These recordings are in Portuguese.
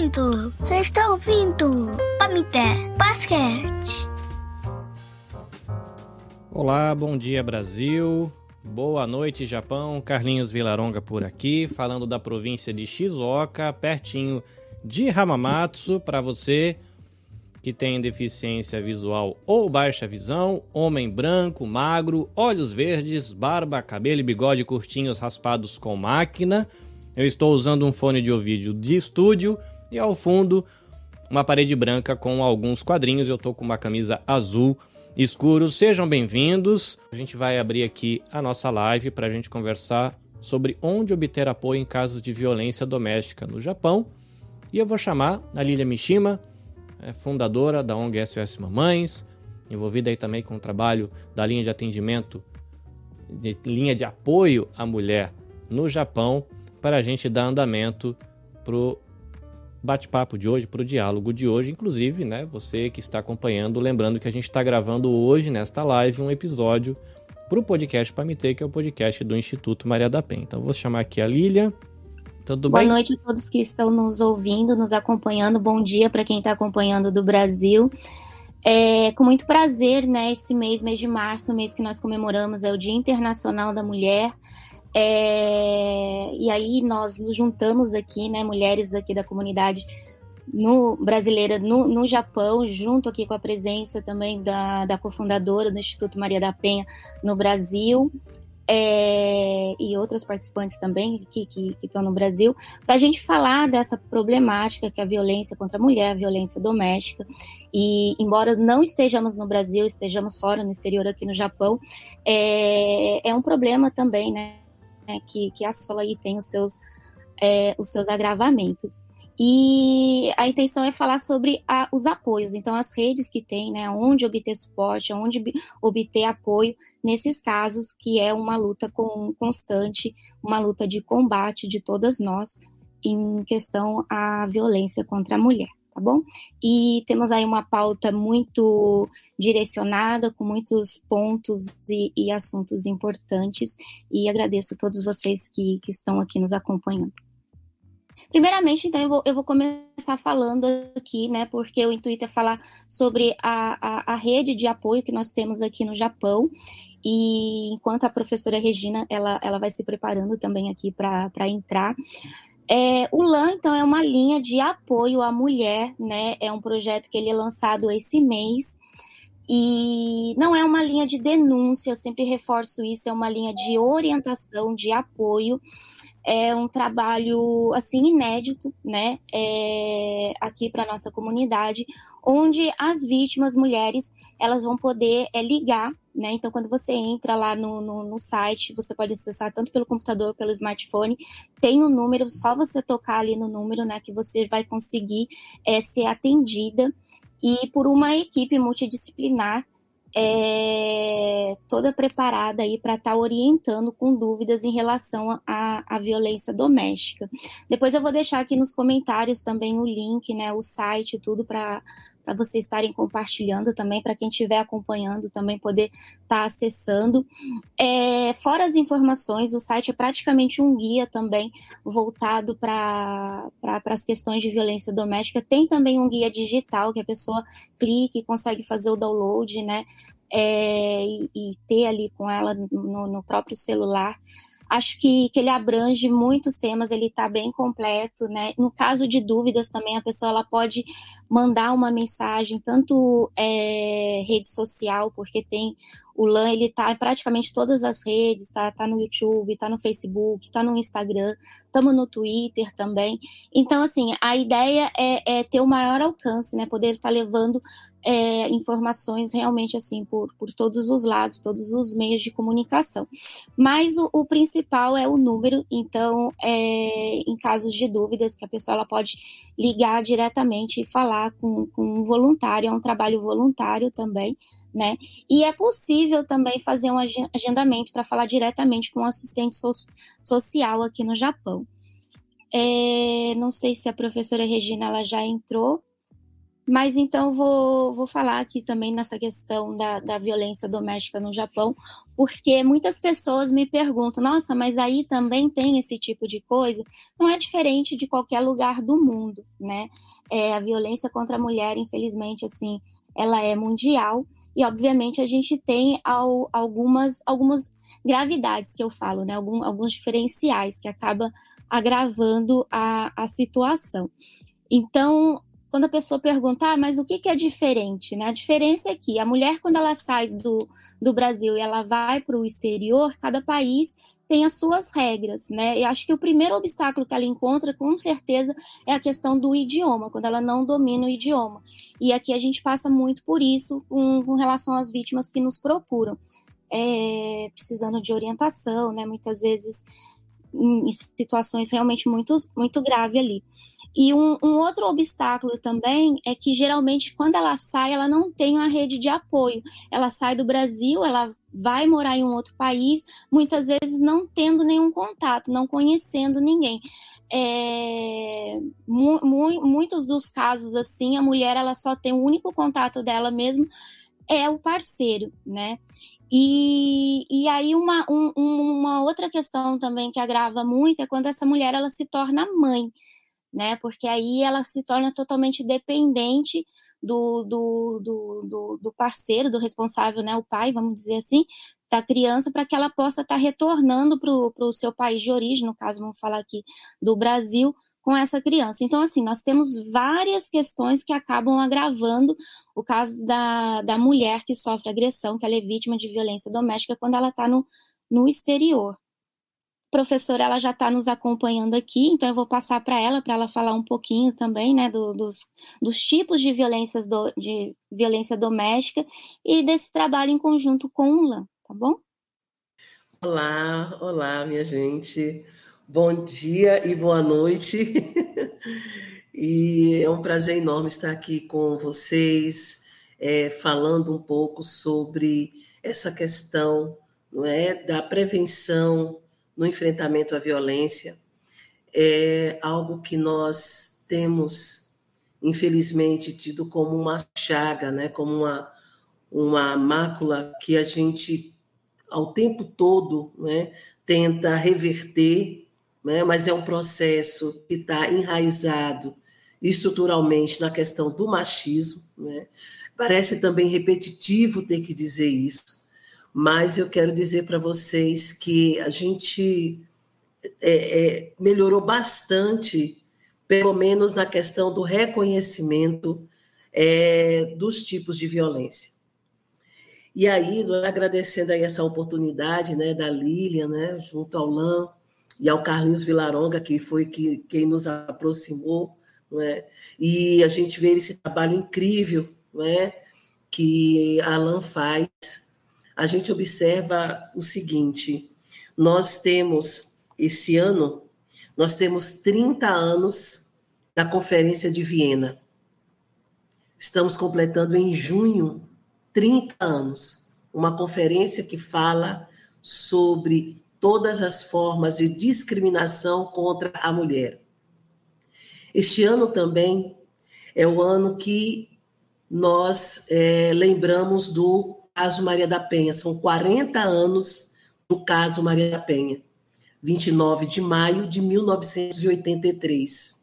ouvindo? Você está ouvindo? Pamité Basquete. Olá, bom dia Brasil. Boa noite, Japão. Carlinhos Vilaronga por aqui, falando da província de Shizuoka, pertinho de Hamamatsu, para você que tem deficiência visual ou baixa visão, homem branco, magro, olhos verdes, barba, cabelo e bigode curtinhos raspados com máquina. Eu estou usando um fone de ouvido de estúdio e ao fundo uma parede branca com alguns quadrinhos. Eu estou com uma camisa azul escuro. Sejam bem-vindos. A gente vai abrir aqui a nossa live para a gente conversar sobre onde obter apoio em casos de violência doméstica no Japão. E eu vou chamar a Lilia Mishima, é fundadora da ONG SOS Mamães, envolvida aí também com o trabalho da linha de atendimento, de linha de apoio à mulher no Japão, para a gente dar andamento pro bate-papo de hoje, pro diálogo de hoje, inclusive, né, você que está acompanhando, lembrando que a gente está gravando hoje nesta live um episódio pro podcast Pamitê, que é o podcast do Instituto Maria da Penha. Então vou chamar aqui a Lília tudo Boa bem? Boa noite a todos que estão nos ouvindo, nos acompanhando. Bom dia para quem está acompanhando do Brasil. É, com muito prazer, né? Esse mês, mês de março, o mês que nós comemoramos é o Dia Internacional da Mulher. É, e aí nós nos juntamos aqui, né? Mulheres aqui da comunidade no, brasileira no, no Japão, junto aqui com a presença também da, da cofundadora do Instituto Maria da Penha no Brasil é, e outras participantes também que, estão no Brasil, para a gente falar dessa problemática que é a violência contra a mulher, a violência doméstica. E embora não estejamos no Brasil, estejamos fora, no exterior, aqui no Japão, é, é um problema também, né? Que, que assola e tem os seus, é, os seus agravamentos. E a intenção é falar sobre a, os apoios, então as redes que tem, né, onde obter suporte, onde obter apoio nesses casos, que é uma luta com, constante, uma luta de combate de todas nós em questão à violência contra a mulher, tá bom? E temos aí uma pauta muito direcionada, com muitos pontos e, e assuntos importantes, e agradeço a todos vocês que, que estão aqui nos acompanhando. Primeiramente, então, eu vou, eu vou começar falando aqui, né, porque o intuito é falar sobre a, a, a rede de apoio que nós temos aqui no Japão, e enquanto a professora Regina, ela, ela vai se preparando também aqui para entrar, é, o LAN, então, é uma linha de apoio à mulher, né? É um projeto que ele é lançado esse mês. E não é uma linha de denúncia, eu sempre reforço isso, é uma linha de orientação, de apoio é um trabalho assim inédito, né, é, aqui para nossa comunidade, onde as vítimas mulheres elas vão poder é, ligar, né? Então, quando você entra lá no, no, no, site, você pode acessar tanto pelo computador, pelo smartphone, tem um número, só você tocar ali no número, né, que você vai conseguir é, ser atendida e por uma equipe multidisciplinar é, toda preparada aí para estar tá orientando com dúvidas em relação à violência doméstica. Depois eu vou deixar aqui nos comentários também o link, né, o site, tudo para para vocês estarem compartilhando também, para quem estiver acompanhando também poder estar tá acessando. É, fora as informações, o site é praticamente um guia também voltado para pra, as questões de violência doméstica. Tem também um guia digital que a pessoa clique e consegue fazer o download, né? É, e, e, ter ali com ela no, no próprio celular acho que, que ele abrange muitos temas, ele está bem completo, né? No caso de dúvidas também, a pessoa ela pode mandar uma mensagem, tanto é, rede social, porque tem o LAN, ele está em praticamente todas as redes, está tá no YouTube, está no Facebook, está no Instagram, estamos no Twitter também. Então, assim, a ideia é, é ter o maior alcance, né? Poder estar tá levando é, informações realmente assim por, por todos os lados, todos os meios de comunicação. Mas o, o principal é o número, então, é, em casos de dúvidas, que a pessoa ela pode ligar diretamente e falar com, com um voluntário, é um trabalho voluntário também, né? E é possível também fazer um agendamento para falar diretamente com um assistente so social aqui no Japão. É, não sei se a professora Regina ela já entrou Mas então vou, vou falar aqui também nessa questão da, da violência doméstica no Japão, porque muitas pessoas me perguntam, nossa, mas aí também tem esse tipo de coisa? Não é diferente de qualquer lugar do mundo, né? É, a violência contra a mulher, infelizmente, assim, ela é mundial e, obviamente, a gente tem ao, algumas, algumas gravidades que eu falo, né? Algum, alguns diferenciais que acaba agravando a, a situação. Então, quando a pessoa pergunta, ah, mas o que, que é diferente? Né? A diferença é que a mulher, quando ela sai do, do Brasil e ela vai para o exterior, cada país tem as suas regras, né? E acho que o primeiro obstáculo que ela encontra, com certeza, é a questão do idioma, quando ela não domina o idioma. E aqui a gente passa muito por isso com, com relação às vítimas que nos procuram, é, precisando de orientação, né? Muitas vezes em situações realmente muito, muito graves ali. E um, um, outro obstáculo também é que geralmente quando ela sai, ela não tem uma rede de apoio. Ela sai do Brasil, ela vai morar em um outro país, muitas vezes não tendo nenhum contato, não conhecendo ninguém. É, mu mu muitos dos casos assim, a mulher ela só tem o único contato dela mesmo é o parceiro, né? E, e aí uma, um, uma outra questão também que agrava muito é quando essa mulher ela se torna mãe né? Porque aí ela se torna totalmente dependente do, do, do, do, parceiro, do responsável, né? O pai, vamos dizer assim, da criança, para que ela possa estar tá retornando para o seu país de origem, no caso, vamos falar aqui do Brasil, com essa criança. Então, assim, nós temos várias questões que acabam agravando o caso da, da mulher que sofre agressão, que ela é vítima de violência doméstica quando ela está no, no exterior professora ela já está nos acompanhando aqui, então eu vou passar para ela para ela falar um pouquinho também, né, do, dos, dos tipos de violências do, de violência doméstica e desse trabalho em conjunto com o LAN, tá bom? Olá, olá, minha gente. Bom dia e boa noite. e é um prazer enorme estar aqui com vocês, é, falando um pouco sobre essa questão não é, da prevenção no enfrentamento à violência é algo que nós temos, infelizmente, tido como uma chaga, né? como uma, uma mácula que a gente, ao tempo todo, né? tenta reverter, né? mas é um processo que está enraizado estruturalmente na questão do machismo. Né? Parece também repetitivo ter que dizer isso, mas eu quero dizer para vocês que a gente é, é, melhorou bastante, pelo menos na questão do reconhecimento é, dos tipos de violência. E aí, agradecendo aí essa oportunidade né, da Lilian, né, junto ao LAN e ao Carlinhos Vilaronga, que foi que, quem nos aproximou, né, e a gente vê esse trabalho incrível né, que a LAN faz a gente observa o seguinte: nós temos, esse ano, nós temos 30 anos da Conferência de Viena. Estamos completando em junho 30 anos, uma conferência que fala sobre todas as formas de discriminação contra a mulher. Este ano também é o ano que nós é, lembramos do caso Maria da Penha. São 40 anos do caso Maria da Penha, 29 de maio de 1983.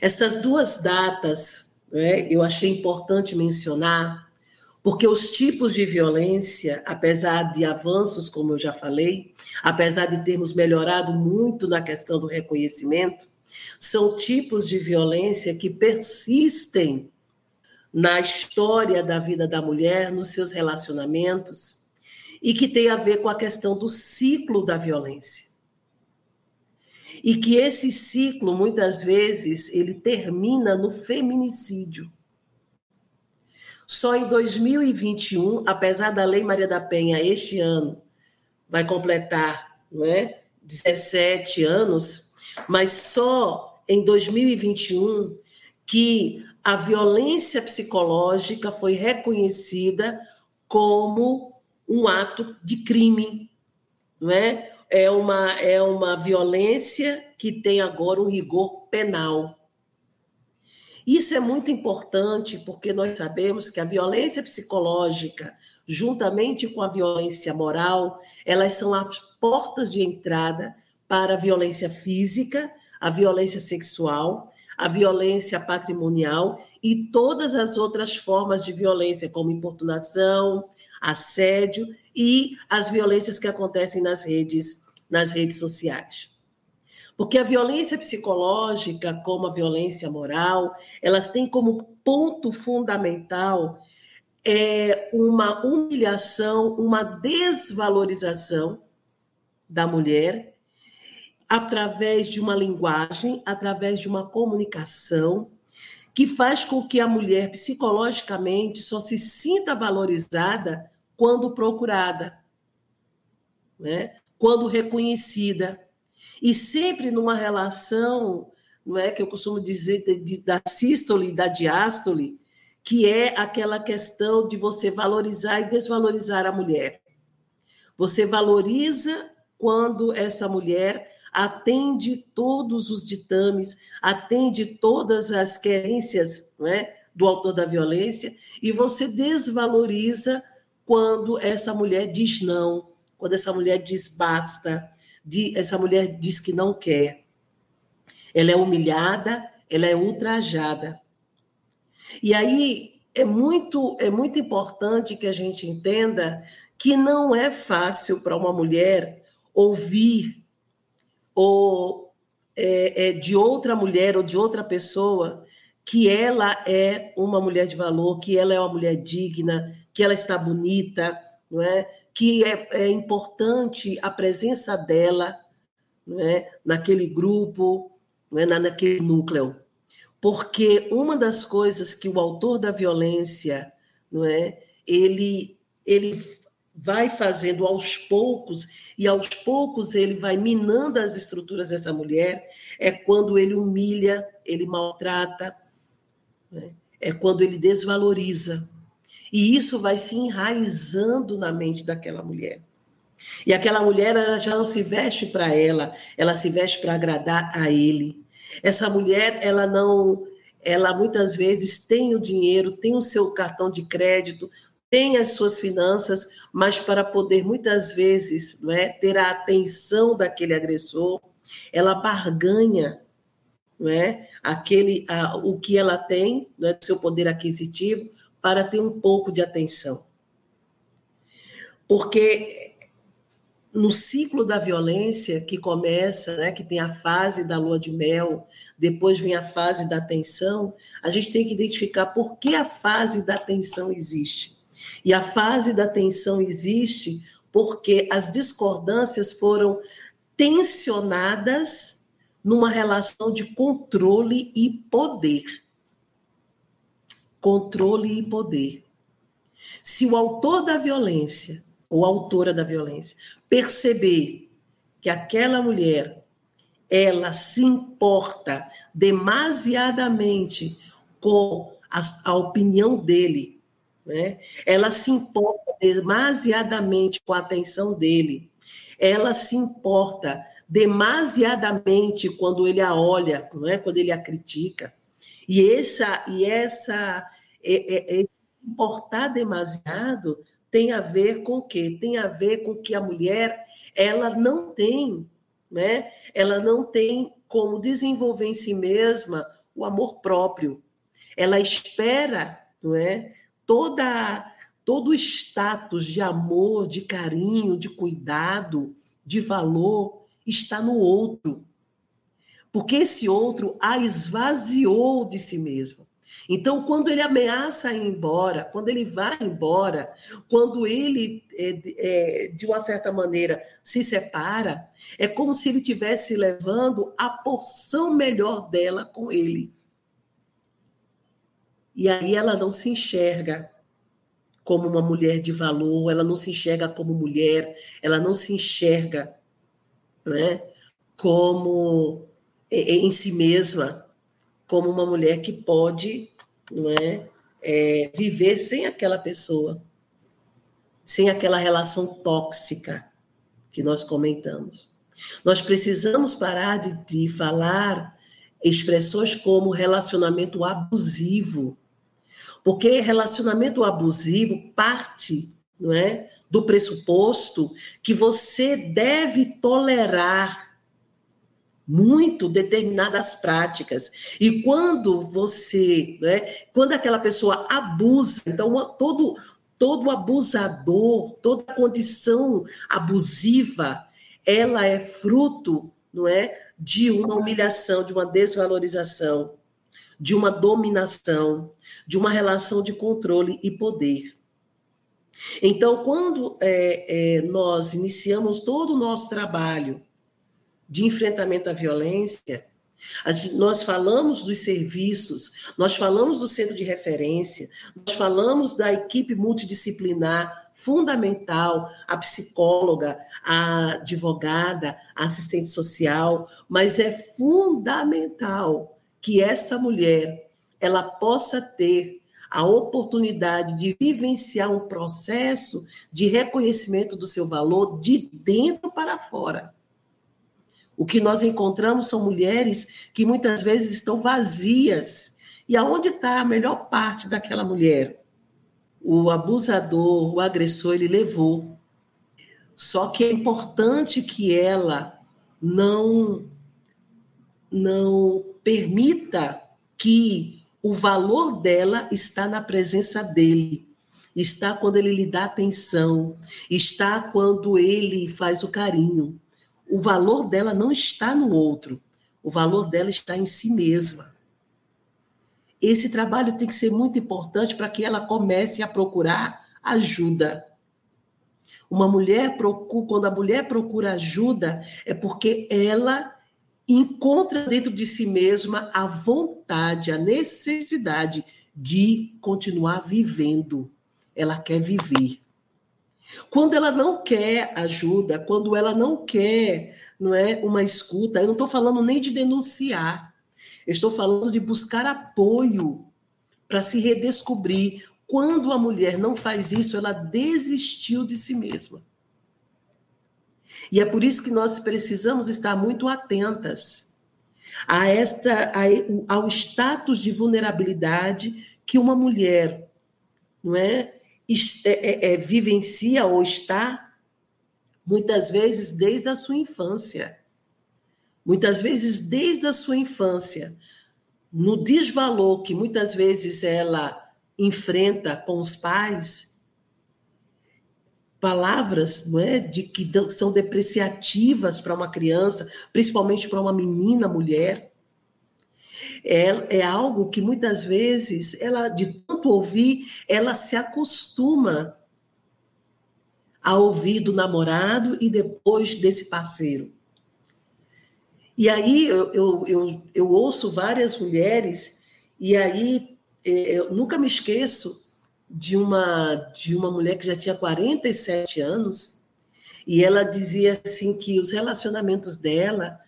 Estas duas datas né, eu achei importante mencionar, porque os tipos de violência, apesar de avanços, como eu já falei, apesar de termos melhorado muito na questão do reconhecimento, são tipos de violência que persistem na história da vida da mulher, nos seus relacionamentos, e que tem a ver com a questão do ciclo da violência. E que esse ciclo, muitas vezes, ele termina no feminicídio. Só em 2021, apesar da Lei Maria da Penha este ano vai completar, não é, 17 anos, mas só em 2021 que a violência psicológica foi reconhecida como um ato de crime, não é? É uma, é uma violência que tem agora um rigor penal. Isso é muito importante porque nós sabemos que a violência psicológica, juntamente com a violência moral, elas são as portas de entrada para a violência física, a violência sexual, a violência patrimonial e todas as outras formas de violência, como importunação, assédio e as violências que acontecem nas redes, nas redes sociais. Porque a violência psicológica, como a violência moral, elas têm como ponto fundamental é, uma humilhação, uma desvalorização da mulher através de uma linguagem, através de uma comunicação que faz com que a mulher psicologicamente só se sinta valorizada quando procurada, né? quando reconhecida. E sempre numa relação, não é que eu costumo dizer de, de, da sístole e da diástole, que é aquela questão de você valorizar e desvalorizar a mulher. Você valoriza quando essa mulher atende todos os ditames, atende todas as querências é, do autor da violência, e você desvaloriza quando essa mulher diz não, quando essa mulher diz basta, essa mulher diz que não quer. Ela é humilhada, ela é ultrajada. E aí é muito, é muito importante que a gente entenda que não é fácil para uma mulher ouvir ou é, é, de outra mulher ou de outra pessoa que ela é uma mulher de valor, que ela é uma mulher digna, que ela está bonita, não é? Que é, é importante a presença dela, não é? Naquele grupo, não é? naquele núcleo, porque uma das coisas que o autor da violência, não é? Ele ele vai fazendo aos poucos, e aos poucos ele vai minando as estruturas dessa mulher, é quando ele humilha, ele maltrata, né? é quando ele desvaloriza. E isso vai se enraizando na mente daquela mulher. E aquela mulher ela já não se veste para ela, ela se veste para agradar a ele. Essa mulher, ela não, ela muitas vezes tem o dinheiro, tem o seu cartão de crédito, tem as suas finanças, mas para poder muitas vezes não é, ter a atenção daquele agressor, ela barganha não é, aquele, a, o que ela tem, não é, do seu poder aquisitivo, para ter um pouco de atenção. Porque no ciclo da violência que começa, né, que tem a fase da lua de mel, depois vem a fase da tensão, a gente tem que identificar por que a fase da tensão existe. E a fase da tensão existe porque as discordâncias foram tensionadas numa relação de controle e poder. Controle e poder. Se o autor da violência, ou autora da violência, perceber que aquela mulher ela se importa demasiadamente com a, a opinião dele, né? Ela se importa demasiadamente com a atenção dele. Ela se importa demasiadamente quando ele a olha, não é? quando ele a critica. E essa, e essa é, é, importar demasiado tem a ver com o quê? Tem a ver com que a mulher ela não tem, né? Ela não tem como desenvolver em si mesma o amor próprio. Ela espera, não é? Toda todo o status de amor, de carinho, de cuidado, de valor está no outro. Porque esse outro a esvaziou de si mesmo. Então, quando ele ameaça ir embora, quando ele vai embora, quando ele, é, é, de uma certa maneira, se separa, é como se ele estivesse levando a porção melhor dela com ele. E aí ela não se enxerga como uma mulher de valor, ela não se enxerga como mulher, ela não se enxerga né, como em si mesma, como uma mulher que pode não é, é, viver sem aquela pessoa, sem aquela relação tóxica que nós comentamos. Nós precisamos parar de, de falar expressões como relacionamento abusivo. Porque relacionamento abusivo parte, não é, do pressuposto que você deve tolerar muito determinadas práticas. E quando você, né, quando aquela pessoa abusa, então todo todo abusador, toda condição abusiva, ela é fruto, não é, de uma humilhação, de uma desvalorização, de uma dominação, de uma relação de controle e poder. Então, quando é, é, nós iniciamos todo o nosso trabalho de enfrentamento à violência, nós falamos dos serviços, nós falamos do centro de referência, nós falamos da equipe multidisciplinar fundamental, a psicóloga, a advogada, a assistente social, mas é fundamental que esta mulher ela possa ter a oportunidade de vivenciar um processo de reconhecimento do seu valor de dentro para fora. O que nós encontramos são mulheres que muitas vezes estão vazias. E aonde está a melhor parte daquela mulher? O abusador, o agressor, ele levou. Só que é importante que ela não não permita que o valor dela está na presença dele, está quando ele lhe dá atenção, está quando ele faz o carinho. O valor dela não está no outro, o valor dela está em si mesma. Esse trabalho tem que ser muito importante para que ela comece a procurar ajuda. Uma mulher procura, quando a mulher procura ajuda, é porque ela encontra dentro de si mesma a vontade, a necessidade de continuar vivendo. Ela quer viver. Quando ela não quer ajuda, quando ela não quer, não é, uma escuta, eu não estou falando nem de denunciar. Eu estou falando de buscar apoio para se redescobrir. Quando a mulher não faz isso, ela desistiu de si mesma. E é por isso que nós precisamos estar muito atentas a esta, a, ao status de vulnerabilidade que uma mulher não é, é, é, é, vivencia ou está muitas vezes desde a sua infância. Muitas vezes desde a sua infância, no desvalor que muitas vezes ela enfrenta com os pais, palavras não é, de que são depreciativas para uma criança, principalmente para uma menina mulher. É, é algo que muitas vezes ela, de tanto ouvir, ela se acostuma a ouvir do namorado e depois desse parceiro. E aí eu, eu, eu, eu ouço várias mulheres, e aí é, eu nunca me esqueço de uma de uma mulher que já tinha 47 anos e ela dizia assim que os relacionamentos dela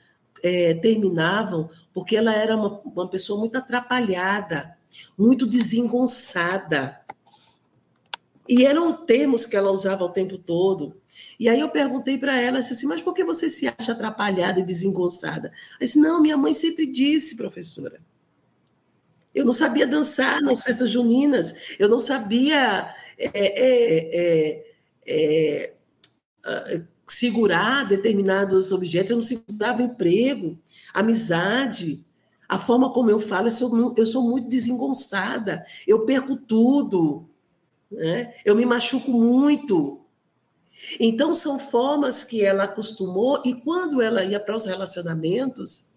é, terminavam porque ela era uma, uma pessoa muito atrapalhada, muito desengonçada. E eram termos que ela usava o tempo todo. E aí eu perguntei para ela assim, mas por que você se acha atrapalhada e desengonçada? Ela disse, não, minha mãe sempre disse, professora, eu não sabia dançar nas festas juninas, eu não sabia é, é, é, é segurar determinados objetos, eu não segurava emprego, amizade. A forma como eu falo, eu sou, eu sou muito desengonçada, eu perco tudo, né? eu me machuco muito. Então, são formas que ela acostumou, e quando ela ia para os relacionamentos,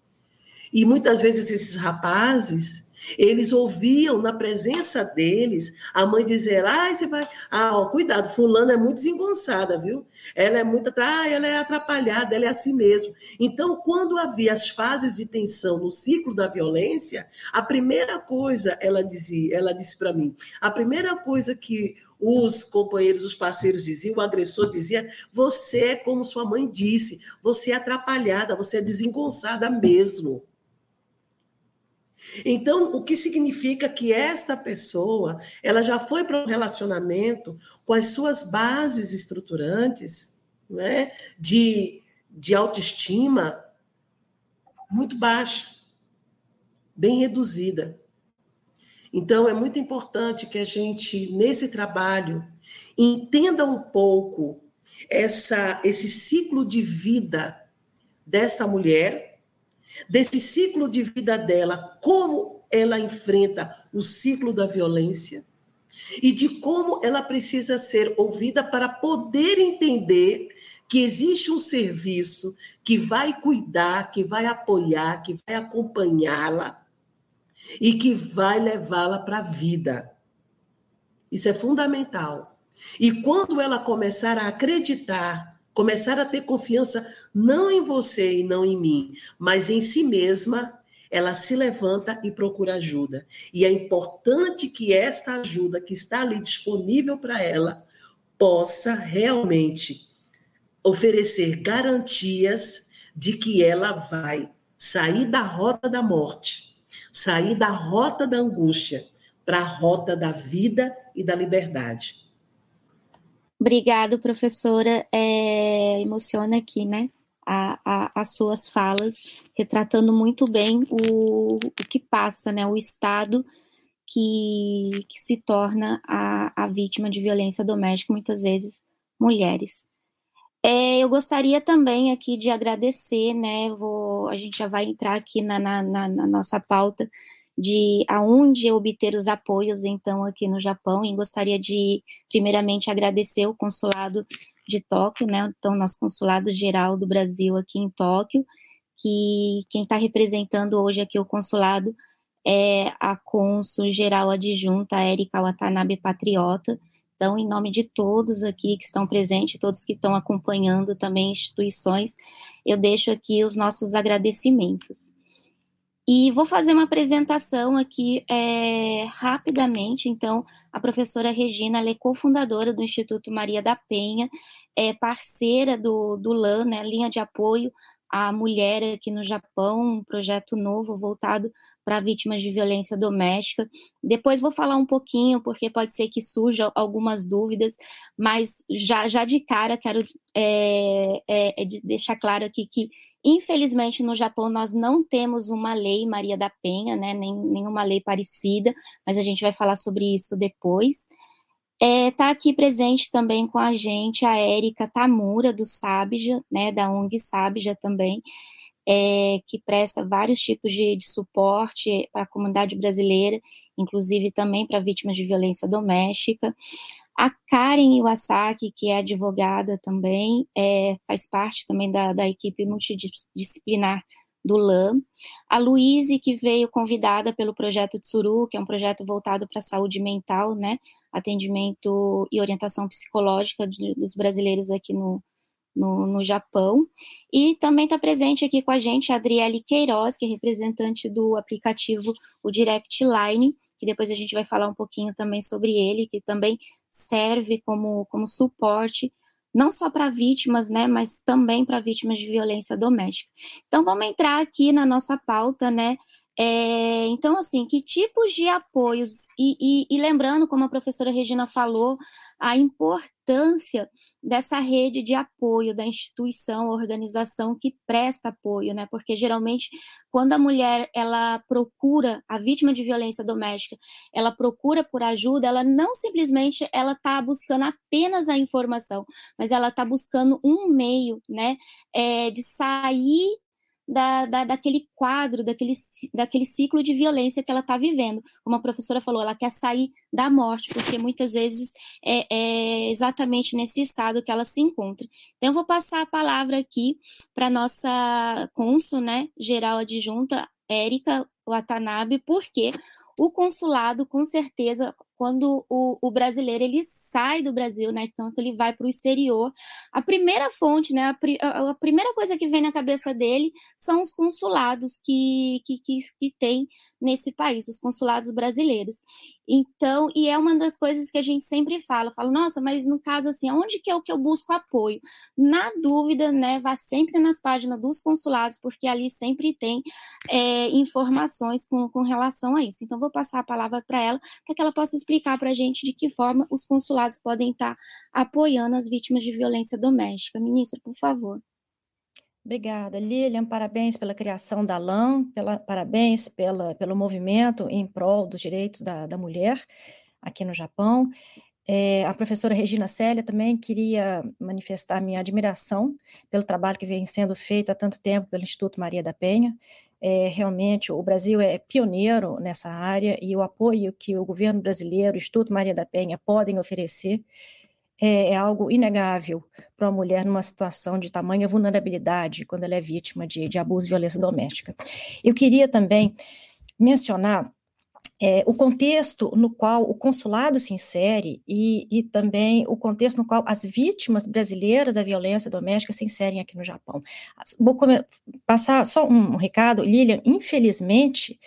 e muitas vezes esses rapazes eles ouviam na presença deles a mãe dizer: ah, você vai. Ah, ó, cuidado, fulano é muito desengonçada, viu? Ela é muito. Ah, ela é atrapalhada, ela é assim mesmo. Então, quando havia as fases de tensão no ciclo da violência, a primeira coisa, ela dizia, ela disse para mim, a primeira coisa que os companheiros, os parceiros diziam, o agressor dizia: você é como sua mãe disse, você é atrapalhada, você é desengonçada mesmo. Então, o que significa que esta pessoa, ela já foi para um relacionamento com as suas bases estruturantes, né, de, de autoestima muito baixa. bem reduzida. Então, é muito importante que a gente, nesse trabalho, entenda um pouco essa, esse ciclo de vida desta mulher, desse ciclo de vida dela, como ela enfrenta o ciclo da violência e de como ela precisa ser ouvida para poder entender que existe um serviço que vai cuidar, que vai apoiar, que vai acompanhá-la e que vai levá-la para a vida. Isso é fundamental. E quando ela começar a acreditar, começar a ter confiança não em você e não em mim, mas em si mesma, ela se levanta e procura ajuda. E é importante que esta ajuda que está ali disponível para ela possa realmente oferecer garantias de que ela vai sair da rota da morte, sair da rota da angústia para a rota da vida e da liberdade. Obrigado, professora. É, emociona aqui, né? A, a, as suas falas, retratando muito bem o, o que passa, né? O estado que, que se torna a, a vítima de violência doméstica, muitas vezes mulheres. É, eu gostaria também aqui de agradecer, né? Vou, a gente já vai entrar aqui na, na, na, nossa pauta de aonde obter os apoios, então, aqui no Japão, e gostaria de, primeiramente, agradecer o consulado de Tóquio, né? Então, nosso consulado geral do Brasil aqui em Tóquio, que quem está representando hoje aqui o consulado é a cônsul geral adjunta Erika Watanabe Patriota, então, em nome de todos aqui que estão presentes, todos que estão acompanhando também instituições, eu deixo aqui os nossos agradecimentos. E vou fazer uma apresentação aqui é, rapidamente. Então, a professora Regina, ela é cofundadora do Instituto Maria da Penha, é parceira do, do LAN, né, linha de apoio a mulher aqui no Japão, um projeto novo voltado para vítimas de violência doméstica. Depois vou falar um pouquinho, porque pode ser que surjam algumas dúvidas, mas já, já de cara quero é, é, é deixar claro aqui que, infelizmente, no Japão nós não temos uma lei Maria da Penha, né, nem nenhuma lei parecida, mas a gente vai falar sobre isso depois. Está é, tá aqui presente também com a gente a Érica Tamura, do Sabja, né, da ONG Sabja também, é, que presta vários tipos de, de suporte para a comunidade brasileira, inclusive também para vítimas de violência doméstica. A Karen Iwasaki, que é advogada também, é, faz parte também da, da equipe multidisciplinar do LAM. A Luíse, que veio convidada pelo projeto Tsuru, que é um projeto voltado para a saúde mental, né? Atendimento e orientação psicológica de, dos brasileiros aqui no, no, no Japão. E também está presente aqui com a gente a Adriele Queiroz, que é representante do aplicativo o Direct Line, que depois a gente vai falar um pouquinho também sobre ele, que também serve como, como suporte não só para vítimas, né, mas também para vítimas de violência doméstica. Então, vamos entrar aqui na nossa pauta, né, é, então, assim, que tipos de apoios, e, e, e, lembrando, como a professora Regina falou, a importância dessa rede de apoio da instituição, organização que presta apoio, né? Porque geralmente, quando a mulher ela procura, a vítima de violência doméstica, ela procura por ajuda, ela não simplesmente ela está buscando apenas a informação, mas ela está buscando um meio, né, é, de sair da, da, daquele quadro, daquele, daquele ciclo de violência que ela está vivendo. Como a professora falou, ela quer sair da morte, porque muitas vezes é, é exatamente nesse estado que ela se encontra. Então, eu vou passar a palavra aqui para nossa cônsul, né, geral adjunta, Érica Watanabe, porque o consulado, com certeza, quando o, o, brasileiro ele sai do Brasil, né? Então ele vai para o exterior. A primeira fonte, né? A, a, primeira coisa que vem na cabeça dele são os consulados que, que, que, que tem nesse país, os consulados brasileiros. Então, e é uma das coisas que a gente sempre fala, fala, nossa, mas no caso assim, onde que é o que eu busco apoio? Na dúvida, né, vá sempre nas páginas dos consulados, porque ali sempre tem é, informações com, com relação a isso. Então, vou passar a palavra para ela, para que ela possa explicar para a gente de que forma os consulados podem estar apoiando as vítimas de violência doméstica. Ministra, por favor. Obrigada, Lilian. Parabéns pela criação da LAM, pela, parabéns pela, pelo movimento em prol dos direitos da, da mulher aqui no Japão. É, a professora Regina Célia também queria manifestar minha admiração pelo trabalho que vem sendo feito há tanto tempo pelo Instituto Maria da Penha. É, realmente, o Brasil é pioneiro nessa área e o apoio que o governo brasileiro, o Instituto Maria da Penha, podem oferecer é, é algo inegável para uma mulher numa situação de tamanha vulnerabilidade quando ela é vítima de, de abuso e violência doméstica. Eu queria também mencionar é, o contexto no qual o consulado se insere e, e, também o contexto no qual as vítimas brasileiras da violência doméstica se inserem aqui no Japão. Vou passar só um, recado, Lilian, infelizmente,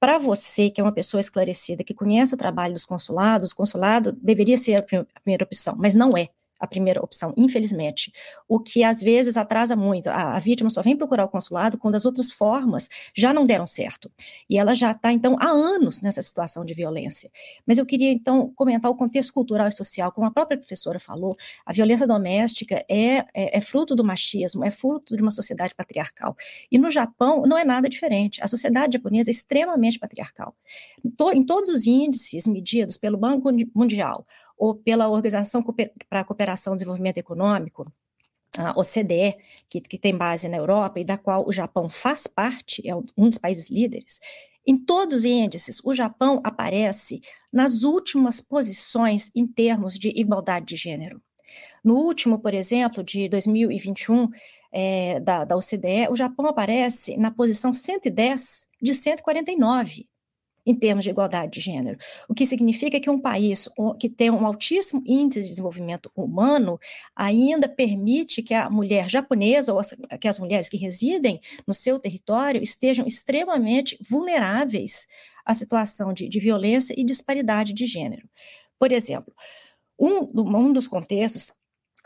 para você, que é uma pessoa esclarecida, que conhece o trabalho dos consulados, o consulado deveria ser a primeira opção, mas não é a primeira opção, infelizmente. O que às vezes atrasa muito. A, a, vítima só vem procurar o consulado quando as outras formas já não deram certo. E ela já está, então, há anos nessa situação de violência. Mas eu queria, então, comentar o contexto cultural e social. Como a própria professora falou, a violência doméstica é, é, é fruto do machismo, é fruto de uma sociedade patriarcal. E no Japão não é nada diferente. A sociedade japonesa é extremamente patriarcal. Em todos os índices medidos pelo Banco Mundial, ou pela Organização para a Cooperação e Desenvolvimento Econômico, a OCDE, que, que tem base na Europa e da qual o Japão faz parte, é um dos países líderes, em todos os índices, o Japão aparece nas últimas posições em termos de igualdade de gênero. No último, por exemplo, de 2021, é, da, da OCDE, o Japão aparece na posição 110 de 149 em termos de igualdade de gênero. O que significa que um país que tem um altíssimo índice de desenvolvimento humano ainda permite que a mulher japonesa ou que as mulheres que residem no seu território estejam extremamente vulneráveis à situação de, de violência e disparidade de gênero. Por exemplo, um, um dos contextos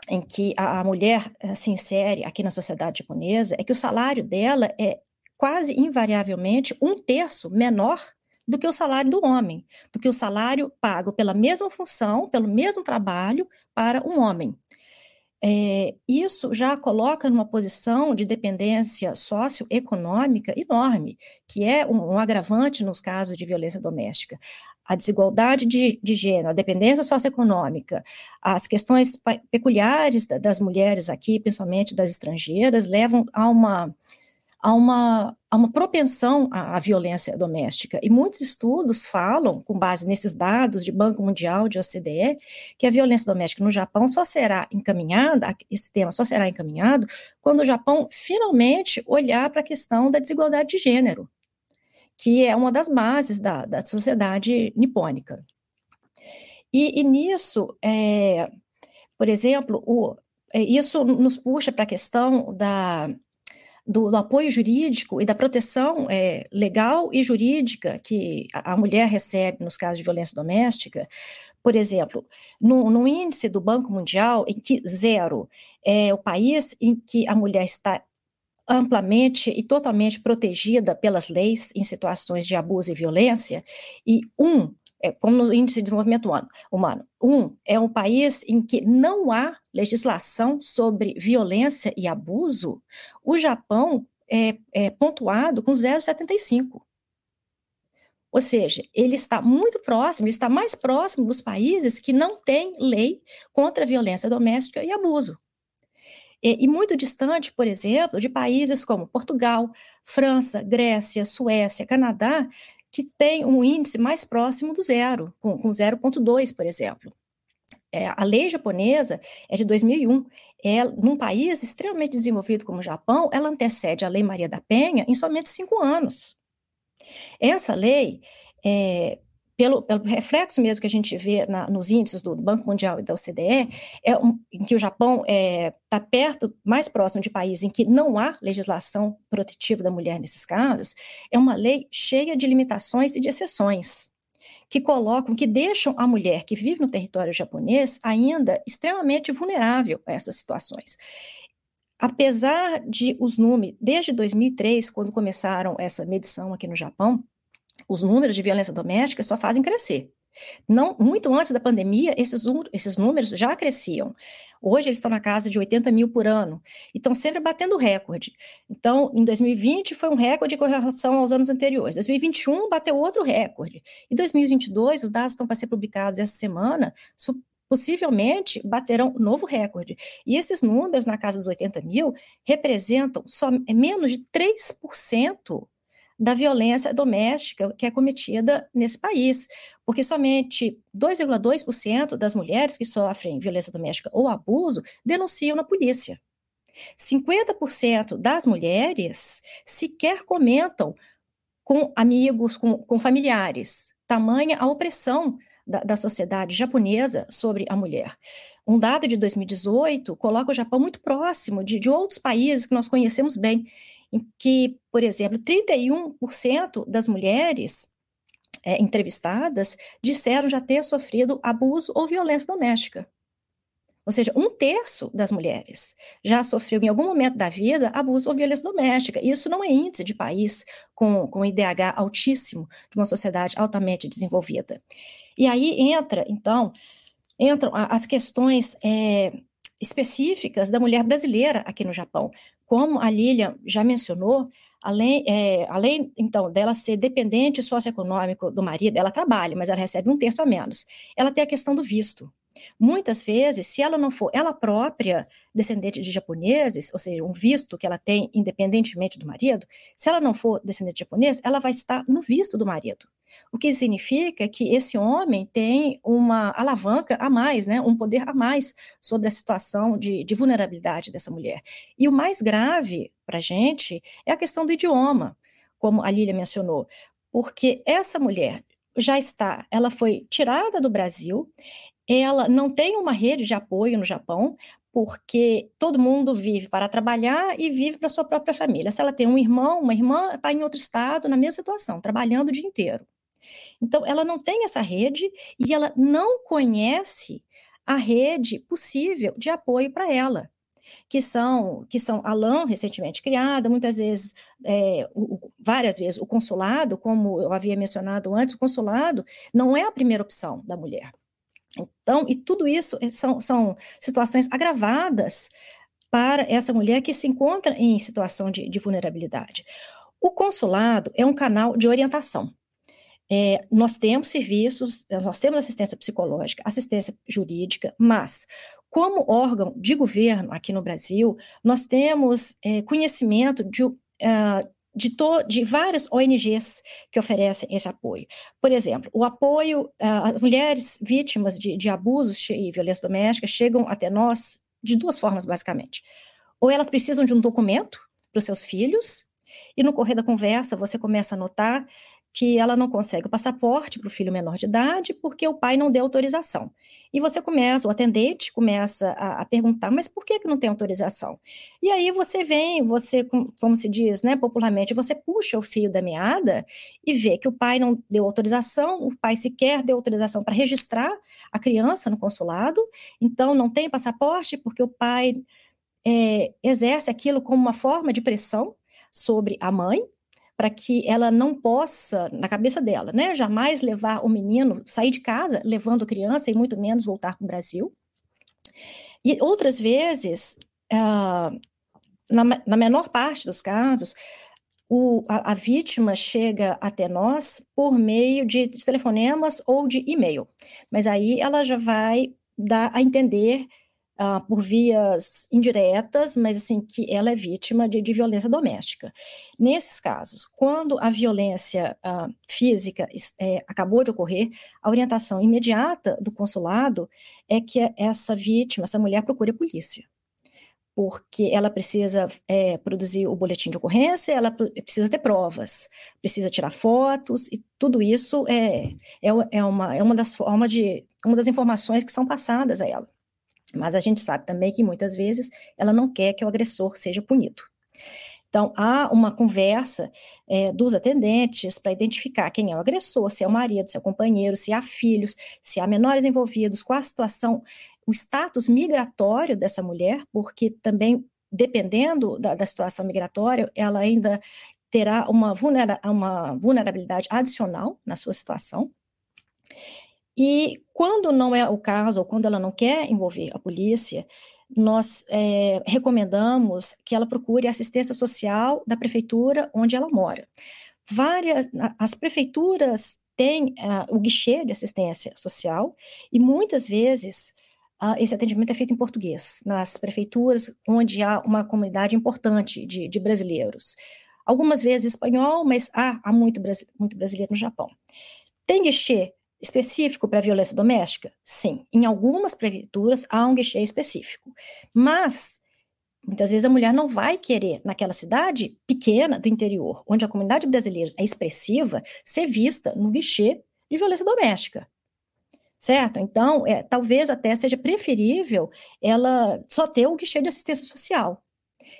em que a, a mulher eh, se insere aqui na sociedade japonesa é que o salário dela é quase invariavelmente um terço menor do que o salário do homem, do que o salário pago pela mesma função, pelo mesmo trabalho para um homem. É, isso já coloca numa posição de dependência socioeconômica enorme, que é um, um agravante nos casos de violência doméstica. A desigualdade de, de gênero, a dependência socioeconômica, as questões peculiares das mulheres aqui, principalmente das estrangeiras, levam a uma há uma, há uma propensão à, à, violência doméstica. E muitos estudos falam, com base nesses dados de Banco Mundial, de OCDE, que a violência doméstica no Japão só será encaminhada, esse tema só será encaminhado, quando o Japão finalmente olhar para a questão da desigualdade de gênero, que é uma das bases da, da sociedade nipônica. E, e nisso, é, por exemplo, o, é, isso nos puxa para a questão da do, do, apoio jurídico e da proteção é, legal e jurídica que a, a, mulher recebe nos casos de violência doméstica, por exemplo, no, no, índice do Banco Mundial, em que zero é o país em que a mulher está amplamente e totalmente protegida pelas leis em situações de abuso e violência, e um é, como no índice de desenvolvimento humano. Um, é um país em que não há legislação sobre violência e abuso. O Japão é, é pontuado com 0,75. Ou seja, ele está muito próximo, ele está mais próximo dos países que não têm lei contra violência doméstica e abuso. E, e, muito distante, por exemplo, de países como Portugal, França, Grécia, Suécia, Canadá, que tem um índice mais próximo do zero, com, com 0,2, por exemplo. É, a lei japonesa é de 2001. É, num país extremamente desenvolvido como o Japão, ela antecede a Lei Maria da Penha em somente cinco anos. Essa lei é, pelo, pelo, reflexo mesmo que a gente vê na, nos índices do, do, Banco Mundial e da OCDE, é um, em que o Japão está é, tá perto, mais próximo de países em que não há legislação protetiva da mulher nesses casos, é uma lei cheia de limitações e de exceções, que colocam, que deixam a mulher que vive no território japonês ainda extremamente vulnerável a essas situações. Apesar de os números, desde 2003, quando começaram essa medição aqui no Japão, os números de violência doméstica só fazem crescer. Não, muito antes da pandemia, esses, esses números já cresciam. Hoje eles estão na casa de 80 mil por ano e estão sempre batendo recorde. Então, em 2020 foi um recorde com relação aos anos anteriores. 2021 bateu outro recorde. E 2022, os dados estão para ser publicados essa semana, possivelmente baterão novo recorde. E esses números, na casa dos 80 mil, representam só menos de 3% da violência doméstica que é cometida nesse país, porque somente 2,2% das mulheres que sofrem violência doméstica ou abuso denunciam na polícia. 50% das mulheres sequer comentam com amigos, com, com familiares, tamanha a opressão da, da, sociedade japonesa sobre a mulher. Um dado de 2018 coloca o Japão muito próximo de, de outros países que nós conhecemos bem, em que, por exemplo, 31% das mulheres é, entrevistadas disseram já ter sofrido abuso ou violência doméstica. Ou seja, um terço das mulheres já sofreu em algum momento da vida abuso ou violência doméstica. Isso não é índice de país com, com IDH altíssimo, de uma sociedade altamente desenvolvida. E aí entra, então, entram as questões é, específicas da mulher brasileira aqui no Japão. Como a Lilian já mencionou, além, é, além então dela ser dependente socioeconômico do marido, ela trabalha, mas ela recebe um terço a menos. Ela tem a questão do visto. Muitas vezes, se ela não for ela própria descendente de japoneses, ou seja, um visto que ela tem independentemente do marido, se ela não for descendente de japonês, ela vai estar no visto do marido. O que significa que esse homem tem uma alavanca a mais, né, um poder a mais sobre a situação de, de vulnerabilidade dessa mulher. E o mais grave para a gente é a questão do idioma, como a Lília mencionou, porque essa mulher já está, ela foi tirada do Brasil, ela não tem uma rede de apoio no Japão, porque todo mundo vive para trabalhar e vive para sua própria família. Se ela tem um irmão, uma irmã está em outro estado, na mesma situação, trabalhando o dia inteiro. Então, ela não tem essa rede e ela não conhece a rede possível de apoio para ela, que são que são a LAN recentemente criada, muitas vezes, é, o, várias vezes, o consulado, como eu havia mencionado antes, o consulado não é a primeira opção da mulher. Então, e tudo isso é, são, são situações agravadas para essa mulher que se encontra em situação de, de vulnerabilidade. O consulado é um canal de orientação. É, nós temos serviços, nós temos assistência psicológica, assistência jurídica, mas como órgão de governo aqui no Brasil, nós temos é, conhecimento de, uh, de, to, de, várias ONGs que oferecem esse apoio. Por exemplo, o apoio uh, às mulheres vítimas de, de abusos e violência doméstica chegam até nós de duas formas, basicamente. Ou elas precisam de um documento para os seus filhos, e no correr da conversa você começa a notar que ela não consegue o passaporte para o filho menor de idade porque o pai não deu autorização. E você começa, o atendente começa a, a, perguntar, mas por que, que não tem autorização? E aí você vem, você, como se diz né, popularmente, você puxa o fio da meada e vê que o pai não deu autorização, o pai sequer deu autorização para registrar a criança no consulado, então não tem passaporte porque o pai é, exerce aquilo como uma forma de pressão sobre a mãe, para que ela não possa, na cabeça dela, né, jamais levar o menino, sair de casa levando criança e muito menos voltar para o Brasil. E outras vezes, uh, na, na, menor parte dos casos, o, a, a, vítima chega até nós por meio de, de telefonemas ou de e-mail, mas aí ela já vai dar a entender uh, por vias indiretas, mas assim que ela é vítima de, de violência doméstica. Nesses casos, quando a violência uh, física é, acabou de ocorrer, a orientação imediata do consulado é que essa vítima, essa mulher, procure a polícia porque ela precisa é, produzir o boletim de ocorrência, ela precisa ter provas, precisa tirar fotos, e tudo isso é, é, é, uma, é uma das formas de, uma das informações que são passadas a ela. Mas a gente sabe também que muitas vezes ela não quer que o agressor seja punido. Então, há uma conversa é, dos atendentes para identificar quem é o agressor, se é o marido, se é o companheiro, se há filhos, se há menores envolvidos, qual a situação, o status migratório dessa mulher, porque também, dependendo da, da situação migratória, ela ainda terá uma, vulnera uma vulnerabilidade adicional na sua situação. E quando não é o caso, ou quando ela não quer envolver a polícia, nós é, recomendamos que ela procure assistência social da prefeitura onde ela mora. Várias, as prefeituras têm uh, o guichê de assistência social e muitas vezes uh, esse atendimento é feito em português, nas prefeituras onde há uma comunidade importante de, de brasileiros. Algumas vezes espanhol, mas há, há muito, muito brasileiro no Japão. Tem guichê específico para violência doméstica? Sim. Em algumas prefeituras há um guichê específico. Mas, muitas vezes a mulher não vai querer, naquela cidade pequena do interior, onde a comunidade brasileira é expressiva, ser vista no guichê de violência doméstica. Certo? Então, é, talvez até seja preferível ela só ter o guichê de assistência social.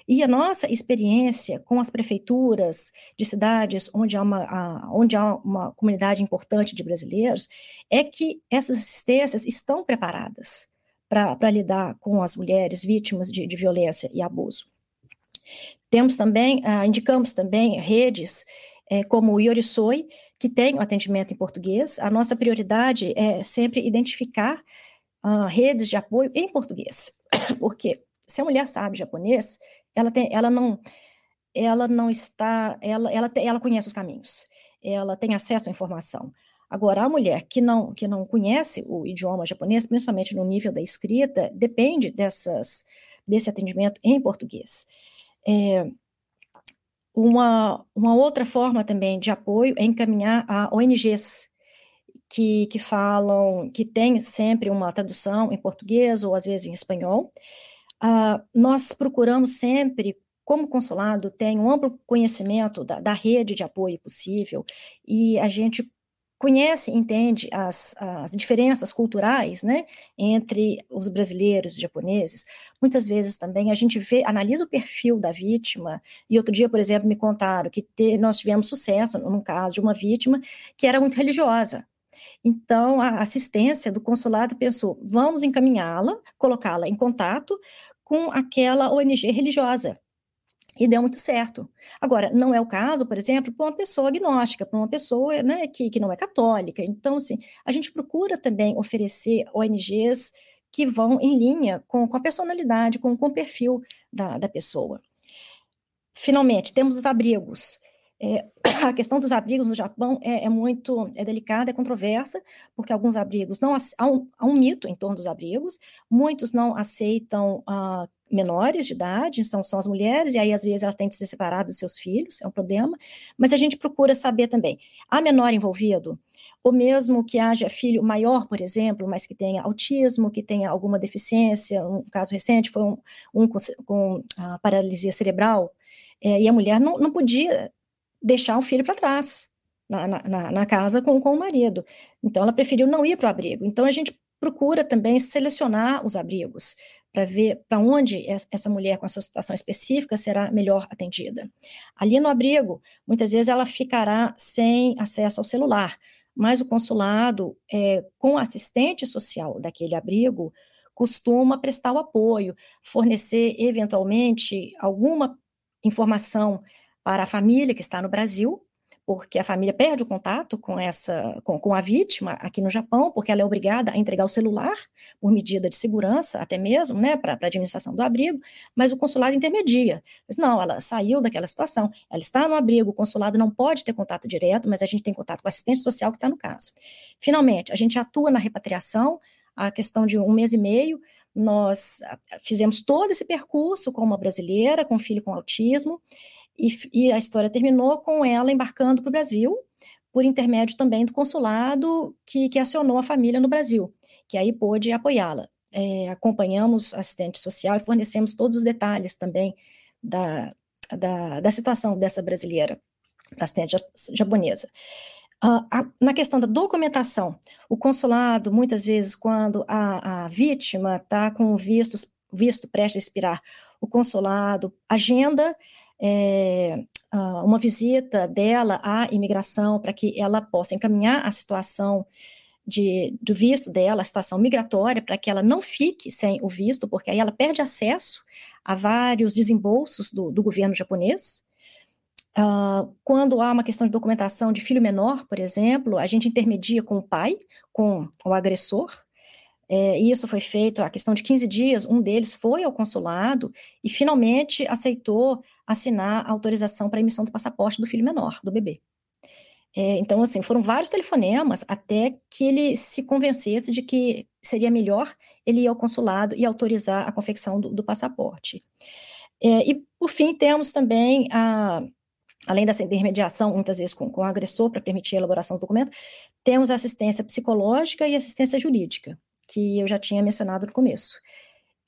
E a nossa experiência com as prefeituras de cidades onde há uma, a, onde há uma comunidade importante de brasileiros é que essas assistências estão preparadas para lidar com as mulheres vítimas de, de violência e abuso. Temos também, ah, indicamos também redes é, como o Yorisoi, que tem o atendimento em português. A nossa prioridade é sempre identificar ah, redes de apoio em português, porque se a mulher sabe japonês, ela, tem, ela não ela não está, ela, ela, ela conhece os caminhos, ela tem acesso à informação. Agora, a mulher que não, que não conhece o idioma japonês, principalmente no nível da escrita, depende dessas, desse atendimento em português. É, uma, uma outra forma também de apoio é encaminhar a ONGs, que, que falam, que tem sempre uma tradução em português ou às vezes em espanhol, Uh, nós procuramos sempre, como consulado, tem um amplo conhecimento da, da rede de apoio possível e a gente conhece, entende as, as diferenças culturais, né, entre os brasileiros e japoneses. Muitas vezes também a gente vê, analisa o perfil da vítima. E outro dia, por exemplo, me contaram que te, nós tivemos sucesso num caso de uma vítima que era muito religiosa. Então, a assistência do consulado pensou: vamos encaminhá-la, colocá-la em contato com aquela ONG religiosa. E deu muito certo. Agora, não é o caso, por exemplo, para uma pessoa agnóstica, para uma pessoa né, que, que não é católica. Então, assim, a gente procura também oferecer ONGs que vão em linha com, com a personalidade, com, com o perfil da, da pessoa. Finalmente, temos os abrigos. É, a questão dos abrigos no Japão é, é, muito é delicada, é controversa, porque alguns abrigos não há um, há um mito em torno dos abrigos, muitos não aceitam uh, menores de idade, são, são as mulheres, e aí às vezes elas têm que ser separadas dos seus filhos, é um problema, mas a gente procura saber também, há menor envolvido, ou mesmo que haja filho maior, por exemplo, mas que tenha autismo, que tenha alguma deficiência, um caso recente foi um, um com, com paralisia cerebral, é, e a mulher não, não podia deixar o filho para trás na, na, na, casa com, com o marido. Então, ela preferiu não ir para o abrigo. Então, a gente procura também selecionar os abrigos para ver para onde essa mulher com a sua situação específica será melhor atendida. Ali no abrigo, muitas vezes ela ficará sem acesso ao celular, mas o consulado, é, com assistente social daquele abrigo, costuma prestar o apoio, fornecer eventualmente alguma informação para a família que está no Brasil, porque a família perde o contato com essa com, com a vítima aqui no Japão, porque ela é obrigada a entregar o celular por medida de segurança, até mesmo, né, para a administração do abrigo, mas o consulado intermedia. Não, ela saiu daquela situação, ela está no abrigo, o consulado não pode ter contato direto, mas a gente tem contato com o assistente social que está no caso. Finalmente, a gente atua na repatriação, a questão de um mês e meio, nós ah, fizemos todo esse percurso com uma brasileira, com um filho com autismo, e, e a história terminou com ela embarcando para o Brasil, por intermédio também do consulado que, que acionou a família no Brasil, que aí pôde apoiá-la. É, acompanhamos assistente social e fornecemos todos os detalhes também da, da, da situação dessa brasileira, assistente japonesa. Uh, a, na questão da documentação, o consulado, muitas vezes, quando a, a vítima está com visto, visto prestes a expirar, o consulado agenda é, uma visita dela à imigração para que ela possa encaminhar a situação de, do visto dela, a situação migratória, para que ela não fique sem o visto, porque aí ela perde acesso a vários desembolsos do, do governo japonês. Uh, quando há uma questão de documentação de filho menor, por exemplo, a gente intermedia com o pai, com o agressor, é, isso foi feito, a questão de 15 dias, um deles foi ao consulado e finalmente aceitou assinar a autorização para emissão do passaporte do filho menor, do bebê. É, então, assim, foram vários telefonemas até que ele se convencesse de que seria melhor ele ir ao consulado e autorizar a confecção do, do passaporte. É, e, por fim, temos também, a, além dessa intermediação, muitas vezes com, com o agressor, para permitir a elaboração do documento, temos assistência psicológica e assistência jurídica que eu já tinha mencionado no começo.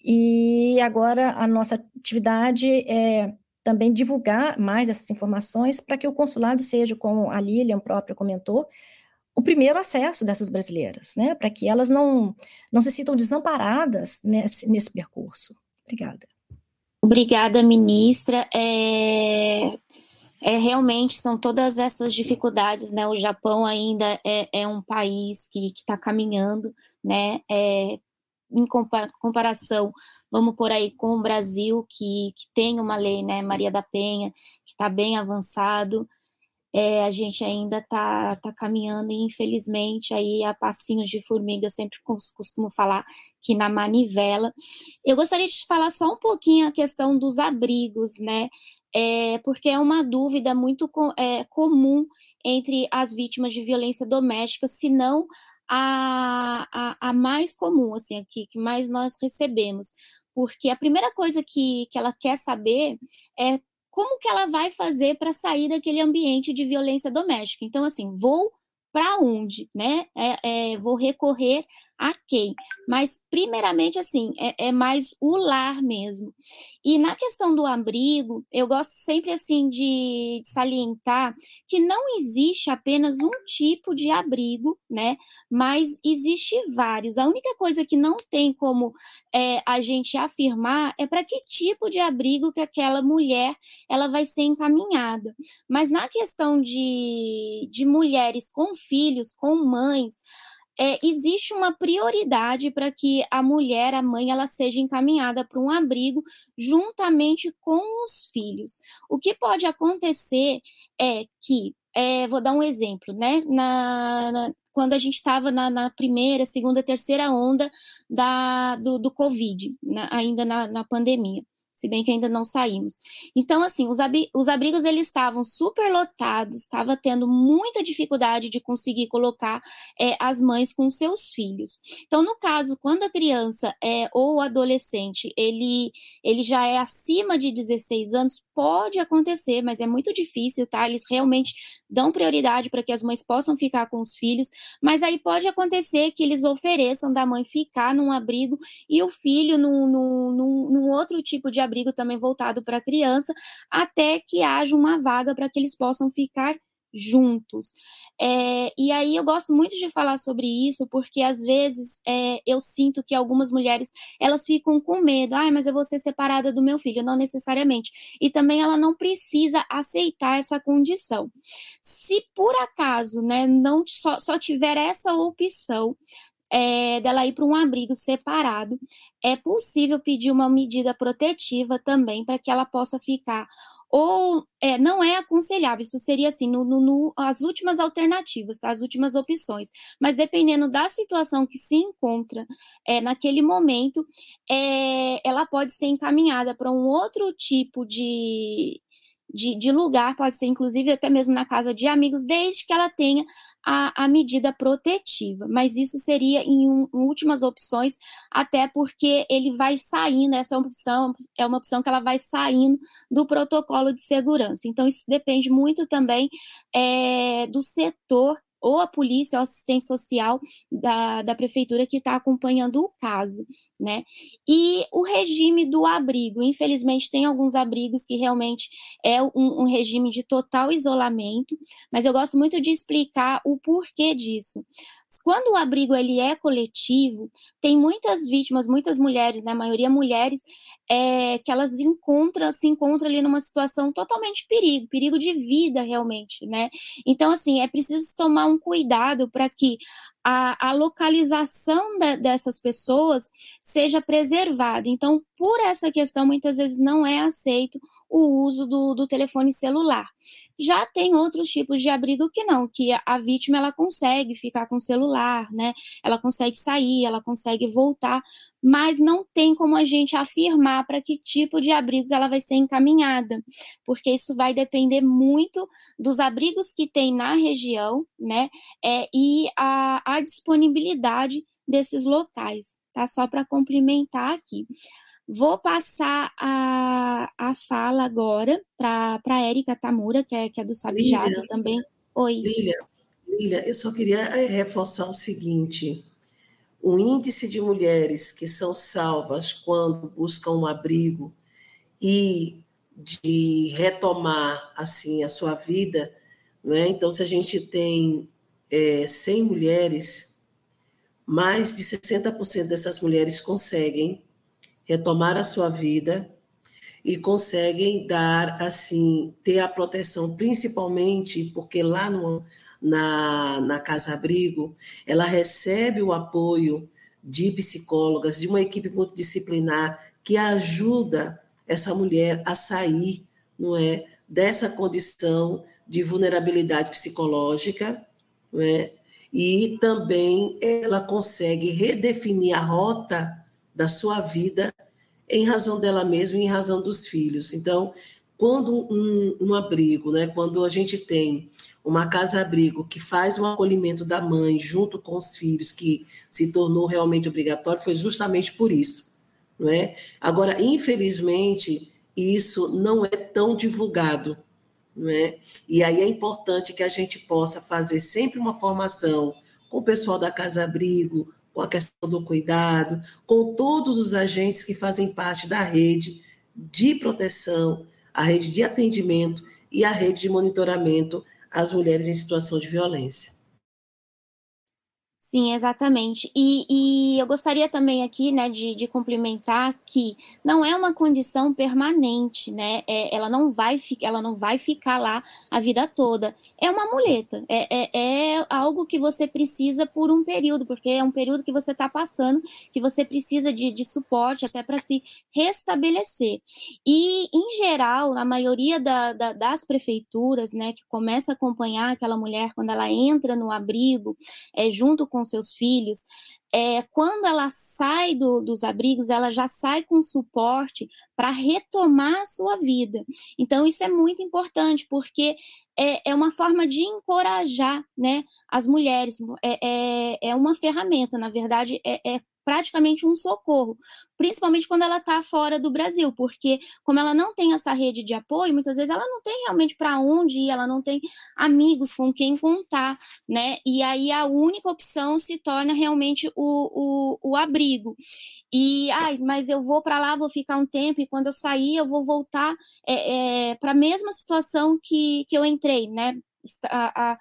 E agora a nossa atividade é também divulgar mais essas informações para que o consulado seja, como a Lilian própria comentou, o primeiro acesso dessas brasileiras, né, para que elas não, não se sintam desamparadas nesse, nesse percurso. Obrigada. Obrigada, ministra. É, é, realmente são todas essas dificuldades, né? O Japão ainda é, é um país que está caminhando, né? É, em comparação, vamos por aí com o Brasil, que, que tem uma lei, né, Maria da Penha, que está bem avançado, é, a gente ainda está tá caminhando e infelizmente aí a passinhos de formiga, eu sempre costumo falar que na manivela. Eu gostaria de falar só um pouquinho a questão dos abrigos, né? É, porque é uma dúvida muito é, comum entre as vítimas de violência doméstica, se não a, a, a, mais comum, assim, aqui, que mais nós recebemos. Porque a primeira coisa que, que ela quer saber é como que ela vai fazer para sair daquele ambiente de violência doméstica. Então, assim, vou para onde, né? É, é, vou recorrer a quem? Mas, primeiramente, assim, é, é, mais o lar mesmo. E na questão do abrigo, eu gosto sempre, assim, de salientar que não existe apenas um tipo de abrigo, né? Mas existe vários. A única coisa que não tem como é, a gente afirmar é para que tipo de abrigo que aquela mulher ela vai ser encaminhada. Mas na questão de, de mulheres com filhos, com mães, é, existe uma prioridade para que a mulher, a mãe, ela seja encaminhada para um abrigo juntamente com os filhos. O que pode acontecer é que, é, vou dar um exemplo, né? Na, na quando a gente estava na, na, primeira, segunda, terceira onda da, do, do Covid, ainda na pandemia se bem que ainda não saímos. Então, assim, os, os abrigos eles estavam super lotados, estava tendo muita dificuldade de conseguir colocar é, as mães com seus filhos. Então, no caso, quando a criança é ou o adolescente ele, ele já é acima de 16 anos, pode acontecer, mas é muito difícil, tá? Eles realmente dão prioridade para que as mães possam ficar com os filhos, mas aí pode acontecer que eles ofereçam da mãe ficar num abrigo e o filho num, num, num, num outro tipo de abrigo também voltado para a criança, até que haja uma vaga para que eles possam ficar juntos. É, e aí eu gosto muito de falar sobre isso, porque às vezes é, eu sinto que algumas mulheres elas ficam com medo, ai, mas eu vou ser separada do meu filho, não necessariamente. E também ela não precisa aceitar essa condição. Se por acaso, né, não só, só tiver essa opção, é, dela ir para um abrigo separado, é possível pedir uma medida protetiva também para que ela possa ficar ou é, não é aconselhável, isso seria assim, no, no, no, as últimas alternativas, tá? as últimas opções, mas dependendo da situação que se encontra é, naquele momento, é, ela pode ser encaminhada para um outro tipo de, de, de, lugar, pode ser inclusive até mesmo na casa de amigos, desde que ela tenha a, a medida protetiva. Mas isso seria em, um, em, últimas opções, até porque ele vai saindo, essa opção é uma opção que ela vai saindo do protocolo de segurança. Então, isso depende muito também é, do setor ou a polícia ou assistente social da, da prefeitura que está acompanhando o caso, né? E o regime do abrigo, infelizmente tem alguns abrigos que realmente é um, um regime de total isolamento, mas eu gosto muito de explicar o porquê disso. Quando o abrigo ele é coletivo, tem muitas vítimas, muitas mulheres, na né, maioria mulheres, é, que elas encontram, se encontram ali numa situação totalmente perigo, perigo de vida realmente, né? Então, assim, é preciso tomar um cuidado para que a, a localização de, dessas pessoas seja preservada. Então, por essa questão, muitas vezes não é aceito o uso do, do telefone celular. Já tem outros tipos de abrigo que não, que a, a vítima ela consegue ficar com o celular, né? Ela consegue sair, ela consegue voltar, mas não tem como a gente afirmar para que tipo de abrigo ela vai ser encaminhada, porque isso vai depender muito dos abrigos que tem na região, né? É, e a, a disponibilidade desses locais, tá? Só para complementar aqui. Vou passar a, a fala agora para a Érica Tamura, que é, que é do Sabijado também. Oi. Lília, Lília, eu só queria eh, reforçar o seguinte: o índice de mulheres que são salvas quando buscam um abrigo e de retomar assim a sua vida, não é? Então, se a gente tem é, 100 mulheres, mais de 60% dessas mulheres conseguem retomar a sua vida e conseguem dar assim ter a proteção, principalmente porque lá no, na, na Casa Abrigo, ela recebe o apoio de psicólogas, de uma equipe multidisciplinar que ajuda essa mulher a sair, não é, dessa condição de vulnerabilidade psicológica, não é? E também ela consegue redefinir a rota da sua vida em razão dela mesma e em razão dos filhos. Então, quando um, um abrigo, né, quando a gente tem uma casa-abrigo que faz o acolhimento da mãe junto com os filhos, que se tornou realmente obrigatório, foi justamente por isso. Não é? Agora, infelizmente, isso não é tão divulgado. Não é? E aí é importante que a gente possa fazer sempre uma formação com o pessoal da casa-abrigo, com a questão do cuidado, com todos os agentes que fazem parte da rede de proteção, a rede de atendimento e a rede de monitoramento às mulheres em situação de violência. Sim, exatamente. E, e, eu gostaria também aqui, né, de, de complementar que não é uma condição permanente, né? É, ela não vai ela não vai ficar lá a vida toda. É uma muleta. É, é, é algo que você precisa por um período, porque é um período que você está passando, que você precisa de, de suporte até para se restabelecer. E, em geral, a maioria da, da, das prefeituras, né, que começa a acompanhar aquela mulher quando ela entra no abrigo, é junto com com seus filhos, é, quando ela sai do, dos abrigos, ela já sai com suporte para retomar a sua vida. Então, isso é muito importante, porque é, é uma forma de encorajar né, as mulheres, é, é, é uma ferramenta, na verdade, é, é praticamente um socorro, principalmente quando ela está fora do Brasil, porque como ela não tem essa rede de apoio, muitas vezes ela não tem realmente para onde ir, ela não tem amigos com quem contar, né? E aí a única opção se torna realmente o, o, o abrigo. E, ai, mas eu vou para lá, vou ficar um tempo, e quando eu sair, eu vou voltar é, é, para a mesma situação que, que eu entrei, né? A, a,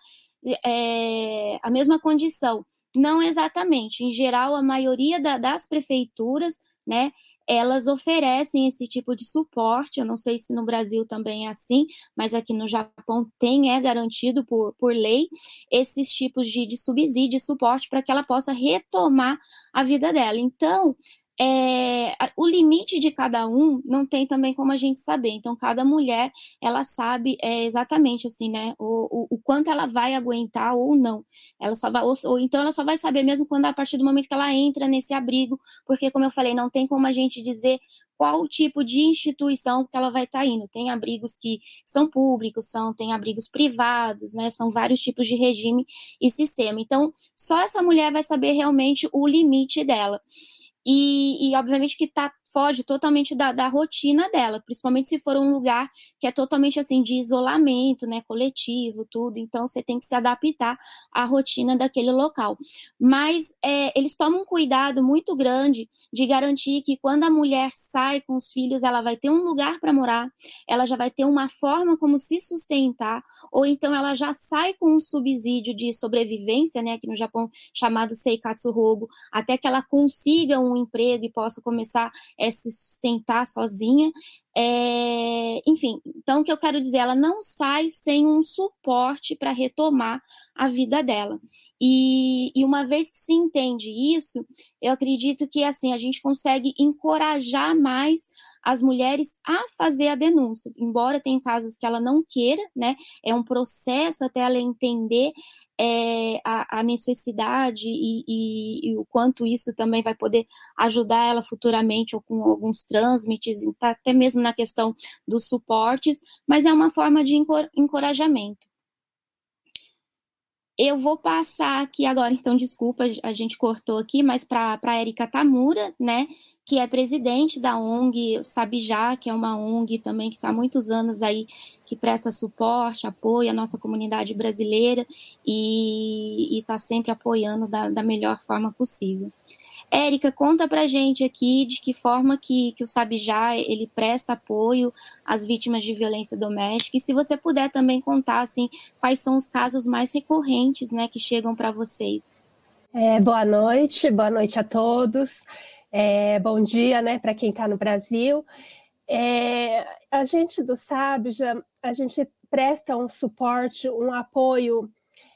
é, a mesma condição. Não exatamente. Em geral, a maioria da, das prefeituras, né, elas oferecem esse tipo de suporte. Eu não sei se no Brasil também é assim, mas aqui no Japão tem, é garantido por, por lei, esses tipos de, de subsídio suporte para que ela possa retomar a vida dela. Então, é, o limite de cada um não tem também como a gente saber. Então, cada mulher, ela sabe é, exatamente assim, né, o, o, o, quanto ela vai aguentar ou não. Ela só vai, ou, ou, então ela só vai saber mesmo quando a partir do momento que ela entra nesse abrigo, porque como eu falei, não tem como a gente dizer qual tipo de instituição que ela vai estar tá indo. Tem abrigos que são públicos, são tem abrigos privados, né? São vários tipos de regime e sistema. Então, só essa mulher vai saber realmente o limite dela. E, e, obviamente que tá, foge totalmente da, da, rotina dela, principalmente se for um lugar que é totalmente assim de isolamento, né, coletivo, tudo. Então você tem que se adaptar à rotina daquele local. Mas é, eles tomam um cuidado muito grande de garantir que quando a mulher sai com os filhos, ela vai ter um lugar para morar, ela já vai ter uma forma como se sustentar, ou então ela já sai com um subsídio de sobrevivência, né, aqui no Japão chamado Seikatsu Rogo, até que ela consiga um emprego e possa começar é, se sustentar sozinha. É, enfim, então o que eu quero dizer, ela não sai sem um suporte para retomar a vida dela. E, e, uma vez que se entende isso, eu acredito que assim a gente consegue encorajar mais as mulheres a fazer a denúncia, embora tenha casos que ela não queira, né? É um processo até ela entender é, a, a, necessidade e, e, e, o quanto isso também vai poder ajudar ela futuramente ou com alguns trâmites, tá, até mesmo na questão dos suportes, mas é uma forma de encorajamento. Eu vou passar aqui agora, então, desculpa, a gente cortou aqui, mas para a Erika Tamura, né, que é presidente da ONG Sabijá, que é uma ONG também que está há muitos anos aí, que presta suporte, apoia a nossa comunidade brasileira e está sempre apoiando da, da melhor forma possível. Érica, conta pra gente aqui de que forma que, que o Sabijá ele presta apoio às vítimas de violência doméstica e se você puder também contar assim quais são os casos mais recorrentes, né, que chegam para vocês. É, boa noite, boa noite a todos. É, bom dia, né, para quem está no Brasil. É, a gente do Sabja, a gente presta um suporte, um apoio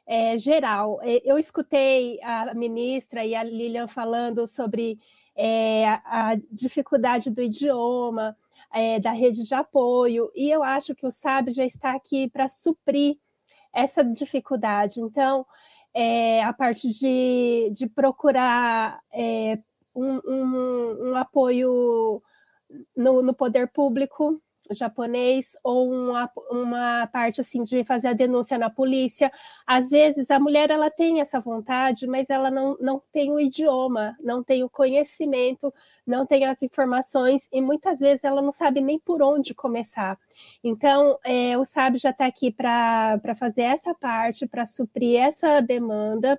é, geral. Eu escutei a ministra e a Lilian falando sobre é, a dificuldade do idioma, é, da rede de apoio, e eu acho que o SAB já está aqui para suprir essa dificuldade. Então, é, a parte de, de procurar é, um, um, um, apoio no, no poder público, japonês ou uma, uma parte assim de fazer a denúncia na polícia. Às vezes a mulher ela tem essa vontade, mas ela não, não tem o idioma, não tem o conhecimento, não tem as informações e muitas vezes ela não sabe nem por onde começar. Então é, o SAB já está aqui para fazer essa parte, para suprir essa demanda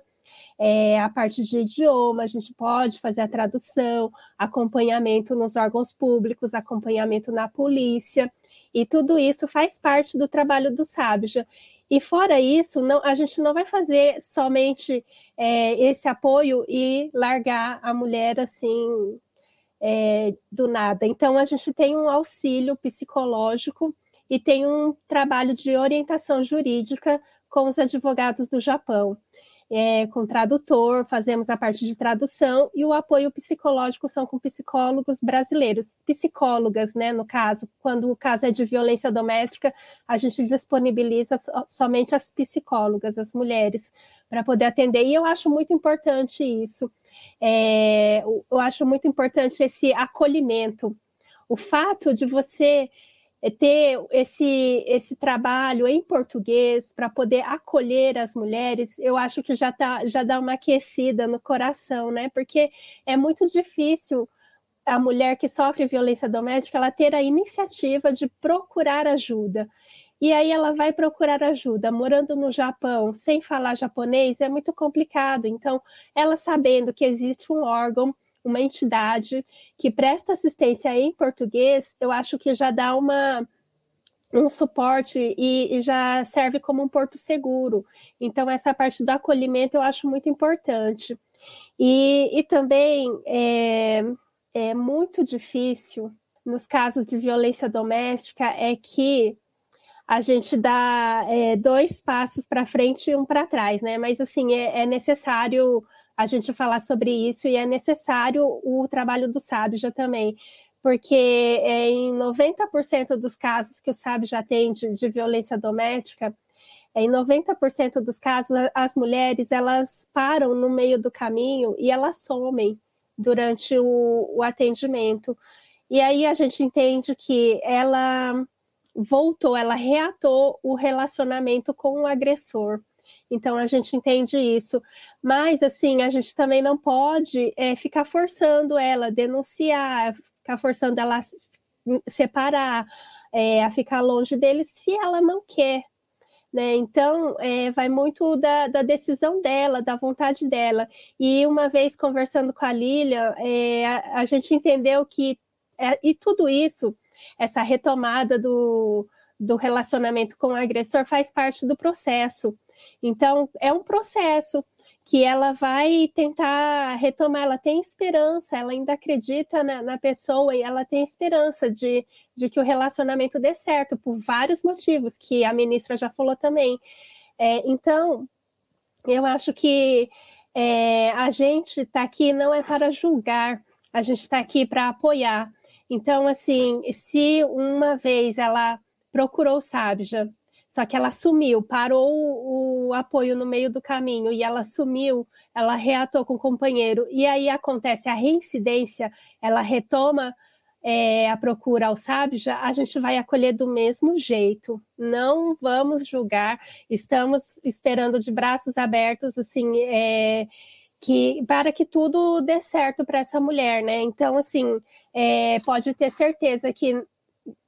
é, a parte de idioma, a gente pode fazer a tradução, acompanhamento nos órgãos públicos, acompanhamento na polícia, e tudo isso faz parte do trabalho do Sábia. E fora isso, não, a gente não vai fazer somente é, esse apoio e largar a mulher assim é, do nada. Então, a gente tem um auxílio psicológico e tem um trabalho de orientação jurídica com os advogados do Japão é, com tradutor, fazemos a parte de tradução e o apoio psicológico são com psicólogos brasileiros, psicólogas, né, no caso, quando o caso é de violência doméstica, a gente disponibiliza somente as psicólogas, as mulheres, para poder atender, e eu acho muito importante isso, é, eu acho muito importante esse acolhimento, o fato de você é ter esse, esse trabalho em português para poder acolher as mulheres, eu acho que já, tá, já dá uma aquecida no coração, né? Porque é muito difícil a mulher que sofre violência doméstica ela ter a iniciativa de procurar ajuda. E aí ela vai procurar ajuda, morando no Japão, sem falar japonês, é muito complicado. Então, ela sabendo que existe um órgão uma entidade que presta assistência em português, eu acho que já dá uma um suporte e, e, já serve como um porto seguro. Então, essa parte do acolhimento eu acho muito importante. E, e também é, é muito difícil, nos casos de violência doméstica, é que a gente dá é, dois passos para frente e um para trás, né? Mas, assim, é, é necessário a gente falar sobre isso e é necessário o trabalho do já também, porque é, em 90% dos casos que o SAB já atende de violência doméstica, é, em 90% dos casos as mulheres elas param no meio do caminho e elas somem durante o, o atendimento. E aí a gente entende que ela voltou, ela reatou o relacionamento com o agressor. Então a gente entende isso. Mas assim, a gente também não pode é, ficar forçando ela a denunciar, ficar forçando ela a separar, é, a ficar longe dele se ela não quer. Né? Então, é, vai muito da, da, decisão dela, da vontade dela. E uma vez conversando com a Lilian, a, a, gente entendeu que, e tudo isso, essa retomada do, do relacionamento com o agressor faz parte do processo. Então, é um processo que ela vai tentar retomar, ela tem esperança, ela ainda acredita na, na, pessoa e ela tem esperança de, de que o relacionamento dê certo, por vários motivos, que a ministra já falou também. É, então, eu acho que é, a gente está aqui não é para julgar, a gente está aqui para apoiar. Então, assim, se uma vez ela procurou Sábia, só que ela sumiu, parou o, o, apoio no meio do caminho e ela sumiu, ela reatou com o companheiro. E aí acontece a reincidência, ela retoma é, a procura ao sábio, a gente vai acolher do mesmo jeito. Não vamos julgar, estamos esperando de braços abertos, assim, é, que para que tudo dê certo para essa mulher, né? Então, assim, é, pode ter certeza que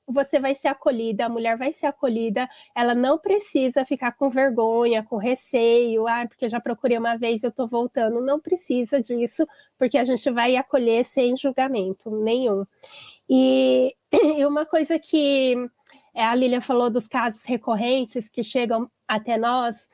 você vai ser acolhida, a mulher vai ser acolhida, ela não precisa ficar com vergonha, com receio, ah, porque já procurei uma vez, eu tô voltando, não precisa disso, porque a gente vai acolher sem julgamento nenhum. E, e uma coisa que é, a Lilian falou dos casos recorrentes que chegam até nós,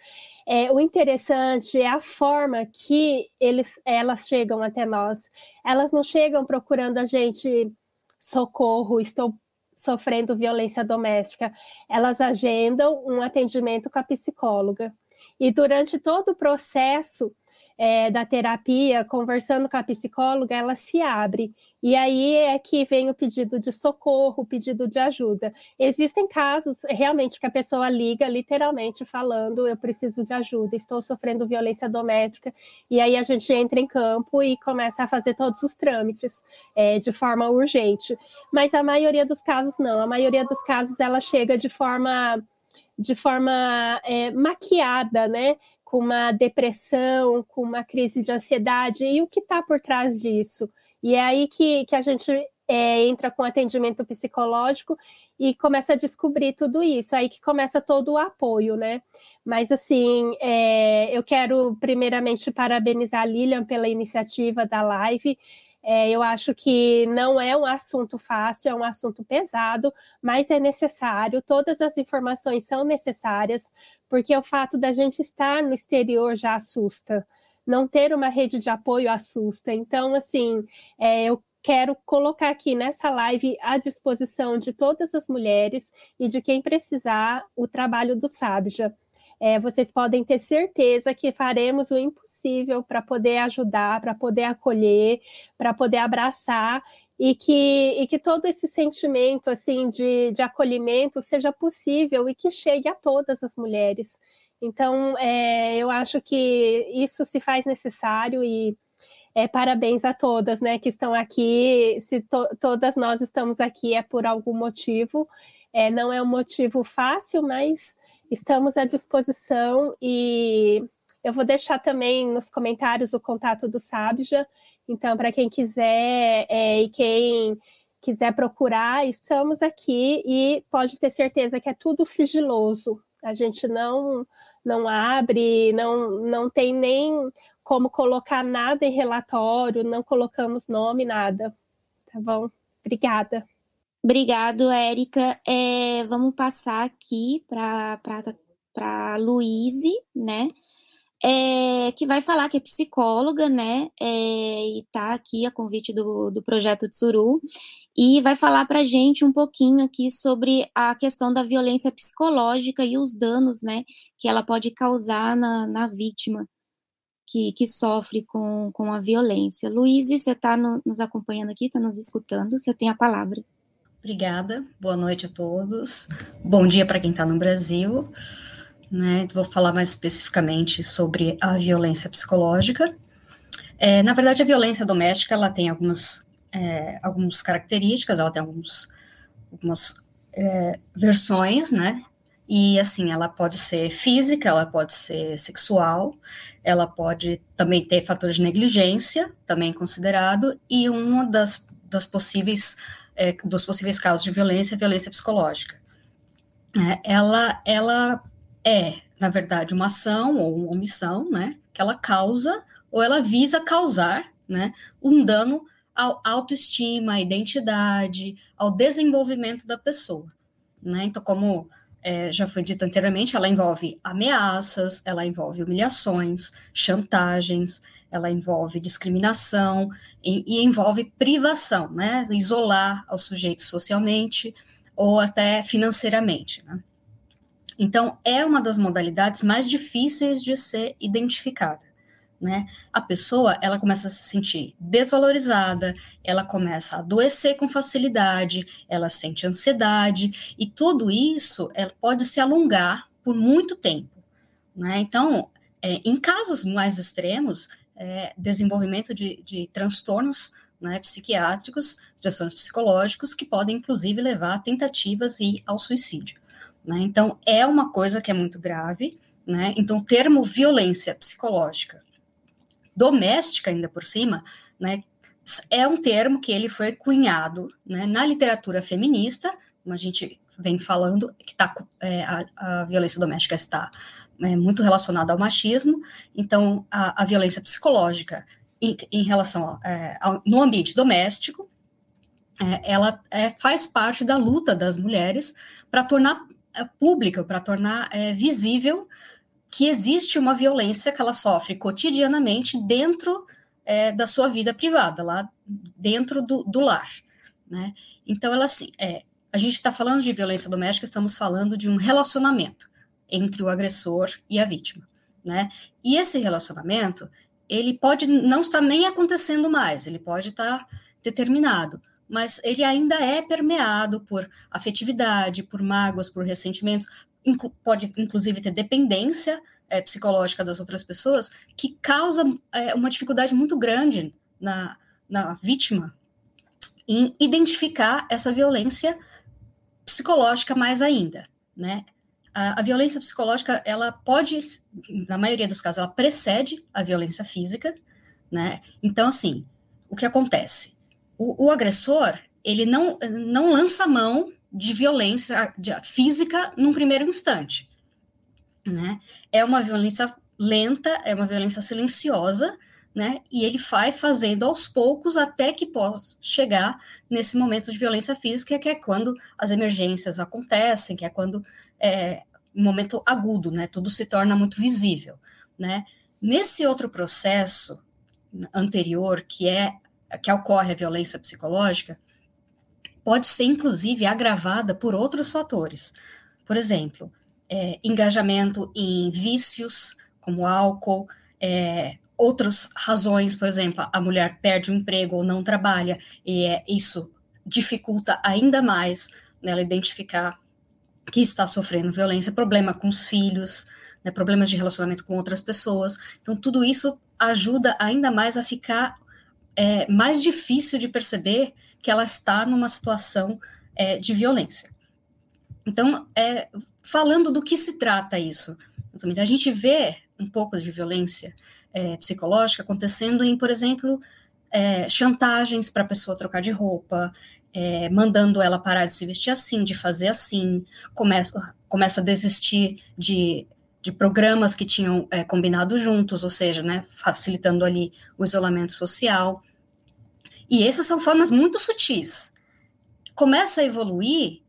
é, o interessante é a forma que eles, elas chegam até nós. Elas não chegam procurando a gente socorro, estou sofrendo violência doméstica, elas agendam um atendimento com a psicóloga. E durante todo o processo é, da terapia, conversando com a psicóloga, ela se abre. E aí é que vem o pedido de socorro, o pedido de ajuda. Existem casos realmente que a pessoa liga, literalmente falando: eu preciso de ajuda, estou sofrendo violência doméstica. E aí a gente entra em campo e começa a fazer todos os trâmites é, de forma urgente. Mas a maioria dos casos não. A maioria dos casos ela chega de forma de forma é, maquiada, né? Com uma depressão, com uma crise de ansiedade, e o que está por trás disso? E é aí que, que a gente é, entra com atendimento psicológico e começa a descobrir tudo isso, aí que começa todo o apoio, né? Mas assim, é, eu quero primeiramente parabenizar a Lilian pela iniciativa da live. É, eu acho que não é um assunto fácil, é um assunto pesado, mas é necessário. Todas as informações são necessárias, porque o fato da gente estar no exterior já assusta. Não ter uma rede de apoio assusta. Então, assim, é, eu quero colocar aqui nessa live à disposição de todas as mulheres e de quem precisar o trabalho do Sabja é, vocês podem ter certeza que faremos o impossível para poder ajudar, para poder acolher, para poder abraçar e que, e que todo esse sentimento assim de, de acolhimento seja possível e que chegue a todas as mulheres. Então, é, eu acho que isso se faz necessário e é, parabéns a todas né, que estão aqui. Se to, todas nós estamos aqui é por algum motivo. É, não é um motivo fácil, mas estamos à disposição e eu vou deixar também nos comentários o contato do Sabja. Então, para quem quiser é, e quem quiser procurar, estamos aqui e pode ter certeza que é tudo sigiloso. A gente não não abre, não não tem nem como colocar nada em relatório, não colocamos nome, nada. Tá bom? Obrigada. Obrigado, Érica. É, vamos passar aqui para a Luíse, né? É, que vai falar que é psicóloga, né? É, e está aqui a convite do, do projeto Tsuru, e vai falar para gente um pouquinho aqui sobre a questão da violência psicológica e os danos, né? Que ela pode causar na, na vítima que, que sofre com, com a violência. Luíse, você está no, nos acompanhando aqui, está nos escutando, você tem a palavra. Obrigada, boa noite a todos. Bom dia para quem está no Brasil. Né? Vou falar mais especificamente sobre a violência psicológica. É, na verdade, a violência doméstica ela tem algumas, é, algumas características, ela tem alguns, algumas é, versões, né? E assim, ela pode ser física, ela pode ser sexual, ela pode também ter fatores de negligência, também considerado, e uma das, das possíveis é, dos possíveis casos de violência, violência psicológica. É, ela, ela é, na verdade, uma ação ou uma omissão, né, que ela causa ou ela visa causar, né, um dano à autoestima, à identidade, ao desenvolvimento da pessoa, né? Então, como é, já foi dito anteriormente, ela envolve ameaças, ela envolve humilhações, chantagens, ela envolve discriminação e, e envolve privação, né? Isolar o sujeito socialmente ou até financeiramente. Né? Então, é uma das modalidades mais difíceis de ser identificada. Né? A pessoa ela começa a se sentir desvalorizada, ela começa a adoecer com facilidade, ela sente ansiedade e tudo isso ela pode se alongar por muito tempo. Né? Então, é, em casos mais extremos, é, desenvolvimento de, de transtornos né, psiquiátricos, transtornos psicológicos que podem inclusive levar a tentativas e ao suicídio. Né? Então, é uma coisa que é muito grave. Né? Então, o termo violência psicológica doméstica, ainda por cima, né, é um termo que ele foi cunhado né, na literatura feminista, como a gente vem falando, que tá, é, a, a, violência doméstica está é, muito relacionada ao machismo, então a, a violência psicológica em, em relação é, ao, no ambiente doméstico, é, ela é, faz parte da luta das mulheres para tornar é, pública, para tornar é, visível que existe uma violência que ela sofre cotidianamente dentro da sua vida privada, lá dentro do, do lar. Né? Então, ela assim, a gente está falando de violência doméstica, estamos falando de um relacionamento entre o agressor e a vítima. Né? E esse relacionamento, ele pode não estar nem acontecendo mais, ele pode estar determinado, mas ele ainda é permeado por afetividade, por mágoas, por ressentimentos, inclu pode inclusive ter dependência é, psicológica das outras pessoas, que causa é, uma dificuldade muito grande na, na vítima em identificar essa violência psicológica mais ainda, né? A, a, violência psicológica, ela pode, na maioria dos casos, ela precede a violência física, né? Então, assim, o que acontece? o, o agressor ele não, não lança mão de violência de, física num primeiro instante. Né? É uma violência lenta, é uma violência silenciosa, né? E ele vai fazendo aos poucos até que possa chegar nesse momento de violência física, que é quando as emergências acontecem, que é quando é um momento agudo, né? Tudo se torna muito visível, né? Nesse outro processo anterior, que é que ocorre a violência psicológica pode ser, inclusive, agravada por outros fatores. Por exemplo, é, engajamento em vícios, como álcool, é, outras razões, por exemplo, a mulher perde o emprego ou não trabalha, e é, isso dificulta ainda mais ela identificar que está sofrendo violência, problema com os filhos, né, problemas de relacionamento com outras pessoas. Então, tudo isso ajuda ainda mais a ficar é mais difícil de perceber que ela está numa situação é, de violência. Então, é, falando do que se trata isso, a gente vê um pouco de violência é, psicológica acontecendo em, por exemplo, é, chantagens para a pessoa trocar de roupa, é, mandando ela parar de se vestir assim, de fazer assim, começa, começa a desistir de, de programas que tinham é, combinado juntos, ou seja, né, facilitando ali o isolamento social. E essas são formas muito sutis. Começa a evoluir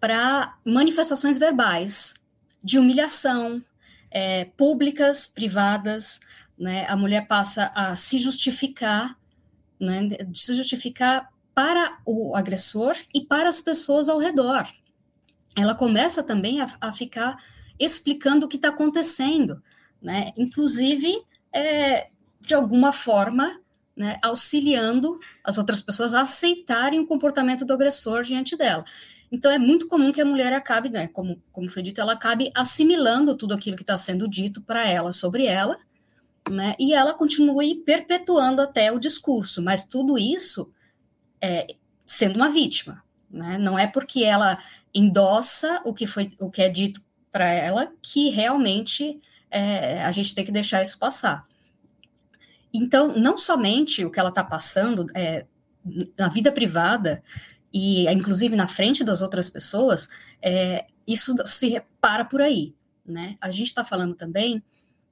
para manifestações verbais de humilhação, é, públicas, privadas, né? A mulher passa a se justificar, né? Se justificar para o agressor e para as pessoas ao redor. Ela começa também a, a ficar explicando o que está acontecendo, né? Inclusive, é, de alguma forma, né, auxiliando as outras pessoas a aceitarem o comportamento do agressor diante dela. Então é muito comum que a mulher acabe, né, como, como foi dito, ela acabe assimilando tudo aquilo que está sendo dito para ela sobre ela, né, e ela continue perpetuando até o discurso, mas tudo isso é, sendo uma vítima, né, não é porque ela endossa o que foi o que é dito para ela que realmente é, a gente tem que deixar isso passar. Então, não somente o que ela está passando é, na vida privada, e inclusive na frente das outras pessoas, é, isso se repara por aí. Né? A gente está falando também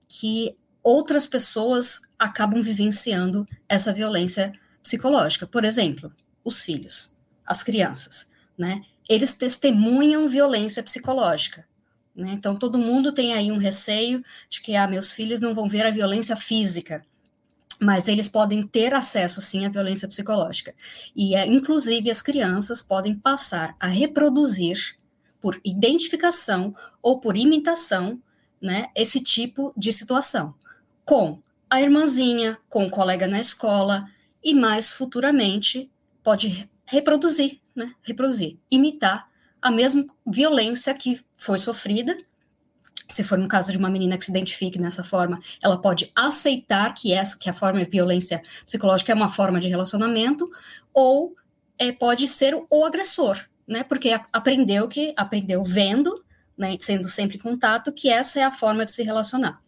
que outras pessoas acabam vivenciando essa violência psicológica. Por exemplo, os filhos, as crianças. Né? eles testemunham violência psicológica. Né? Então, todo mundo tem aí um receio de que ah, meus filhos não vão ver a violência física, mas eles podem ter acesso, sim, à violência psicológica. E, é, inclusive, as crianças podem passar a reproduzir, por identificação ou por imitação, né, esse tipo de situação, com a irmãzinha, com o colega na escola, e mais futuramente pode reproduzir, né, reproduzir, imitar a mesma violência que foi sofrida. Se for no caso de uma menina que se identifique dessa forma, ela pode aceitar que essa que a forma de violência psicológica é uma forma de relacionamento, ou é, pode ser o agressor, né? Porque aprendeu que aprendeu vendo, né, sendo sempre em contato, que essa é a forma de se relacionar.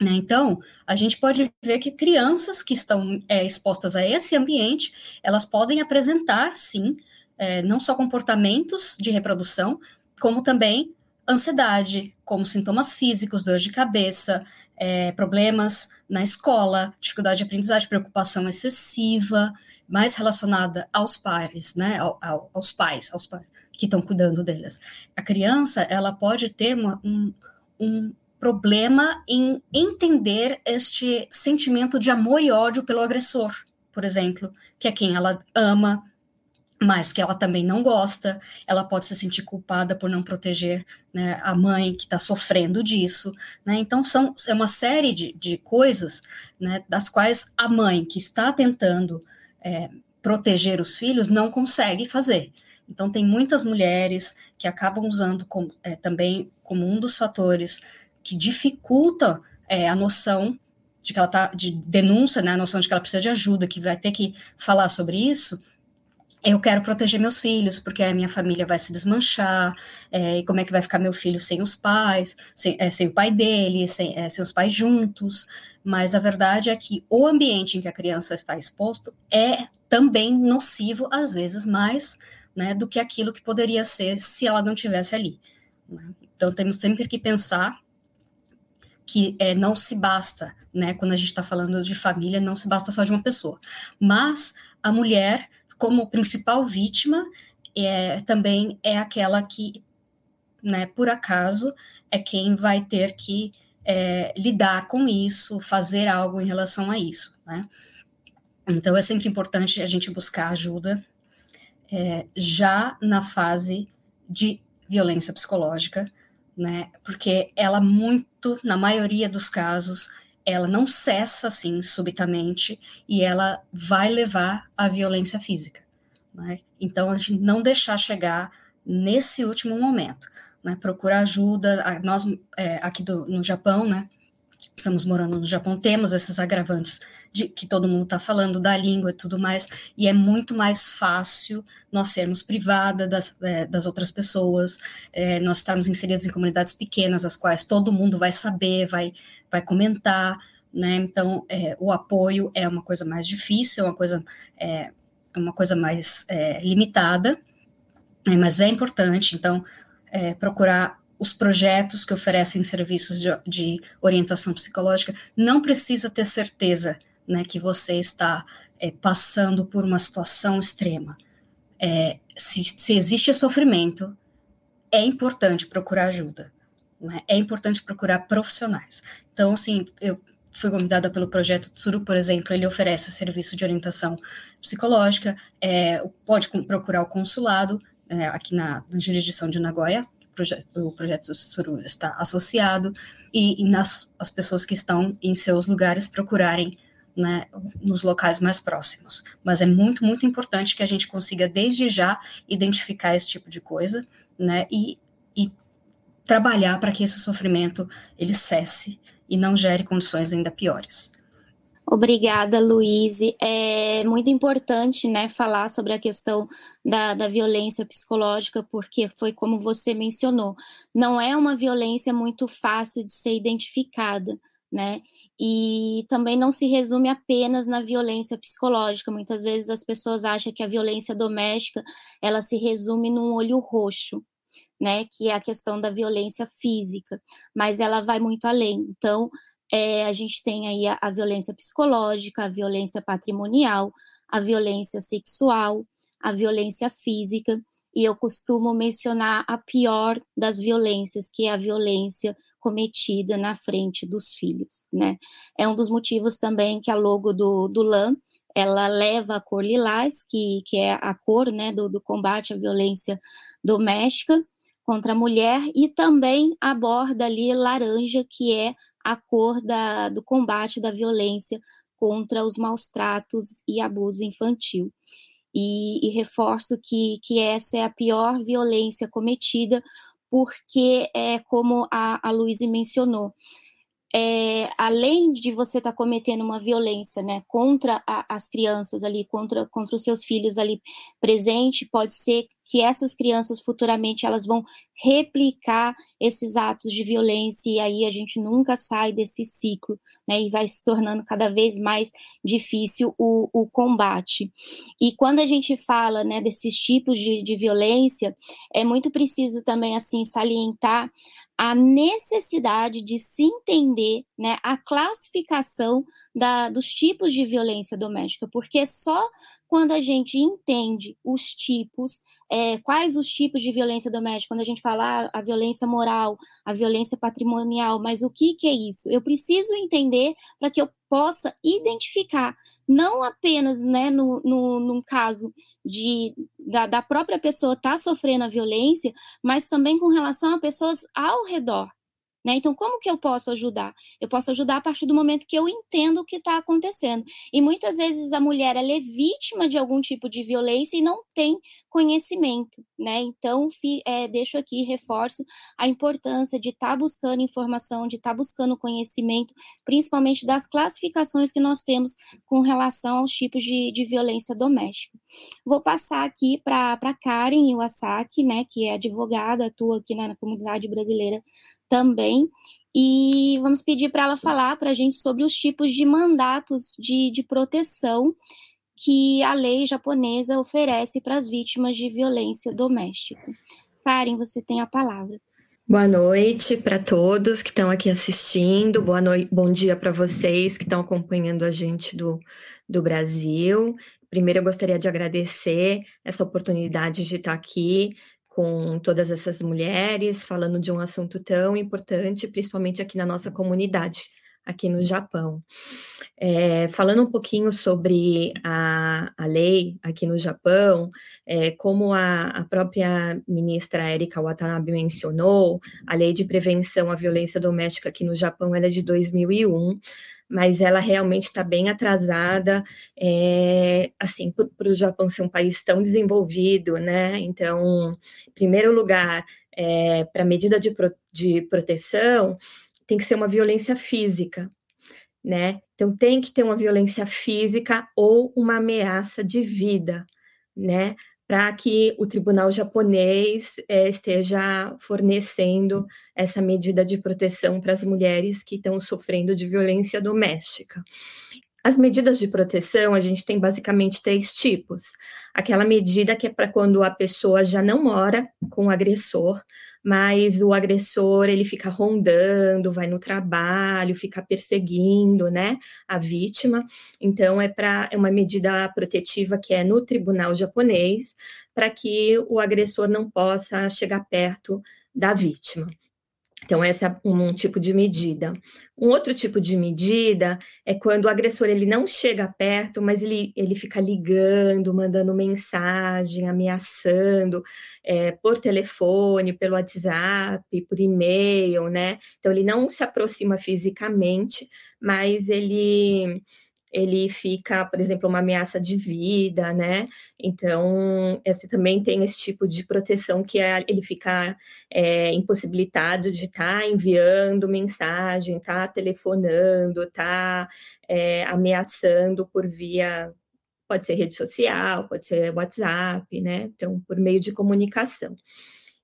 Né? Então, a gente pode ver que crianças que estão é, expostas a esse ambiente, elas podem apresentar, sim, é, não só comportamentos de reprodução, como também ansiedade, como sintomas físicos, dor de cabeça, é, problemas na escola, dificuldade de aprendizagem, preocupação excessiva, mais relacionada aos pares, né, ao, ao, aos pais, aos pais que estão cuidando deles. A criança, ela pode ter uma, um, um problema em entender este sentimento de amor e ódio pelo agressor, por exemplo, que é quem ela ama, mas que ela também não gosta, ela pode se sentir culpada por não proteger né, a mãe que está sofrendo disso. Né? Então, são é uma série de, de coisas né, das quais a mãe que está tentando é, proteger os filhos não consegue fazer. Então, tem muitas mulheres que acabam usando é, também como um dos fatores que dificulta é, a noção de que ela está de denúncia, né, a noção de que ela precisa de ajuda, que vai ter que falar sobre isso, eu quero proteger meus filhos, porque a minha família vai se desmanchar, é, e como é que vai ficar meu filho sem os pais, sem, é, sem o pai dele, sem, é, os pais juntos. Mas a verdade é que o ambiente em que a criança está exposto é também nocivo, às vezes mais, né, do que aquilo que poderia ser se ela não tivesse ali. Né? Então temos sempre que pensar que é, não se basta, né, quando a gente está falando de família, não se basta só de uma pessoa, mas a mulher como principal vítima, é, também é aquela que, né, por acaso, é quem vai ter que é, lidar com isso, fazer algo em relação a isso, né? Então, é sempre importante a gente buscar ajuda é, já na fase de violência psicológica, né? Porque ela muito, na maioria dos casos, ela não cessa assim subitamente e ela vai levar à violência física. Né? Então, a gente não deixar chegar nesse último momento, né? procurar ajuda. Nós, é, aqui do, no Japão, né? estamos morando no Japão, temos esses agravantes de que todo mundo está falando da língua e tudo mais, e é muito mais fácil nós sermos privada das, é, das outras pessoas, é, nós estarmos inseridos em comunidades pequenas, as quais todo mundo vai saber, vai, vai comentar, né? Então, é, o apoio é uma coisa mais difícil, é uma coisa, é uma coisa mais é, limitada, né? mas é importante, então, é, procurar os projetos que oferecem serviços de, de, orientação psicológica, não precisa ter certeza né, que você está é, passando por uma situação extrema. É, se, se, existe sofrimento, é importante procurar ajuda. Né? É importante procurar profissionais. Então, assim, eu fui convidada pelo projeto Tsuru, por exemplo, ele oferece serviço de orientação psicológica, é, pode procurar o consulado é, aqui na, na jurisdição de Nagoya, o projeto Suru está associado e, e, nas as pessoas que estão em seus lugares procurarem né, nos locais mais próximos. Mas é muito, muito importante que a gente consiga desde já identificar esse tipo de coisa, né, e, e trabalhar para que esse sofrimento ele cesse e não gere condições ainda piores. Obrigada, Luiz. É muito importante né, falar sobre a questão da, da violência psicológica, porque foi como você mencionou, não é uma violência muito fácil de ser identificada. Né? E também não se resume apenas na violência psicológica. Muitas vezes as pessoas acham que a violência doméstica ela se resume num olho roxo, né? Que é a questão da violência física, mas ela vai muito além. Então, é, a gente tem aí a, a violência psicológica, a violência patrimonial, a violência sexual, a violência física, e eu costumo mencionar a pior das violências, que é a violência cometida na frente dos filhos, né? É um dos motivos também que a logo do, do LAM, ela leva a cor lilás, que, que é a cor, né, do, do combate à violência doméstica contra a mulher, e também aborda ali laranja, que é a cor da, do combate da violência contra os maus tratos e abuso infantil. E, e, reforço que, que essa é a pior violência cometida, porque é como a, a Luísa mencionou, é, além de você estar tá cometendo uma violência né, contra a, as crianças ali, contra, contra os seus filhos ali presente, pode ser que essas crianças futuramente elas vão replicar esses atos de violência e aí a gente nunca sai desse ciclo, né? E vai se tornando cada vez mais difícil o, o combate. E quando a gente fala, né, desses tipos de, de violência, é muito preciso também assim salientar a necessidade de se entender né, a classificação da, dos tipos de violência doméstica, porque só quando a gente entende os tipos, é, quais os tipos de violência doméstica, quando a gente fala ah, a violência moral, a violência patrimonial, mas o que, que é isso? Eu preciso entender para que eu possa identificar, não apenas né, no, no, num caso de, da, da própria pessoa estar tá sofrendo a violência, mas também com relação a pessoas ao redor. Né? Então, como que eu posso ajudar? Eu posso ajudar a partir do momento que eu entendo o que está acontecendo. E muitas vezes a mulher é vítima de algum tipo de violência e não tem conhecimento, né? Então, é, deixo aqui, reforço a importância de estar tá buscando informação, de estar tá buscando conhecimento, principalmente das classificações que nós temos com relação aos tipos de, de violência doméstica. Vou passar aqui para Karen Iwasaki, né, que é advogada, atua aqui na comunidade brasileira também. E vamos pedir para ela falar para a gente sobre os tipos de mandatos de, de proteção que a lei japonesa oferece para as vítimas de violência doméstica. Karen, você tem a palavra. Boa noite para todos que estão aqui assistindo, boa noite, bom dia para vocês que estão acompanhando a gente do, do Brasil. Primeiro, eu gostaria de agradecer essa oportunidade de estar aqui com todas essas mulheres, falando de um assunto tão importante, principalmente aqui na nossa comunidade, aqui no Japão. É, falando um pouquinho sobre a, a lei aqui no Japão, é, como a, a, própria ministra Erika Watanabe mencionou, a lei de prevenção à violência doméstica aqui no Japão é de 2001 mas ela realmente está bem atrasada, é, assim, para o Japão ser um país tão desenvolvido, né? Então, em primeiro lugar, é, para medida de, pro, de proteção, tem que ser uma violência física, né? Então, tem que ter uma violência física ou uma ameaça de vida, né? Para que o tribunal japonês é, esteja fornecendo essa medida de proteção para as mulheres que estão sofrendo de violência doméstica. As medidas de proteção, a gente tem basicamente três tipos. Aquela medida que é para quando a pessoa já não mora com o agressor, mas o agressor ele fica rondando, vai no trabalho, fica perseguindo, né, a vítima. Então é para é uma medida protetiva que é no tribunal japonês, para que o agressor não possa chegar perto da vítima. Então, esse é um, um, tipo de medida. Um outro tipo de medida é quando o agressor ele não chega perto, mas ele, ele fica ligando, mandando mensagem, ameaçando é, por telefone, pelo WhatsApp, por e-mail, né? Então, ele não se aproxima fisicamente, mas ele ele fica, por exemplo, uma ameaça de vida, né? Então, esse também tem esse tipo de proteção que é ele ficar é, impossibilitado de estar tá enviando mensagem, tá telefonando, tá, é, ameaçando por via pode ser rede social, pode ser WhatsApp, né? Então, por meio de comunicação.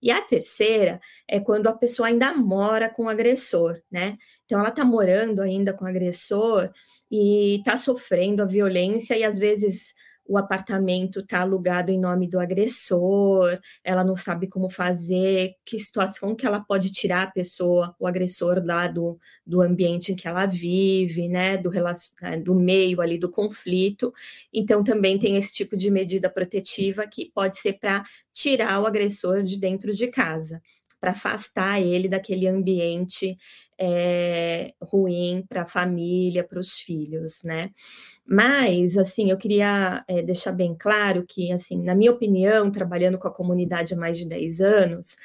E a terceira é quando a pessoa ainda mora com o agressor, né? Então ela está morando ainda com o agressor e está sofrendo a violência e às vezes o apartamento está alugado em nome do agressor, ela não sabe como fazer, que situação que ela pode tirar a pessoa, o agressor lá do, do ambiente em que ela vive, né, do, né, do meio ali do conflito. Então, também tem esse tipo de medida protetiva que pode ser para tirar o agressor de dentro de casa para afastar ele daquele ambiente é, ruim para a família, para os filhos, né? Mas, assim, eu queria é, deixar bem claro que, assim, na minha opinião, trabalhando com a comunidade há mais de 10 anos,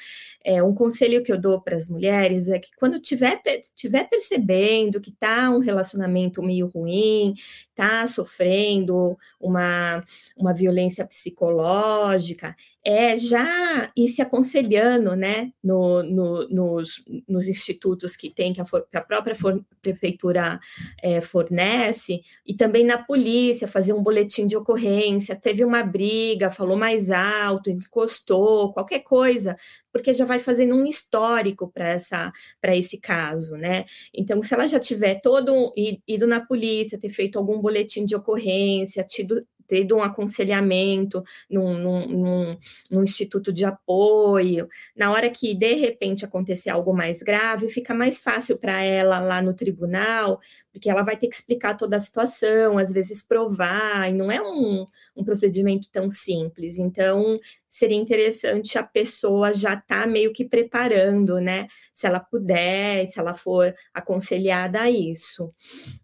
é, um conselho que eu dou para as mulheres é que quando tiver, tiver percebendo que está um relacionamento meio ruim, está sofrendo uma, uma violência psicológica, é já ir se aconselhando, né, no, no, nos, nos institutos que tem, que a, que a própria for, prefeitura é, fornece, e também na polícia, fazer um boletim de ocorrência, teve uma briga, falou mais alto, encostou, qualquer coisa, porque já vai fazendo um histórico para esse caso, né? Então, se ela já tiver todo ido na polícia, ter feito algum boletim de ocorrência, tido, tido um aconselhamento num, num, num, num, instituto de apoio, na hora que de repente acontecer algo mais grave, fica mais fácil para ela lá no tribunal, porque ela vai ter que explicar toda a situação, às vezes provar, e não é um, um procedimento tão simples. Então, seria interessante a pessoa já estar tá meio que preparando, né? Se ela puder, se ela for aconselhada a isso.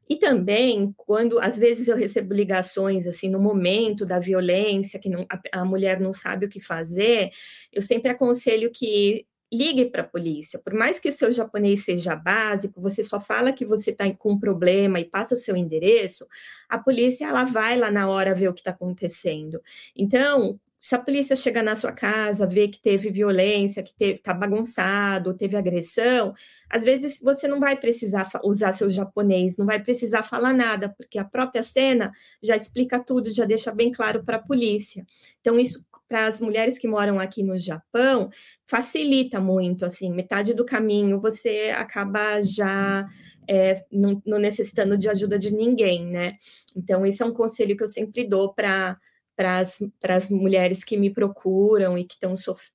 E também, quando às vezes eu recebo ligações assim no momento da violência, que não, a, a mulher não sabe o que fazer, eu sempre aconselho que ligue para a polícia. Por mais que o seu japonês seja básico, você só fala que você está com um problema e passa o seu endereço, a polícia ela vai lá na hora ver o que está acontecendo. Então, se a polícia chegar na sua casa, ver que teve violência, que está bagunçado, teve agressão, às vezes você não vai precisar usar seu japonês, não vai precisar falar nada, porque a própria cena já explica tudo, já deixa bem claro para a polícia. Então, isso para as mulheres que moram aqui no Japão facilita muito, assim, metade do caminho você acaba já é, não, não necessitando de ajuda de ninguém, né? Então, isso é um conselho que eu sempre dou para para as mulheres que me procuram e que estão sof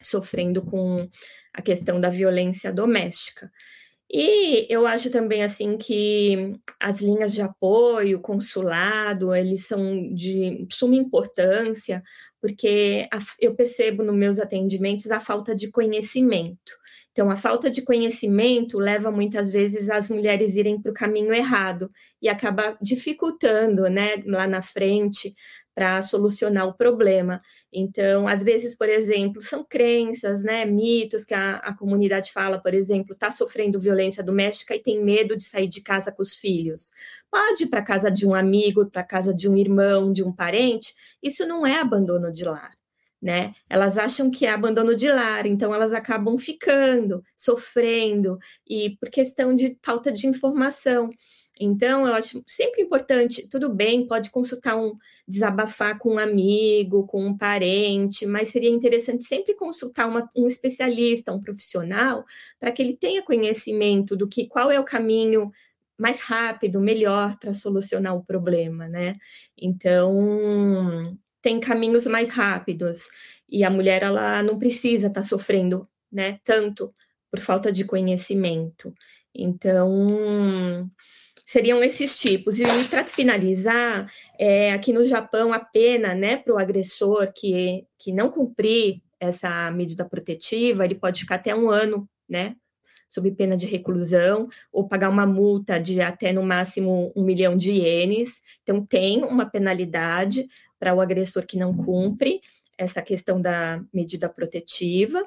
sofrendo com a questão da violência doméstica. E eu acho também assim que as linhas de apoio, consulado, eles são de suma importância, porque a, eu percebo nos meus atendimentos a falta de conhecimento. Então, a falta de conhecimento leva muitas vezes as mulheres irem para o caminho errado e acaba dificultando, né, lá na frente, para solucionar o problema. Então, às vezes, por exemplo, são crenças, né, mitos que a, a comunidade fala, por exemplo, está sofrendo violência doméstica e tem medo de sair de casa com os filhos. Pode ir para casa de um amigo, para casa de um irmão, de um parente. Isso não é abandono de lar. Né? Elas acham que é abandono de lar, então elas acabam ficando, sofrendo, e por questão de falta de informação. Então, eu acho sempre importante, tudo bem, pode consultar um, desabafar com um amigo, com um parente, mas seria interessante sempre consultar uma, um especialista, um profissional, para que ele tenha conhecimento do que qual é o caminho mais rápido, melhor para solucionar o problema, né? Então, tem caminhos mais rápidos e a mulher ela não precisa estar tá sofrendo, né, tanto por falta de conhecimento. Então, seriam esses tipos. E para finalizar, é, aqui no Japão, a pena né, para o agressor que, que não cumprir essa medida protetiva, ele pode ficar até um ano, né? Sob pena de reclusão, ou pagar uma multa de até no máximo um milhão de ienes. Então, tem uma penalidade para o agressor que não cumpre essa questão da medida protetiva.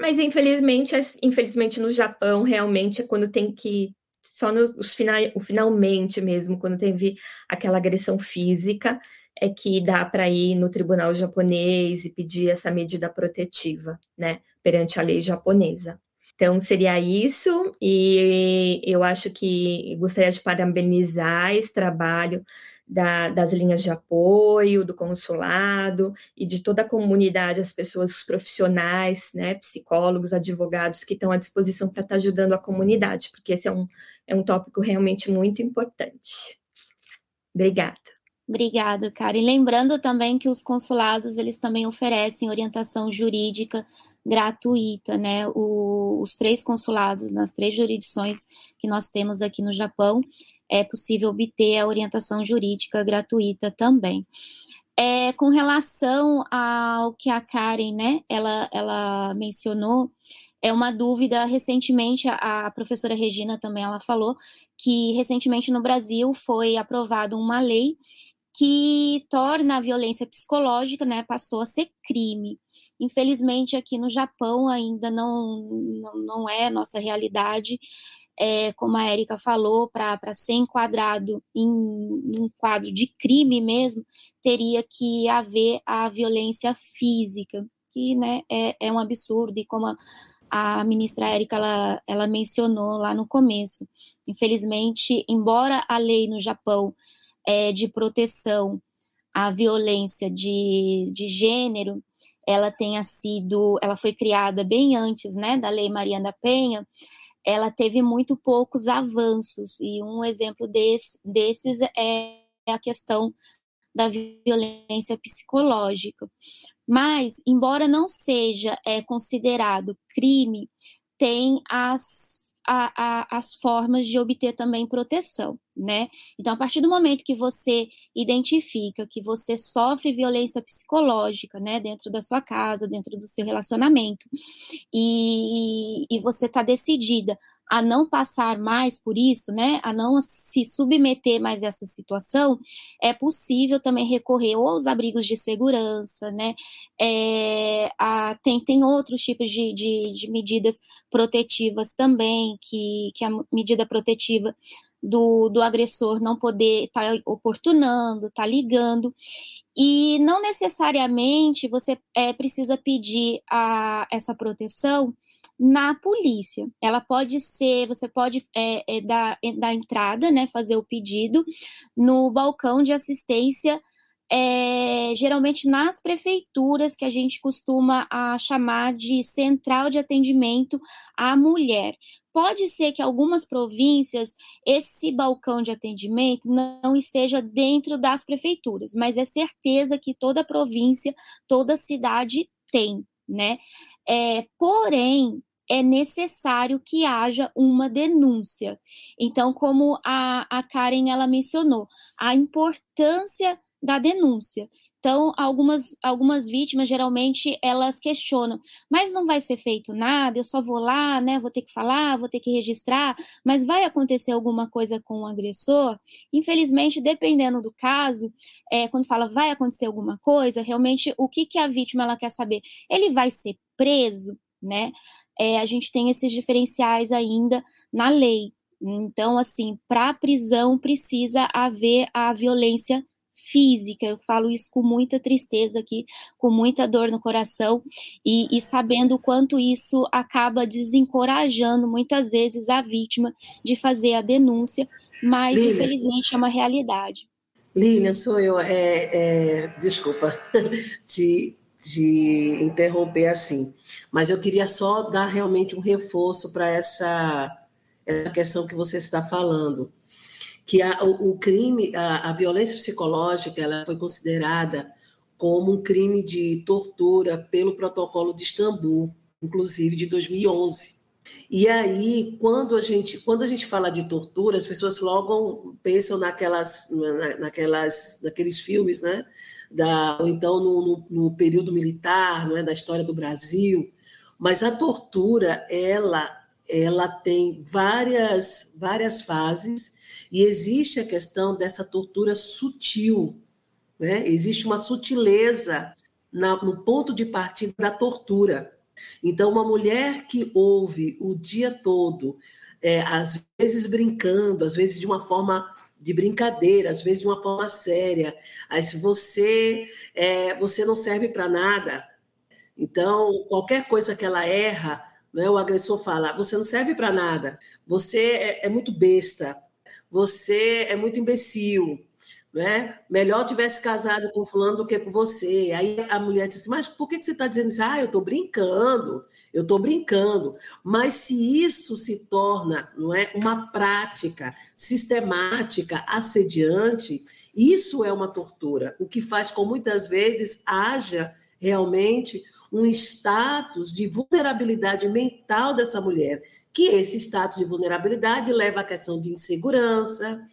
Mas infelizmente, infelizmente no Japão realmente é quando tem que só no os final, o finalmente mesmo, quando teve aquela agressão física, é que dá para ir no tribunal japonês e pedir essa medida protetiva, né, perante a lei japonesa. Então, seria isso, e eu acho que gostaria de parabenizar esse trabalho da, das linhas de apoio, do consulado e de toda a comunidade, as pessoas, os profissionais, né, psicólogos, advogados que estão à disposição para estar tá ajudando a comunidade, porque esse é um, é um tópico realmente muito importante. Obrigada. Obrigada. E lembrando também que os consulados, eles também oferecem orientação jurídica gratuita, né? O, os três consulados, nas três jurisdições que nós temos aqui no Japão, é possível obter a orientação jurídica gratuita também. É, com relação ao que a Karen, né, ela, ela mencionou, é uma dúvida, recentemente, a, professora Regina também, ela falou que recentemente no Brasil foi aprovada uma lei que torna a violência psicológica, né, passou a ser crime. Infelizmente, aqui no Japão ainda não, não, não é nossa realidade, é, como a Érica falou, para ser enquadrado em um quadro de crime mesmo, teria que haver a violência física, que né, é, é um absurdo, e como a, a ministra Érica ela, ela mencionou lá no começo. Infelizmente, embora a lei no Japão é, de proteção à violência de, de gênero, ela tenha sido, ela foi criada bem antes, né, da Lei Maria da Penha, ela teve muito poucos avanços, e um exemplo desse, desses é a questão da violência psicológica. Mas, embora não seja é, considerado crime, tem as a, a, as formas de obter também proteção, né? Então, a partir do momento que você identifica que você sofre violência psicológica, né, dentro da sua casa, dentro do seu relacionamento, e, e você está decidida a não passar mais por isso, né, a não se submeter mais a essa situação, é possível também recorrer ou aos abrigos de segurança, né, é, a, tem, tem outros tipos de, de, de medidas protetivas também, que, que a medida protetiva do, do agressor não poder estar tá oportunando, estar tá ligando. E não necessariamente você é, precisa pedir a, essa proteção na polícia. Ela pode ser, você pode é, é, dar, é, dar entrada, né, fazer o pedido no balcão de assistência, é, geralmente nas prefeituras, que a gente costuma a chamar de central de atendimento à mulher. Pode ser que algumas províncias esse balcão de atendimento não esteja dentro das prefeituras, mas é certeza que toda província, toda cidade tem, né? É, porém, é necessário que haja uma denúncia. Então, como a, a Karen ela mencionou, a importância da denúncia. Então, algumas, algumas vítimas, geralmente, elas questionam, mas não vai ser feito nada, eu só vou lá, né, vou ter que falar, vou ter que registrar, mas vai acontecer alguma coisa com o agressor? Infelizmente, dependendo do caso, é, quando fala vai acontecer alguma coisa, realmente, o que, que a vítima ela quer saber? Ele vai ser preso, né? É, a gente tem esses diferenciais ainda na lei. Então, assim, para prisão precisa haver a violência física. Eu falo isso com muita tristeza aqui, com muita dor no coração e, e sabendo o quanto isso acaba desencorajando muitas vezes a vítima de fazer a denúncia, mas Lilian, infelizmente é uma realidade. Lilian, sou eu. É, é, desculpa de, de interromper assim, mas eu queria só dar realmente um reforço para essa, essa questão que você está falando que a, o, o, crime, a, a, violência psicológica, ela foi considerada como um crime de tortura pelo Protocolo de Istambul, inclusive de 2011. E aí, quando a gente, quando a gente fala de tortura, as pessoas logo pensam naquelas, na, naquelas, naqueles filmes, né? Da, ou então no, no, no período militar, não é, da história do Brasil. Mas a tortura, ela, ela tem várias, várias fases e existe a questão dessa tortura sutil, né? existe uma sutileza na, no ponto de partida da tortura. Então, uma mulher que ouve o dia todo, é, às vezes brincando, às vezes de uma forma de brincadeira, às vezes de uma forma séria. Se você é, você não serve para nada, então qualquer coisa que ela erra, né, o agressor fala: você não serve para nada, você é, é muito besta, você é muito imbecil, né? Melhor tivesse casado com fulano do que com você. Aí a mulher disse, mas por que você está dizendo isso? Ah, eu estou brincando, eu estou brincando. Mas se isso se torna não é, uma prática sistemática, assediante, isso é uma tortura, o que faz com muitas vezes haja realmente um status de vulnerabilidade mental dessa mulher, que esse status de vulnerabilidade leva à questão de insegurança,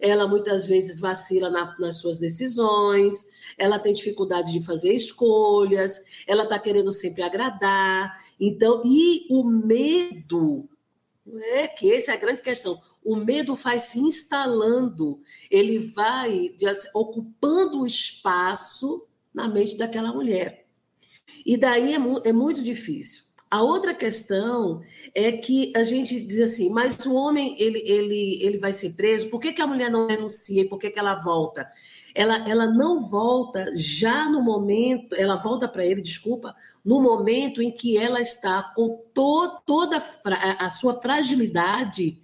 ela muitas vezes vacila na, nas suas decisões, ela tem dificuldade de fazer escolhas, ela está querendo sempre agradar. Então, e o medo, é que essa é a grande questão. O medo vai se instalando, ele vai ocupando o espaço na mente daquela mulher. E daí é, é muito difícil. A outra questão é que a gente diz assim, mas o homem ele, ele, ele vai ser preso, por que, que a mulher não denuncia, por que, que ela volta? Ela, ela não volta já no momento, ela volta para ele, desculpa, no momento em que ela está com to, toda a sua fragilidade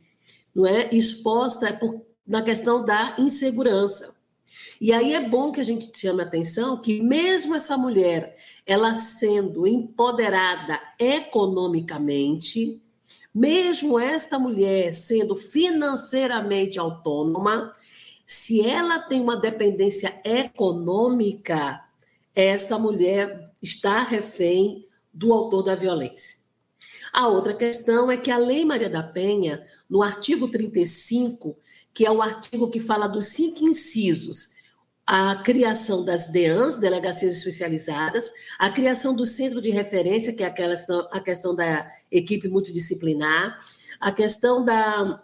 não é, exposta por, na questão da insegurança. E aí é bom que a gente chame a atenção que mesmo essa mulher, ela sendo empoderada economicamente, mesmo esta mulher sendo financeiramente autônoma, se ela tem uma dependência econômica, esta mulher está refém do autor da violência. A outra questão é que a Lei Maria da Penha, no artigo 35, que é o artigo que fala dos cinco incisos a criação das DEANs, delegacias especializadas, a criação do centro de referência, que é aquela, a questão da equipe multidisciplinar, a questão da,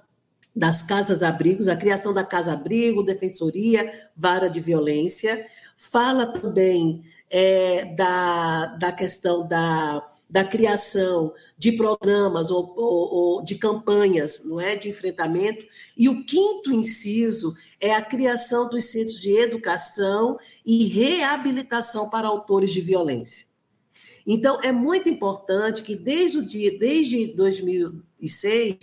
das casas-abrigos, a criação da casa-abrigo, defensoria, vara de violência, fala também é, da, da questão da da criação de programas ou, ou, ou, de campanhas não é, de enfrentamento. E o quinto inciso é a criação dos centros de educação e reabilitação para autores de violência. Então, é muito importante que desde o dia, desde 2006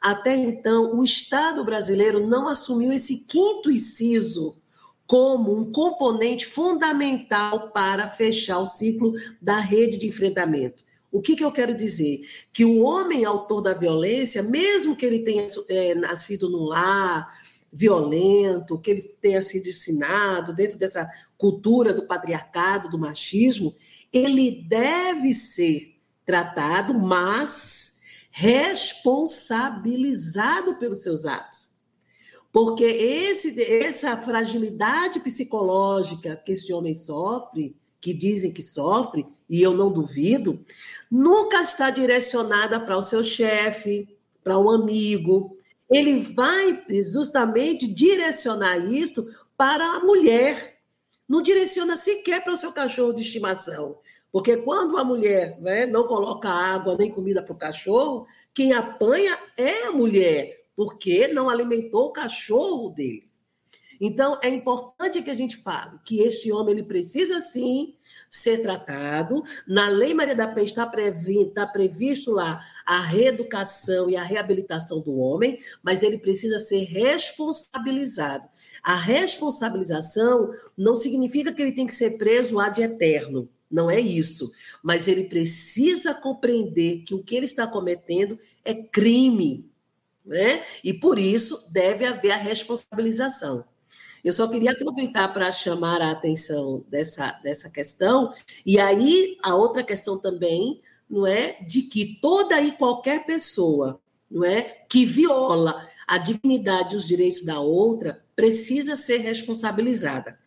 até então, o Estado brasileiro não assumiu esse quinto inciso como um componente fundamental para fechar o ciclo da rede de enfrentamento. O que, que eu quero dizer? Que o homem autor da violência, mesmo que ele tenha é, nascido num lar violento, que ele tenha sido ensinado dentro dessa cultura do patriarcado, do machismo, ele deve ser tratado, mas responsabilizado pelos seus atos. Porque esse, essa fragilidade psicológica que esse homem sofre, que dizem que sofre, e eu não duvido, nunca está direcionada para o seu chefe, para um amigo. Ele vai justamente direcionar isso para a mulher. Não direciona sequer para o seu cachorro de estimação. Porque quando a mulher né, não coloca água nem comida para o cachorro, quem apanha é a mulher, porque não alimentou o cachorro dele. Então, é importante que a gente fale que este homem ele precisa sim ser tratado. Na Lei Maria da Penha está, está previsto lá a reeducação e a reabilitação do homem, mas ele precisa ser responsabilizado. A responsabilização não significa que ele tem que ser preso ad eterno. Não é isso. Mas ele precisa compreender que o que ele está cometendo é crime. Né? E por isso deve haver a responsabilização. Eu só queria aproveitar para chamar a atenção dessa, dessa questão. E aí, a outra questão também, não é? De que toda e qualquer pessoa, não é? Que viola a dignidade e os direitos da outra, precisa ser responsabilizada.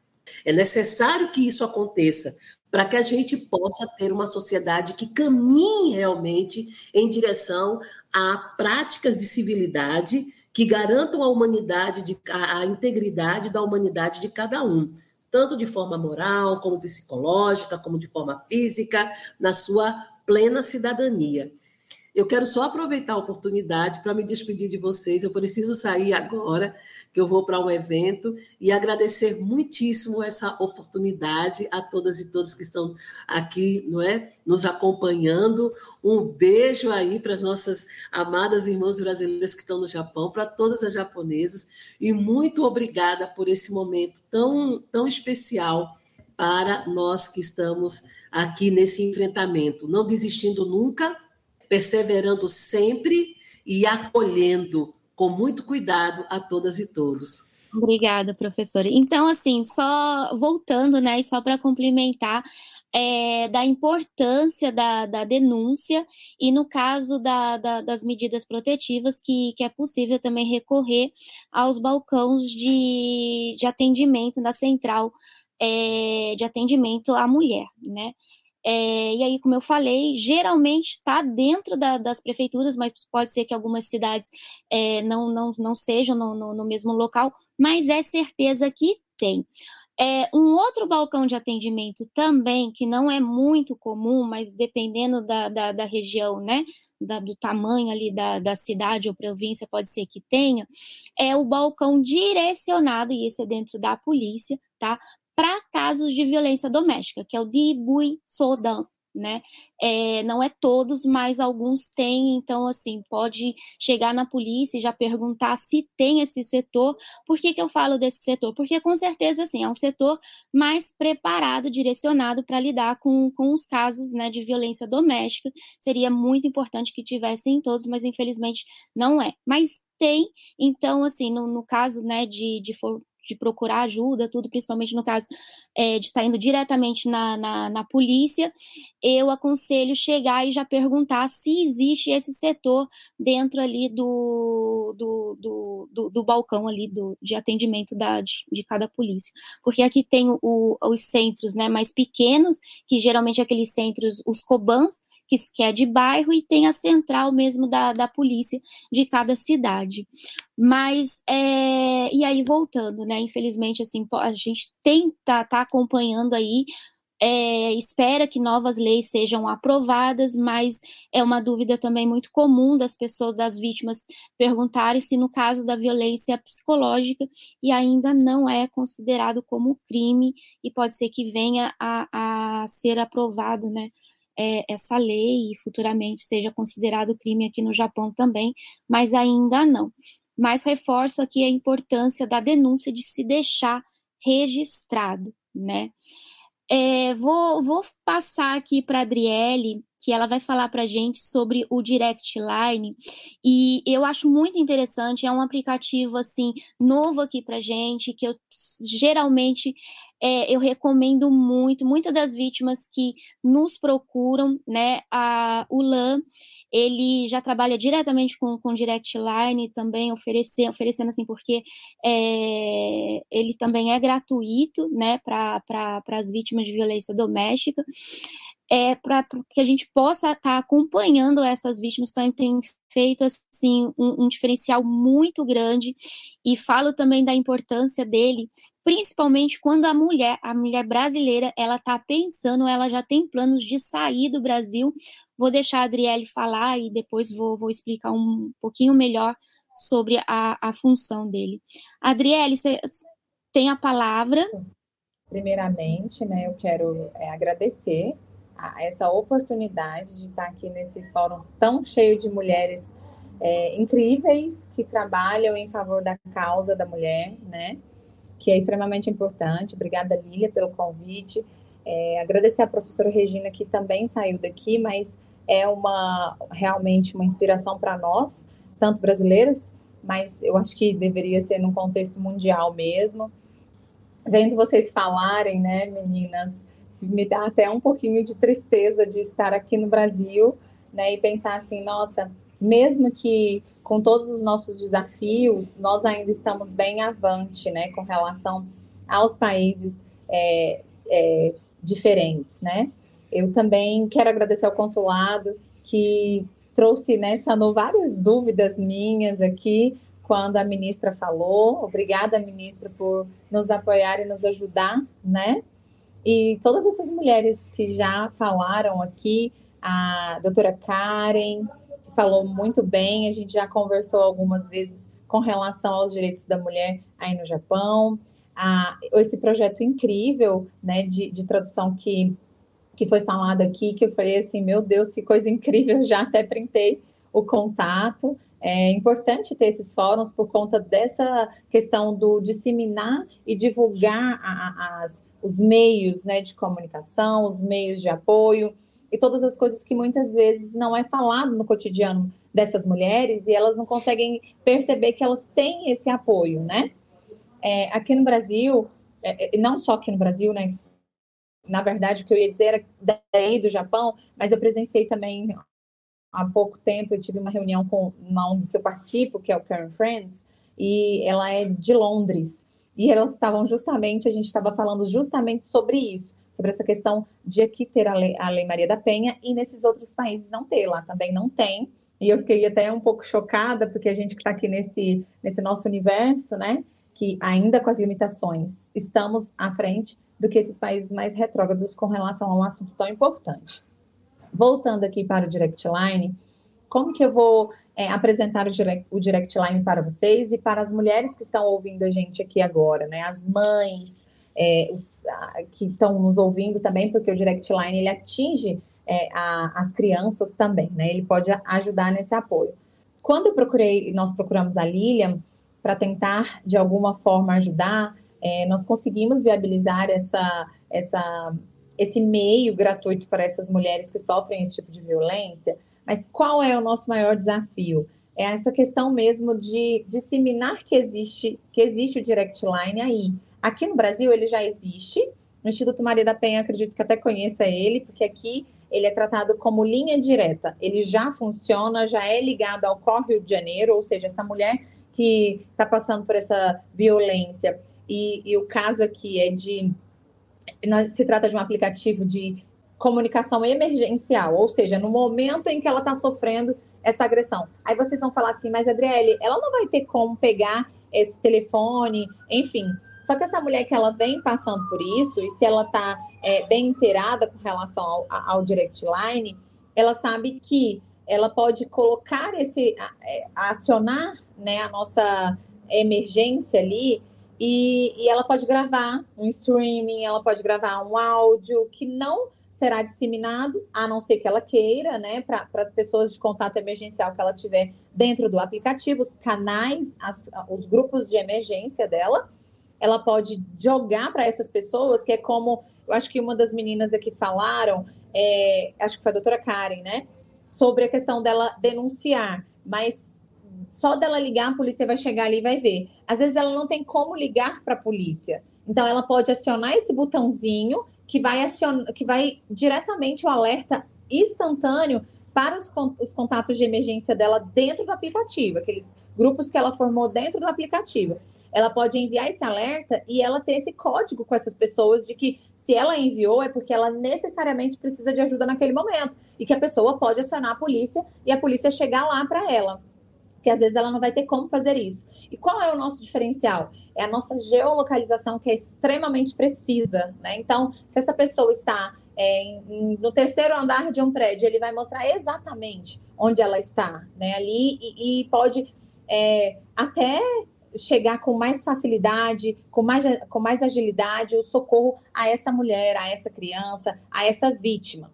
É necessário que isso aconteça para que a gente possa ter uma sociedade que caminhe realmente em direção a práticas de civilidade que garantam a humanidade, de, a, integridade da humanidade de cada um, tanto de forma moral, como psicológica, como de forma física, na sua plena cidadania. Eu quero só aproveitar a oportunidade para me despedir de vocês. Eu preciso sair agora, que eu vou para um evento, e agradecer muitíssimo essa oportunidade a todas e todos que estão aqui, não é, nos acompanhando. Um beijo aí para as nossas amadas irmãs brasileiras que estão no Japão, para todas as japonesas, e muito obrigada por esse momento tão, tão especial para nós que estamos aqui nesse enfrentamento, não desistindo nunca perseverando sempre e acolhendo com muito cuidado a todas e todos. Obrigada, professora. Então, assim, só voltando, né, e só para complementar, é, da importância da, da, denúncia e, no caso da, da, das medidas protetivas, que, que é possível também recorrer aos balcões de, de atendimento da central é, de atendimento à mulher, né? É, e aí, como eu falei, geralmente está dentro da, das prefeituras, mas pode ser que algumas cidades é, não, não, não sejam no, no, no, mesmo local, mas é certeza que tem. É, um outro balcão de atendimento também, que não é muito comum, mas dependendo da, da, da região, né, da, do tamanho ali da, da cidade ou província, pode ser que tenha, é o balcão direcionado, e esse é dentro da polícia, tá? Para casos de violência doméstica, que é o Dibui Sodan, né? É, não é todos, mas alguns têm, então, assim, pode chegar na polícia e já perguntar se tem esse setor. Por que, que eu falo desse setor? Porque, com certeza, assim, é um setor mais preparado, direcionado para lidar com, com os casos né, de violência doméstica. Seria muito importante que tivessem todos, mas infelizmente não é. Mas tem, então, assim, no, no caso né, de, de for, de procurar ajuda, tudo, principalmente no caso é, de estar tá indo diretamente na, na, na, polícia, eu aconselho chegar e já perguntar se existe esse setor dentro ali do, do, do, do, do balcão ali do, de atendimento da, de, de cada polícia. Porque aqui tem o, os centros né, mais pequenos, que geralmente é aqueles centros, os COBANs, que, é de bairro, e tem a central mesmo da, da polícia de cada cidade. Mas, é, e aí voltando, né, infelizmente, assim, a gente tenta tá, tá acompanhando aí é, espera que novas leis sejam aprovadas, mas é uma dúvida também muito comum das pessoas, das vítimas, perguntarem se no caso da violência psicológica e ainda não é considerado como crime e pode ser que venha a, a ser aprovado, né, é, essa lei e futuramente seja considerado crime aqui no Japão também, mas ainda não. Mas reforço aqui a importância da denúncia de se deixar registrado, né? É, vou, vou passar aqui para a Adriele que ela vai falar para a gente sobre o Direct Line e eu acho muito interessante, é um aplicativo assim novo aqui para gente que eu geralmente é, eu recomendo muito, muitas das vítimas que nos procuram, né, a, o LAN, ele já trabalha diretamente com, com Direct Line também oferecer, oferecendo assim, porque é, ele também é gratuito, né, para as vítimas de violência doméstica. É, para que a gente possa estar tá acompanhando essas vítimas, então tem feito assim um, um, diferencial muito grande. E falo também da importância dele, principalmente quando a mulher, a mulher brasileira, ela está pensando, ela já tem planos de sair do Brasil. Vou deixar a Adriele falar e depois vou, vou explicar um pouquinho melhor sobre a, a função dele. Adriele, você tem a palavra. Primeiramente, né, eu quero é, agradecer essa oportunidade de estar aqui nesse fórum tão cheio de mulheres é, incríveis que trabalham em favor da causa da mulher, né? Que é extremamente importante. Obrigada, Lília, pelo convite. É, agradecer à professora Regina, que também saiu daqui, mas é uma realmente uma inspiração para nós, tanto brasileiras, mas eu acho que deveria ser num contexto mundial mesmo. Vendo vocês falarem, né, meninas, me dá até um pouquinho de tristeza de estar aqui no Brasil, né, e pensar assim, nossa, mesmo que com todos os nossos desafios, nós ainda estamos bem avante, né, com relação aos países é, é, diferentes, né. Eu também quero agradecer ao consulado que trouxe, né, sanou várias dúvidas minhas aqui quando a ministra falou. Obrigada, ministra, por nos apoiar e nos ajudar, né, e todas essas mulheres que já falaram aqui, a doutora Karen, falou muito bem, a gente já conversou algumas vezes com relação aos direitos da mulher aí no Japão. Ah, esse projeto incrível né, de, de tradução que, que foi falado aqui, que eu falei assim, meu Deus, que coisa incrível, já até printei o contato. É importante ter esses fóruns por conta dessa questão do disseminar e divulgar a, a, as, os meios né, de comunicação, os meios de apoio e todas as coisas que muitas vezes não é falado no cotidiano dessas mulheres e elas não conseguem perceber que elas têm esse apoio, né? É, aqui no Brasil, é, é não só aqui no Brasil, né? Na verdade, o que eu ia dizer era daí do Japão, mas eu presenciei também há pouco tempo, eu tive uma reunião com uma ONG que eu participo, que é o Karen Friends, e ela é de Londres. E elas estavam justamente, a gente estava falando justamente sobre isso, sobre essa questão de aqui ter a lei, a lei Maria da Penha e nesses outros países não ter, lá também não tem. E eu fiquei até um pouco chocada, porque a gente que está aqui nesse, nesse nosso universo, né, que ainda com as limitações, estamos à frente do que esses países mais retrógrados com relação a um assunto tão importante voltando aqui para o Direct Line, como que eu vou é, apresentar o direct, o direct Line para vocês e para as mulheres que estão ouvindo a gente aqui agora, né? As mães é, os, a, que estão nos ouvindo também, porque o Direct Line ele atinge é, a, as crianças também, né? Ele pode ajudar nesse apoio. Quando eu procurei, nós procuramos a Lilian para tentar de alguma forma ajudar, é, nós conseguimos viabilizar essa, essa esse meio gratuito para essas mulheres que sofrem esse tipo de violência, mas qual é o nosso maior desafio? É essa questão mesmo de disseminar que existe, que existe o Direct Line aí. Aqui no Brasil ele já existe. No Instituto Maria da Penha, acredito que até conheça ele, porque aqui ele é tratado como linha direta. Ele já funciona, já é ligado ao Correio de Janeiro, ou seja, essa mulher que está passando por essa violência. E, e o caso aqui é de se trata de um aplicativo de comunicação emergencial, ou seja, no momento em que ela está sofrendo essa agressão. Aí vocês vão falar assim, mas Adriele, ela não vai ter como pegar esse telefone, enfim. Só que essa mulher que ela vem passando por isso, e se ela está é, bem inteirada com relação ao, ao direct line, ela sabe que ela pode colocar esse, é, acionar né, a nossa emergência ali e, e ela pode gravar um streaming, ela pode gravar um áudio que não será disseminado, a não ser que ela queira, né, para as pessoas de contato emergencial que ela tiver dentro do aplicativo, os canais, as, os grupos de emergência dela, ela pode jogar para essas pessoas, que é como, eu acho que uma das meninas aqui falaram, é, acho que foi a doutora Karen, né, sobre a questão dela denunciar, mas só dela ligar, a polícia vai chegar ali e vai ver. Às vezes ela não tem como ligar para a polícia. Então ela pode acionar esse botãozinho que vai acionar, que vai diretamente o alerta instantâneo para os, os contatos de emergência dela dentro do aplicativo, aqueles grupos que ela formou dentro do aplicativo. Ela pode enviar esse alerta e ela ter esse código com essas pessoas de que se ela enviou é porque ela necessariamente precisa de ajuda naquele momento e que a pessoa pode acionar a polícia e a polícia chegar lá para ela porque às vezes ela não vai ter como fazer isso. E qual é o nosso diferencial? É a nossa geolocalização que é extremamente precisa, né? Então, se essa pessoa está é, em, no terceiro andar de um prédio, ele vai mostrar exatamente onde ela está, né? Ali e, e pode é, até chegar com mais facilidade, com mais, com mais agilidade, o socorro a essa mulher, a essa criança, a essa vítima.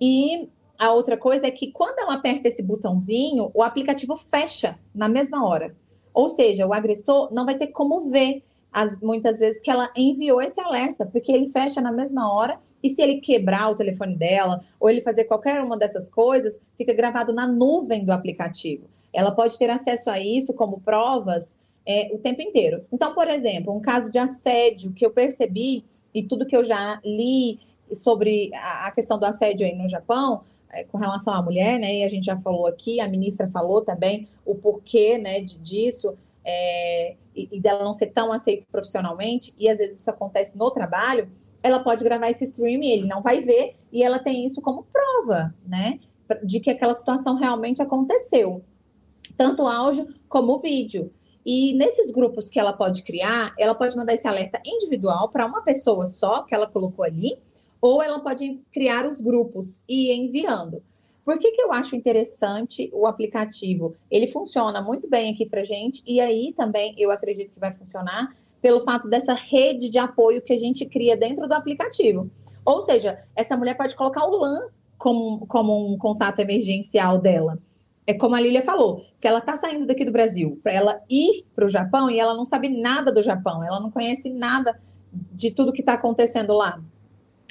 E a outra coisa é que quando ela aperta esse botãozinho, o aplicativo fecha na mesma hora. Ou seja, o agressor não vai ter como ver as, muitas vezes que ela enviou esse alerta, porque ele fecha na mesma hora e se ele quebrar o telefone dela ou ele fazer qualquer uma dessas coisas, fica gravado na nuvem do aplicativo. Ela pode ter acesso a isso como provas é, o tempo inteiro. Então, por exemplo, um caso de assédio que eu percebi e tudo que eu já li sobre a, a questão do assédio aí no Japão, é, com relação à mulher, né? E a gente já falou aqui, a ministra falou também o porquê, né, de, disso é, e, e, dela não ser tão aceita profissionalmente. E às vezes isso acontece no trabalho. Ela pode gravar esse streaming, ele não vai ver e ela tem isso como prova, né, de que aquela situação realmente aconteceu, tanto áudio como vídeo. E nesses grupos que ela pode criar, ela pode mandar esse alerta individual para uma pessoa só que ela colocou ali ou ela pode criar os grupos e ir enviando. Por que, que eu acho interessante o aplicativo? Ele funciona muito bem aqui para gente, e aí também eu acredito que vai funcionar pelo fato dessa rede de apoio que a gente cria dentro do aplicativo. Ou seja, essa mulher pode colocar o LAN como, como um contato emergencial dela. É como a Lilia falou, se ela está saindo daqui do Brasil para ela ir para o Japão e ela não sabe nada do Japão, ela não conhece nada de tudo que está acontecendo lá,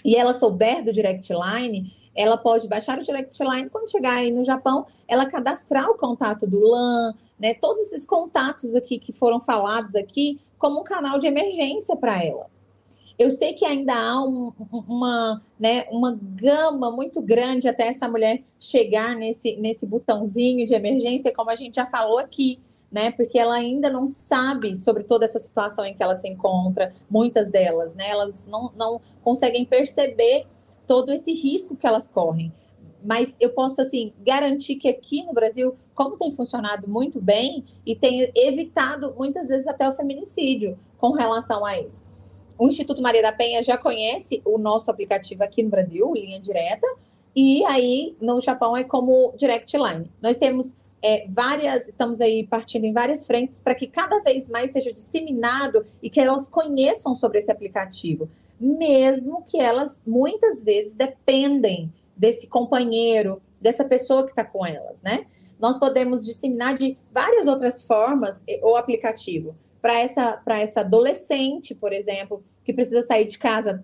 e ela souber do Direct Line, ela pode baixar o Direct Line quando chegar aí no Japão, ela cadastrar o contato do LAN, né? Todos esses contatos aqui que foram falados aqui, como um canal de emergência para ela. Eu sei que ainda há um, uma, né, uma gama muito grande até essa mulher chegar nesse, nesse botãozinho de emergência, como a gente já falou aqui, né? Porque ela ainda não sabe sobre toda essa situação em que ela se encontra, muitas delas, né? Elas não, não conseguem perceber todo esse risco que elas correm. Mas eu posso, assim, garantir que aqui no Brasil como tem funcionado muito bem e tem evitado muitas vezes até o feminicídio com relação a isso. O Instituto Maria da Penha já conhece o nosso aplicativo aqui no Brasil, linha direta, e aí no Japão é como Direct Line. Nós temos é, várias, estamos aí partindo em várias frentes para que cada vez mais seja disseminado e que elas conheçam sobre esse aplicativo, mesmo que elas muitas vezes dependem desse companheiro, dessa pessoa que está com elas, né? nós podemos disseminar de várias outras formas eh, o aplicativo. Para essa, essa adolescente, por exemplo, que precisa sair de casa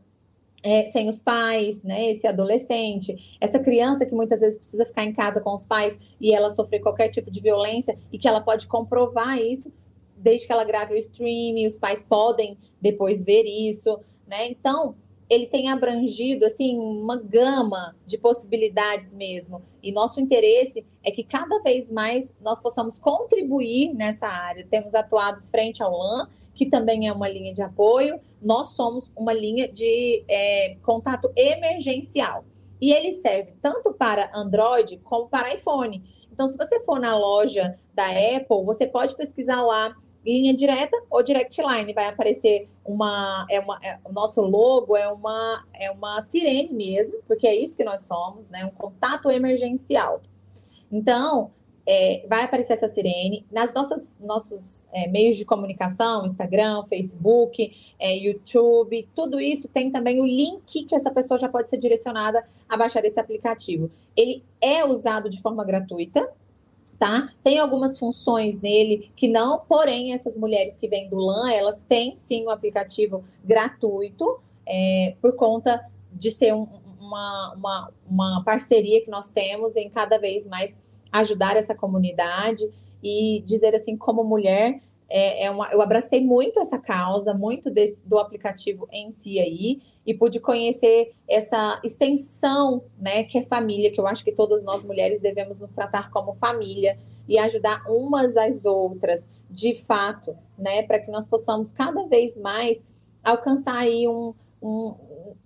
é, sem os pais, né? Esse adolescente, essa criança que muitas vezes precisa ficar em casa com os pais e ela sofrer qualquer tipo de violência e que ela pode comprovar isso desde que ela grave o stream, os pais podem depois ver isso, né? Então, ele tem abrangido assim uma gama de possibilidades mesmo. E nosso interesse é que cada vez mais nós possamos contribuir nessa área. Temos atuado frente ao LAN, que também é uma linha de apoio. Nós somos uma linha de é, contato emergencial. E ele serve tanto para Android como para iPhone. Então, se você for na loja da Apple, você pode pesquisar lá linha direta ou direct line. Vai aparecer uma, é uma é, o nosso logo é uma é uma sirene mesmo, porque é isso que nós somos, né? Um contato emergencial. Então, é, vai aparecer essa sirene nas nossas nossos é, meios de comunicação, Instagram, Facebook, é, YouTube, tudo isso tem também o link que essa pessoa já pode ser direcionada a baixar esse aplicativo. Ele é usado de forma gratuita, tá? Tem algumas funções nele que não, porém, essas mulheres que vêm do LAN, elas têm sim um aplicativo gratuito, é, por conta de ser um, uma, uma, uma parceria que nós temos em cada vez mais ajudar essa comunidade e dizer assim, como mulher, é, é uma, eu abracei muito essa causa, muito desse, do aplicativo em si aí, e pude conhecer essa extensão, né, que é família, que eu acho que todas nós mulheres devemos nos tratar como família e ajudar umas às outras, de fato, né, para que nós possamos cada vez mais alcançar aí um, um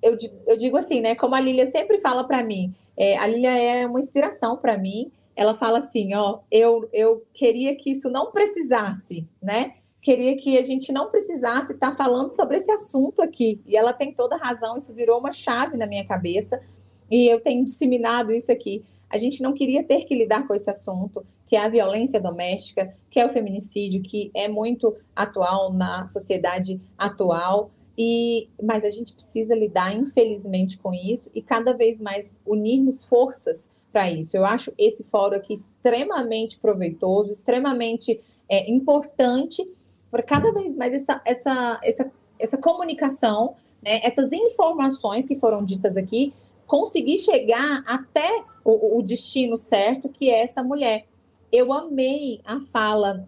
eu, eu digo assim, né, como a Lilia sempre fala para mim, é, a Lilia é uma inspiração para mim, ela fala assim, ó, eu, eu queria que isso não precisasse, né, queria que a gente não precisasse estar falando sobre esse assunto aqui. E ela tem toda razão, isso virou uma chave na minha cabeça e eu tenho disseminado isso aqui. A gente não queria ter que lidar com esse assunto, que é a violência doméstica, que é o feminicídio, que é muito atual na sociedade atual. E, mas a gente precisa lidar, infelizmente, com isso e cada vez mais unirmos forças para isso. Eu acho esse fórum aqui extremamente proveitoso, extremamente é, importante para cada vez mais essa, essa, essa, essa comunicação, né, essas informações que foram ditas aqui, conseguir chegar até o, o destino certo, que é essa mulher. Eu amei a fala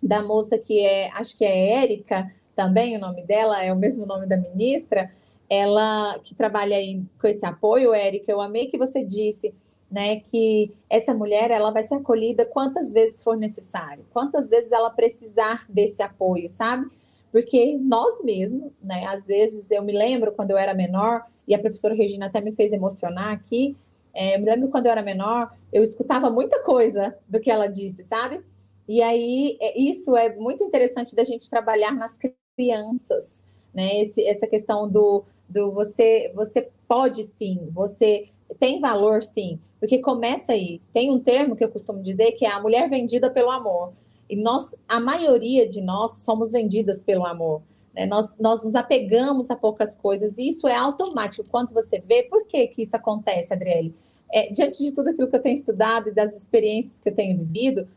da moça que é, acho que é Érica, também o nome dela é o mesmo nome da ministra, ela que trabalha aí com esse apoio, Érica, eu amei que você disse né, que essa mulher ela vai ser acolhida quantas vezes for necessário, quantas vezes ela precisar desse apoio, sabe? Porque nós mesmos, né, às vezes eu me lembro quando eu era menor, e a professora Regina até me fez emocionar aqui, é, eu me lembro quando eu era menor, eu escutava muita coisa do que ela disse, sabe? E aí, é, isso é muito interessante da gente trabalhar nas crianças, né? Esse, essa questão do, do você, você pode sim, você tem valor sim, porque começa aí. Tem um termo que eu costumo dizer que é a mulher vendida pelo amor. E nós, a maioria de nós, somos vendidas pelo amor. Né? Nós, nós nos apegamos a poucas coisas e isso é automático. Quando você vê, por que, que isso acontece, Adriele? É, diante de tudo aquilo que eu tenho estudado e das experiências que eu tenho vivido,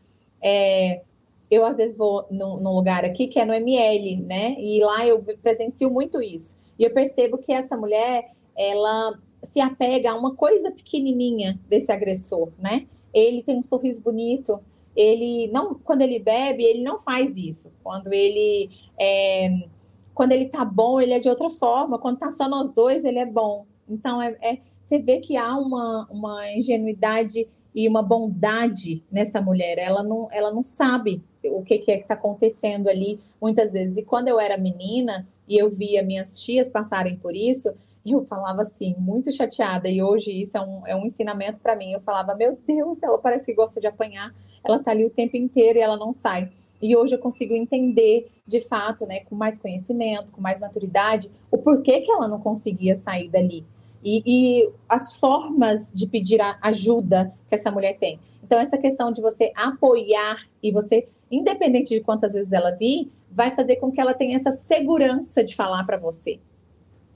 é, eu às vezes vou num, num, lugar aqui que é no ML, né? E lá eu presencio muito isso. E eu percebo que essa mulher, ela se apega a uma coisa pequenininha desse agressor, né? Ele tem um sorriso bonito, ele não, quando ele bebe, ele não faz isso. Quando ele é, quando ele tá bom, ele é de outra forma. Quando tá só nós dois, ele é bom. Então, é, é você vê que há uma, uma ingenuidade e uma bondade nessa mulher. Ela não, ela não sabe o que, que é que está acontecendo ali, muitas vezes. E quando eu era menina e eu via minhas tias passarem por isso, eu falava assim, muito chateada, e hoje isso é um, é um ensinamento para mim. Eu falava, meu Deus, ela parece que gosta de apanhar, ela tá ali o tempo inteiro e ela não sai. E hoje eu consigo entender, de fato, né, com mais conhecimento, com mais maturidade, o porquê que ela não conseguia sair dali. E, e as formas de pedir ajuda que essa mulher tem. Então, essa questão de você apoiar e você, independente de quantas vezes ela vir, vai fazer com que ela tenha essa segurança de falar para você,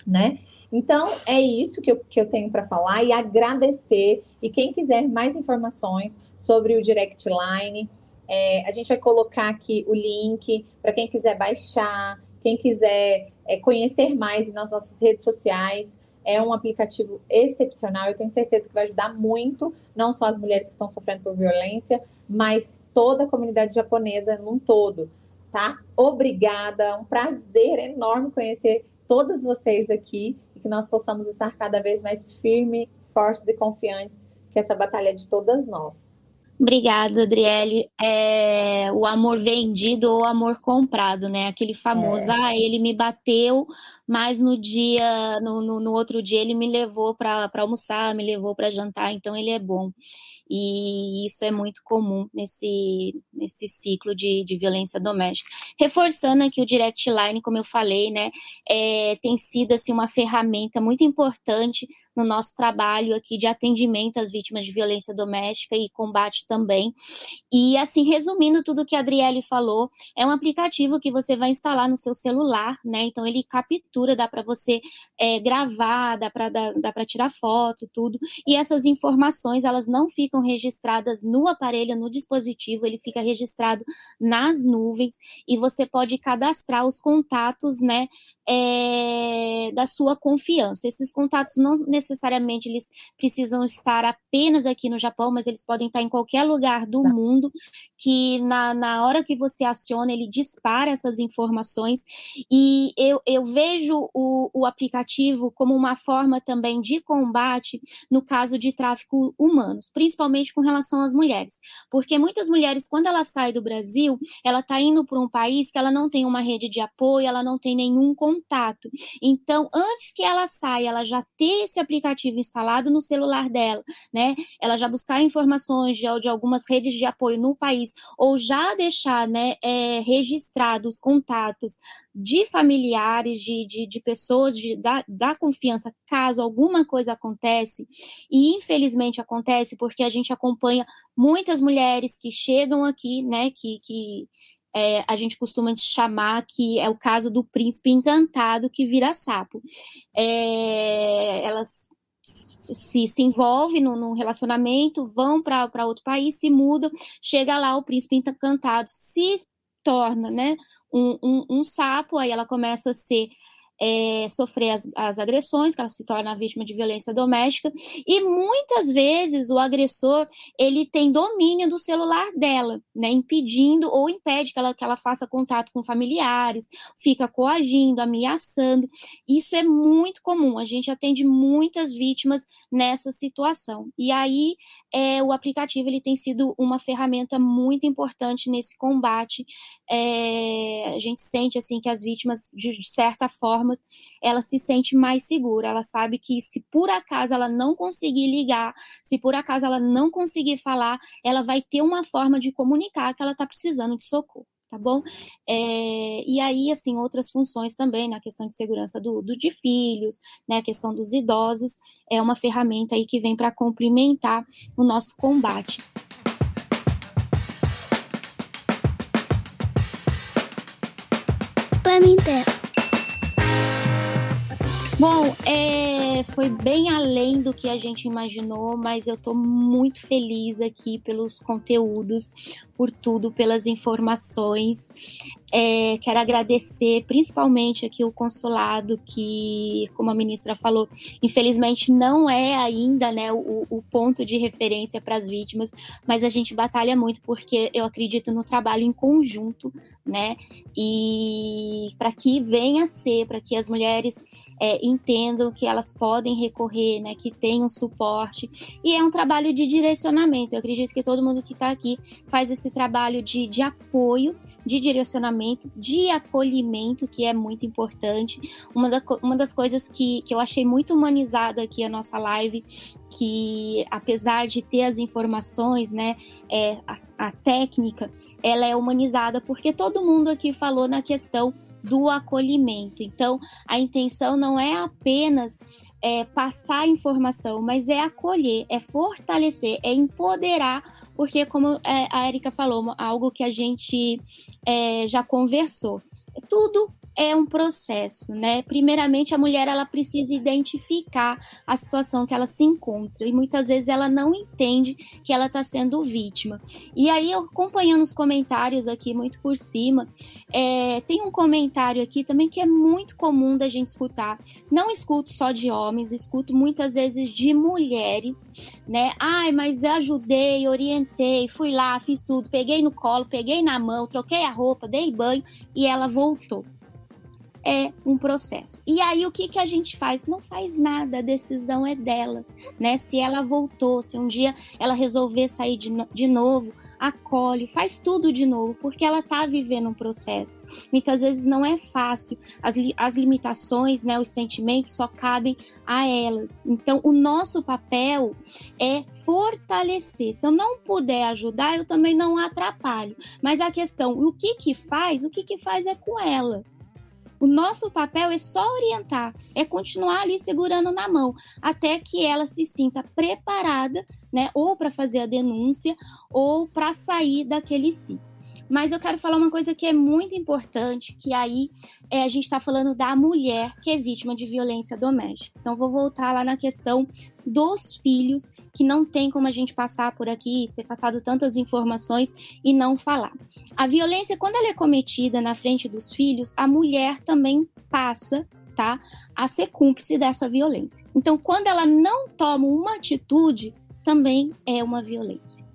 né? Então, é isso que eu, que eu tenho para falar e agradecer. E quem quiser mais informações sobre o Direct Line, é, a gente vai colocar aqui o link para quem quiser baixar, quem quiser é, conhecer mais nas nossas redes sociais. É um aplicativo excepcional, eu tenho certeza que vai ajudar muito, não só as mulheres que estão sofrendo por violência, mas toda a comunidade japonesa num todo, tá? Obrigada, um prazer enorme conhecer todas vocês aqui que nós possamos estar cada vez mais firmes, fortes e confiantes que essa batalha é de todas nós. Obrigada, Adriele. É, o amor vendido ou amor comprado, né? Aquele famoso, é. ah, ele me bateu, mas no dia, no, no, no outro dia ele me levou para almoçar, me levou para jantar, então ele é bom e isso é muito comum nesse, nesse ciclo de, de violência doméstica. Reforçando aqui o Direct Line, como eu falei, né, é, tem sido assim, uma ferramenta muito importante no nosso trabalho aqui de atendimento às vítimas de violência doméstica e combate também. E assim, resumindo tudo que a Adriele falou, é um aplicativo que você vai instalar no seu celular, né? Então ele captura, dá para você é, gravar, dá para tirar foto, tudo. E essas informações, elas não ficam registradas no aparelho, no dispositivo, ele fica registrado nas nuvens e você pode cadastrar os contatos, né, é, da sua confiança. Esses contatos não necessariamente eles precisam estar apenas aqui no Japão, mas eles podem estar em qualquer lugar do tá. mundo, que na, na hora que você aciona, ele dispara essas informações, e eu, eu vejo o, o aplicativo como uma forma também de combate no caso de tráfico humanos, principalmente com relação às mulheres, porque muitas mulheres, quando ela sai do Brasil, ela está indo para um país que ela não tem uma rede de apoio, ela não tem nenhum contato, contato. Então, antes que ela saia, ela já ter esse aplicativo instalado no celular dela, né? Ela já buscar informações de, de algumas redes de apoio no país, ou já deixar, né, é, registrado os contatos de familiares, de, de, de pessoas de, da, da confiança, caso alguma coisa acontece, e infelizmente acontece porque a gente acompanha muitas mulheres que chegam aqui, né, que, que é, a gente costuma chamar que é o caso do príncipe encantado que vira sapo. É, elas se, se envolvem no, no relacionamento, vão para outro país, se mudam, chega lá o príncipe encantado, se torna né, um, um, um sapo, aí ela começa a ser é, sofrer as, as, agressões, que ela se torna vítima de violência doméstica, e muitas vezes o agressor ele tem domínio do celular dela, né, impedindo ou impede que ela, que ela faça contato com familiares, fica coagindo, ameaçando. Isso é muito comum, a gente atende muitas vítimas nessa situação. E aí é, o aplicativo ele tem sido uma ferramenta muito importante nesse combate. É, a gente sente assim que as vítimas, de, de certa forma, ela se sente mais segura. Ela sabe que se por acaso ela não conseguir ligar, se por acaso ela não conseguir falar, ela vai ter uma forma de comunicar que ela está precisando de socorro. tá bom? É, e aí, assim, outras funções também, na questão de segurança do, do, de filhos, né, a questão dos idosos, é uma ferramenta aí que vem para complementar o nosso combate. Bom, é, foi bem além do que a gente imaginou, mas eu estou muito feliz aqui pelos conteúdos, por tudo, pelas informações. É, quero agradecer principalmente aqui o consulado, que, como a ministra falou, infelizmente não é ainda né, o, o ponto de referência para as vítimas, mas a gente batalha muito porque eu acredito no trabalho em conjunto, né? E para que venha a ser, para que as mulheres é, entendam que elas podem recorrer, né, que tem um suporte. E é um trabalho de direcionamento. Eu acredito que todo mundo que está aqui faz esse trabalho de, de apoio, de direcionamento, de acolhimento, que é muito importante. Uma, da, uma das coisas que, que eu achei muito humanizada aqui a nossa live, que apesar de ter as informações, né, é, a, a técnica, ela é humanizada porque todo mundo aqui falou na questão do acolhimento. Então, a intenção não é apenas é, passar informação, mas é acolher, é fortalecer, é empoderar, porque, como é, a Erika falou, algo que a gente é, já conversou. Tudo é um processo, né? Primeiramente, a mulher ela precisa identificar a situação que ela se encontra e muitas vezes ela não entende que ela está sendo vítima. E aí, acompanhando os comentários aqui muito por cima, é, tem um comentário aqui também que é muito comum da gente escutar. Não escuto só de homens, escuto muitas vezes de mulheres, né? Ai, mas ajudei, orientei, fui lá, fiz tudo, peguei no colo, peguei na mão, troquei a roupa, dei banho e ela voltou é um processo. E aí o que, que a gente faz? Não faz nada, a decisão é dela, né? Se ela voltou, se um dia ela resolver sair de, no de novo, acolhe, faz tudo de novo, porque ela está vivendo um processo. Muitas vezes não é fácil, as, li as limitações, né, os sentimentos só cabem a elas. Então, o nosso papel é fortalecer. Se eu não puder ajudar, eu também não atrapalho. Mas a questão, o que que faz? O que que faz é com ela. O nosso papel é só orientar, é continuar ali segurando na mão, até que ela se sinta preparada, né, ou para fazer a denúncia, ou para sair daquele ciclo. Mas eu quero falar uma coisa que é muito importante, que aí é, a gente está falando da mulher que é vítima de violência doméstica. Então vou voltar lá na questão dos filhos, que não tem como a gente passar por aqui, ter passado tantas informações e não falar. A violência, quando ela é cometida na frente dos filhos, a mulher também passa tá, a ser cúmplice dessa violência. Então, quando ela não toma uma atitude, também é uma violência.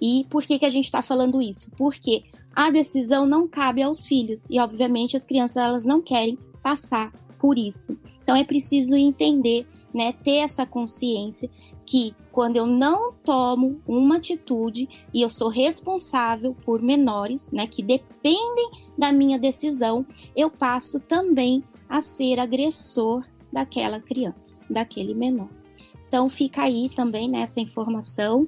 E por que, que a gente está falando isso? Porque a decisão não cabe aos filhos e, obviamente, as crianças elas não querem passar por isso. Então é preciso entender, né, ter essa consciência que quando eu não tomo uma atitude e eu sou responsável por menores, né, que dependem da minha decisão, eu passo também a ser agressor daquela criança, daquele menor. Então fica aí também nessa informação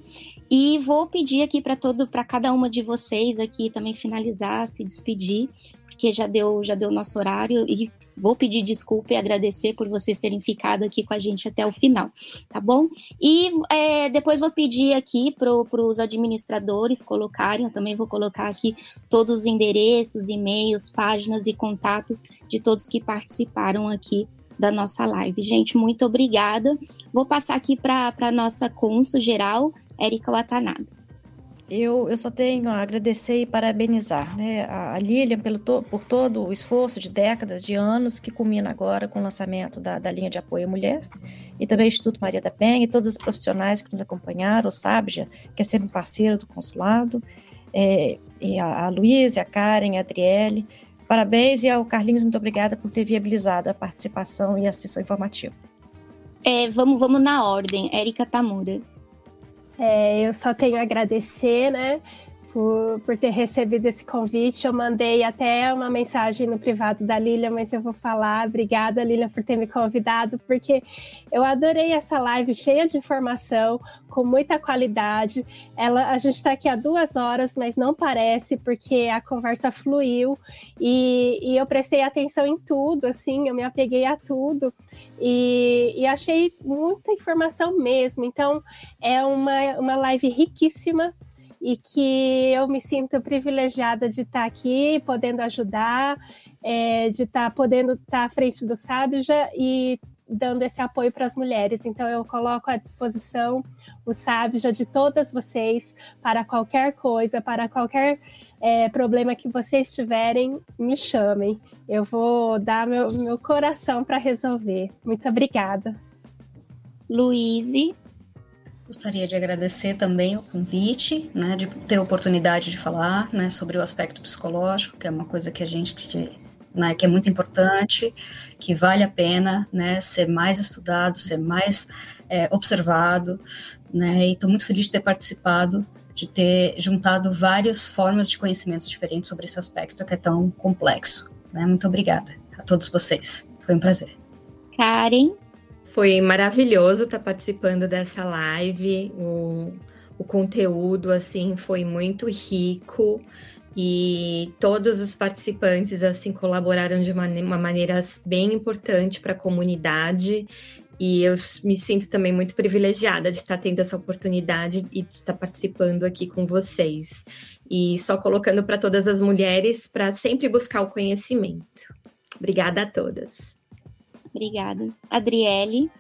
e vou pedir aqui para todo, para cada uma de vocês aqui também finalizar, se despedir, porque já deu, já deu nosso horário e vou pedir desculpa e agradecer por vocês terem ficado aqui com a gente até o final, tá bom? E é, depois vou pedir aqui para os administradores colocarem, eu também vou colocar aqui todos os endereços, e-mails, páginas e contatos de todos que participaram aqui da nossa live. Gente, muito obrigada. Vou passar aqui para a nossa cônsul geral, Érica Watanabe. Eu, eu só tenho a agradecer e parabenizar né, a Lilian pelo to, por todo o esforço de décadas, de anos, que culmina agora com o lançamento da, da linha de apoio à mulher, e também o Instituto Maria da Penha e todos os profissionais que nos acompanharam, o Sábia, que é sempre parceiro do consulado, é, a, a Luísa, a Karen, a Adriele, Parabéns e ao Carlinhos, muito obrigada por ter viabilizado a participação e a sessão informativa. É, vamos, vamos na ordem. Érica Tamura. É, eu só tenho a agradecer, né? Por, por ter recebido esse convite. Eu mandei até uma mensagem no privado da Lilia, mas eu vou falar. Obrigada, Lilia, por ter me convidado, porque eu adorei essa live cheia de informação, com muita qualidade. Ela, a gente está aqui há duas horas, mas não parece, porque a conversa fluiu e, e eu prestei atenção em tudo, assim, eu me apeguei a tudo e, e achei muita informação mesmo. Então, é uma, uma live riquíssima e que eu me sinto privilegiada de estar aqui, podendo ajudar, é, de estar podendo estar à frente do Sabja e dando esse apoio para as mulheres. Então, eu coloco à disposição o Sabja de todas vocês para qualquer coisa, para qualquer é, problema que vocês tiverem, me chamem. Eu vou dar meu, meu coração para resolver. Muito obrigada. Luíse. Gostaria de agradecer também o convite, né, de ter a oportunidade de falar, né, sobre o aspecto psicológico, que é uma coisa que a gente que, né, que é muito importante, que vale a pena, né, ser mais estudado, ser mais é, observado, né, e estou muito feliz de ter participado, de ter juntado várias formas de conhecimentos diferentes sobre esse aspecto que é tão complexo. Né? Muito obrigada a todos vocês, foi um prazer. Karen. Foi maravilhoso estar participando dessa live. O, o conteúdo assim foi muito rico e todos os participantes assim colaboraram de uma, uma maneira bem importante para a comunidade. E eu me sinto também muito privilegiada de estar tendo essa oportunidade e de estar participando aqui com vocês. E só colocando para todas as mulheres para sempre buscar o conhecimento. Obrigada a todas. Obrigada. Adriele.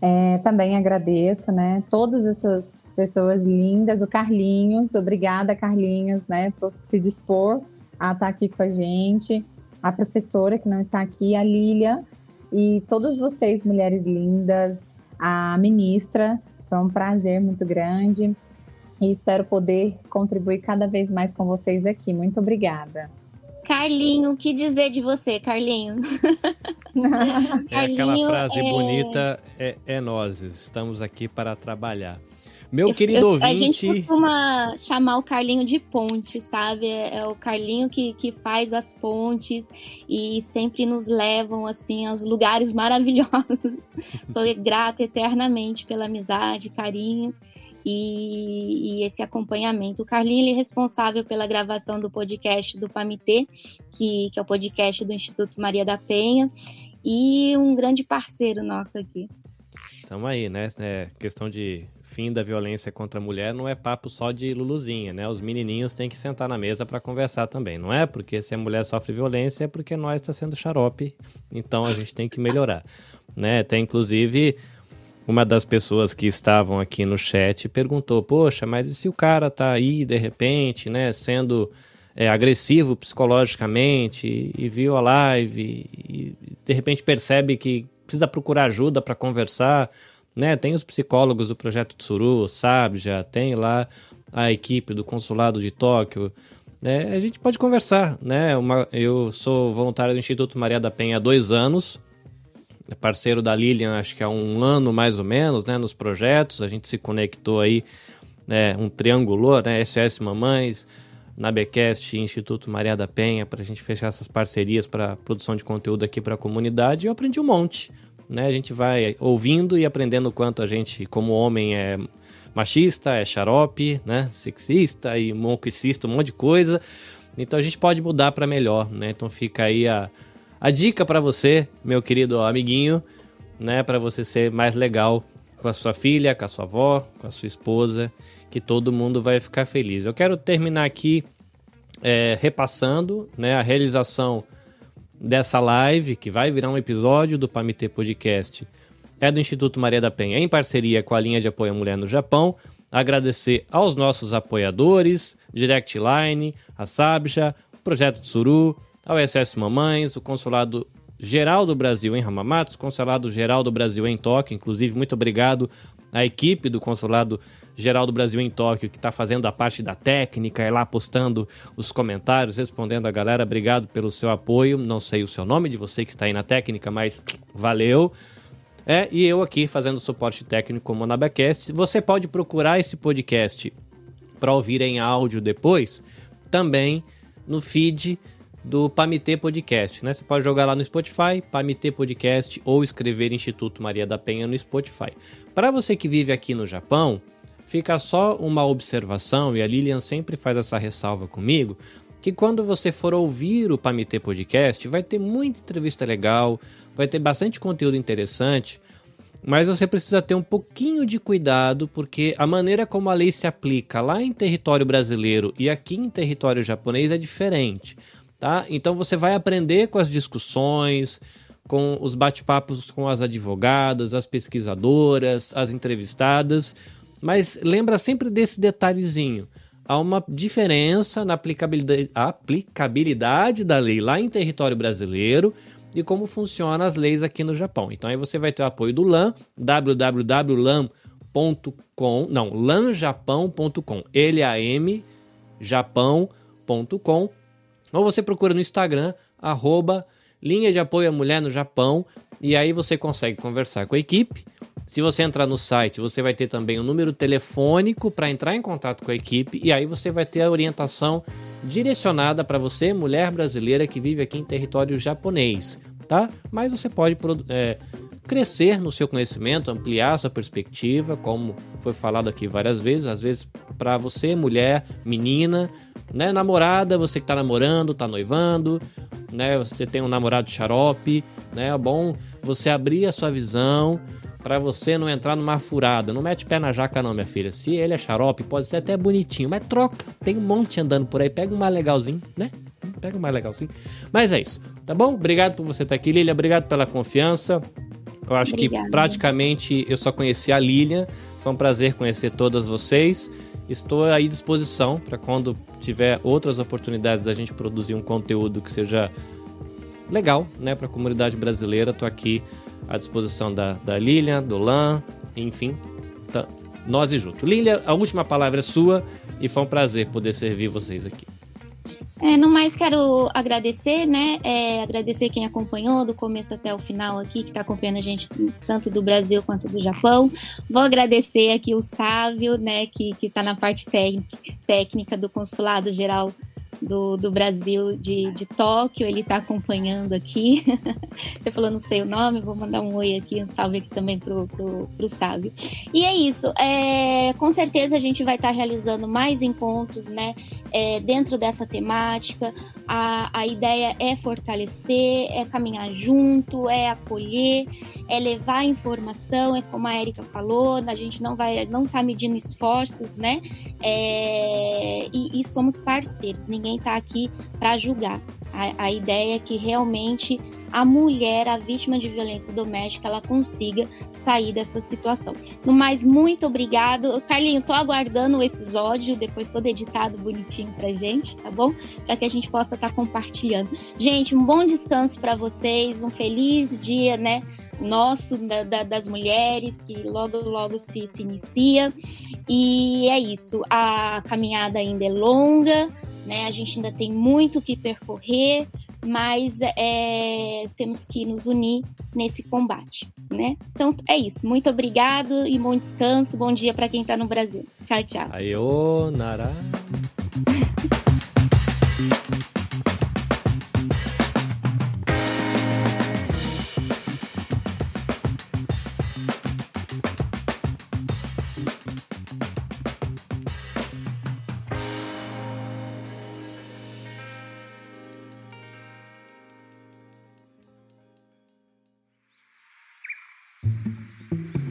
É, também agradeço, né? Todas essas pessoas lindas, o Carlinhos, obrigada, Carlinhos, né, por se dispor a estar aqui com a gente, a professora que não está aqui, a Lília, e todas vocês, mulheres lindas, a ministra, foi um prazer muito grande e espero poder contribuir cada vez mais com vocês aqui. Muito obrigada. Carlinho, o que dizer de você, Carlinho? é aquela frase é... bonita, é, é nós, estamos aqui para trabalhar. Meu eu, querido eu, ouvinte... A gente costuma chamar o Carlinho de ponte, sabe? É, é, o Carlinho que, que faz as pontes e sempre nos levam, assim, aos lugares maravilhosos. Sou grata eternamente pela amizade, carinho e, e, esse acompanhamento. O Carlinho é responsável pela gravação do podcast do Pamitê, que, que é o podcast do Instituto Maria da Penha, e um grande parceiro nosso aqui. Estamos aí, né? É, questão de fim da violência contra a mulher não é papo só de luluzinha, né? Os menininhos têm que sentar na mesa para conversar também, não é? Porque se a mulher sofre violência é porque nós está sendo xarope, então a gente tem que melhorar, né? Tem inclusive uma das pessoas que estavam aqui no chat perguntou: Poxa, mas e se o cara tá aí de repente, né, sendo é, agressivo psicologicamente e, viu a live e, e de repente percebe que precisa procurar ajuda para conversar, né? Tem os psicólogos do projeto Tsuru, sabe? Já tem lá a equipe do consulado de Tóquio. É, a gente pode conversar, né? Uma, eu sou voluntário do Instituto Maria da Penha há dois anos parceiro da Lilian, acho que há um ano mais ou menos, né, nos projetos. A gente se conectou aí, né, um triangulou, né, SOS Mamães, Nabecast e Instituto Maria da Penha, para a gente fechar essas parcerias para produção de conteúdo aqui para a comunidade. E eu aprendi um monte. Né? A gente vai ouvindo e aprendendo quanto a gente, como homem, é machista, é xarope, né? sexista e monquicista, um monte de coisa. Então a gente pode mudar para melhor. Né? Então fica aí a a dica para você, meu querido amiguinho, né, para você ser mais legal com a sua filha, com a sua avó, com a sua esposa, que todo mundo vai ficar feliz. Eu quero terminar aqui é, repassando né, a realização dessa live, que vai virar um episódio do Pamite Podcast, é do Instituto Maria da Penha, em parceria com a linha de apoio à mulher no Japão. Agradecer aos nossos apoiadores, Direct Line, a Sabja, Projeto Tsuru, ao SS Mamães, o Consulado Geral do Brasil em Ramamatos, Consulado Geral do Brasil em Tóquio. Inclusive, muito obrigado à equipe do Consulado Geral do Brasil em Tóquio, que está fazendo a parte da técnica, é lá postando os comentários, respondendo a galera. Obrigado pelo seu apoio. Não sei o seu nome de você que está aí na técnica, mas valeu. É, e eu aqui fazendo suporte técnico como Nabacast. Você pode procurar esse podcast para ouvir em áudio depois, também no feed do Pamitê Podcast, né? Você pode jogar lá no Spotify, Pamitê Podcast, ou escrever Instituto Maria da Penha no Spotify. Para você que vive aqui no Japão, fica só uma observação, e a Lilian sempre faz essa ressalva comigo, que quando você for ouvir o Pamitê Podcast, vai ter muita entrevista legal, vai ter bastante conteúdo interessante, mas você precisa ter um pouquinho de cuidado, porque a maneira como a lei se aplica lá em território brasileiro e aqui em território japonês é diferente tá? Então você vai aprender com as discussões, com os bate-papos com as advogadas, as pesquisadoras, as entrevistadas, mas lembra sempre desse detalhezinho. Há uma diferença na aplicabilidade, aplicabilidade da lei lá em território brasileiro e como funcionam as leis aqui no Japão. Então aí você vai ter o apoio do LAN, www.lan.com, não, lanjapão.com, L-A-M, japão.com ou você procura no Instagram, arroba linha de apoio à mulher no Japão, e aí você consegue conversar com a equipe. Se você entrar no site, você vai ter também o um número telefônico para entrar em contato com a equipe, e aí você vai ter a orientação direcionada para você, mulher brasileira que vive aqui em território japonês, tá? Mas você pode é, crescer no seu conhecimento, ampliar sua perspectiva, como foi falado aqui várias vezes, às vezes para você, mulher, menina, né? Namorada, você que tá namorando, tá noivando, né? Você tem um namorado xarope, né? É bom você abrir a sua visão para você não entrar numa furada. Não mete pé na jaca não, minha filha. Se ele é xarope, pode ser até bonitinho, mas troca. Tem um monte andando por aí, pega um mais legalzinho, né? Pega um mais legalzinho. Mas é isso, tá bom? Obrigado por você estar aqui, Lilia. Obrigado pela confiança. Eu acho Obrigada. que praticamente eu só conheci a Lilian. Foi um prazer conhecer todas vocês. Estou à disposição para quando tiver outras oportunidades da gente produzir um conteúdo que seja legal, né, para a comunidade brasileira. Estou aqui à disposição da, da Lilian, do Lan, enfim, tá, nós e junto. Lilian, a última palavra é sua e foi um prazer poder servir vocês aqui. É, no mais, quero agradecer, né? É, agradecer quem acompanhou do começo até o final aqui, que está acompanhando a gente tanto do Brasil quanto do Japão. Vou agradecer aqui o Sávio, né? Que está na parte técnica do Consulado Geral do, do Brasil de, de Tóquio, ele está acompanhando aqui. Você falou, não sei o nome, vou mandar um oi aqui, um salve aqui também pro, pro, pro Sábio. E é isso, é, com certeza a gente vai estar tá realizando mais encontros, né, é, dentro dessa temática. A, a ideia é fortalecer, é caminhar junto, é acolher, é levar informação, é como a Erika falou, a gente não vai, não tá medindo esforços, né, é, e, e somos parceiros, ninguém está aqui para julgar. A, a ideia é que realmente a mulher, a vítima de violência doméstica, ela consiga sair dessa situação. No mais, muito obrigado. Carlinho, tô aguardando o episódio, depois todo editado bonitinho pra gente, tá bom? Para que a gente possa estar tá compartilhando. Gente, um bom descanso para vocês, um feliz dia, né? Nosso, da, da, das mulheres, que logo, logo se, se inicia. E é isso, a caminhada ainda é longa, né? A gente ainda tem muito que percorrer, mas é, temos que nos unir nesse combate, né? Então é isso. Muito obrigado e bom descanso. Bom dia para quem está no Brasil. Tchau, tchau. Sayonara.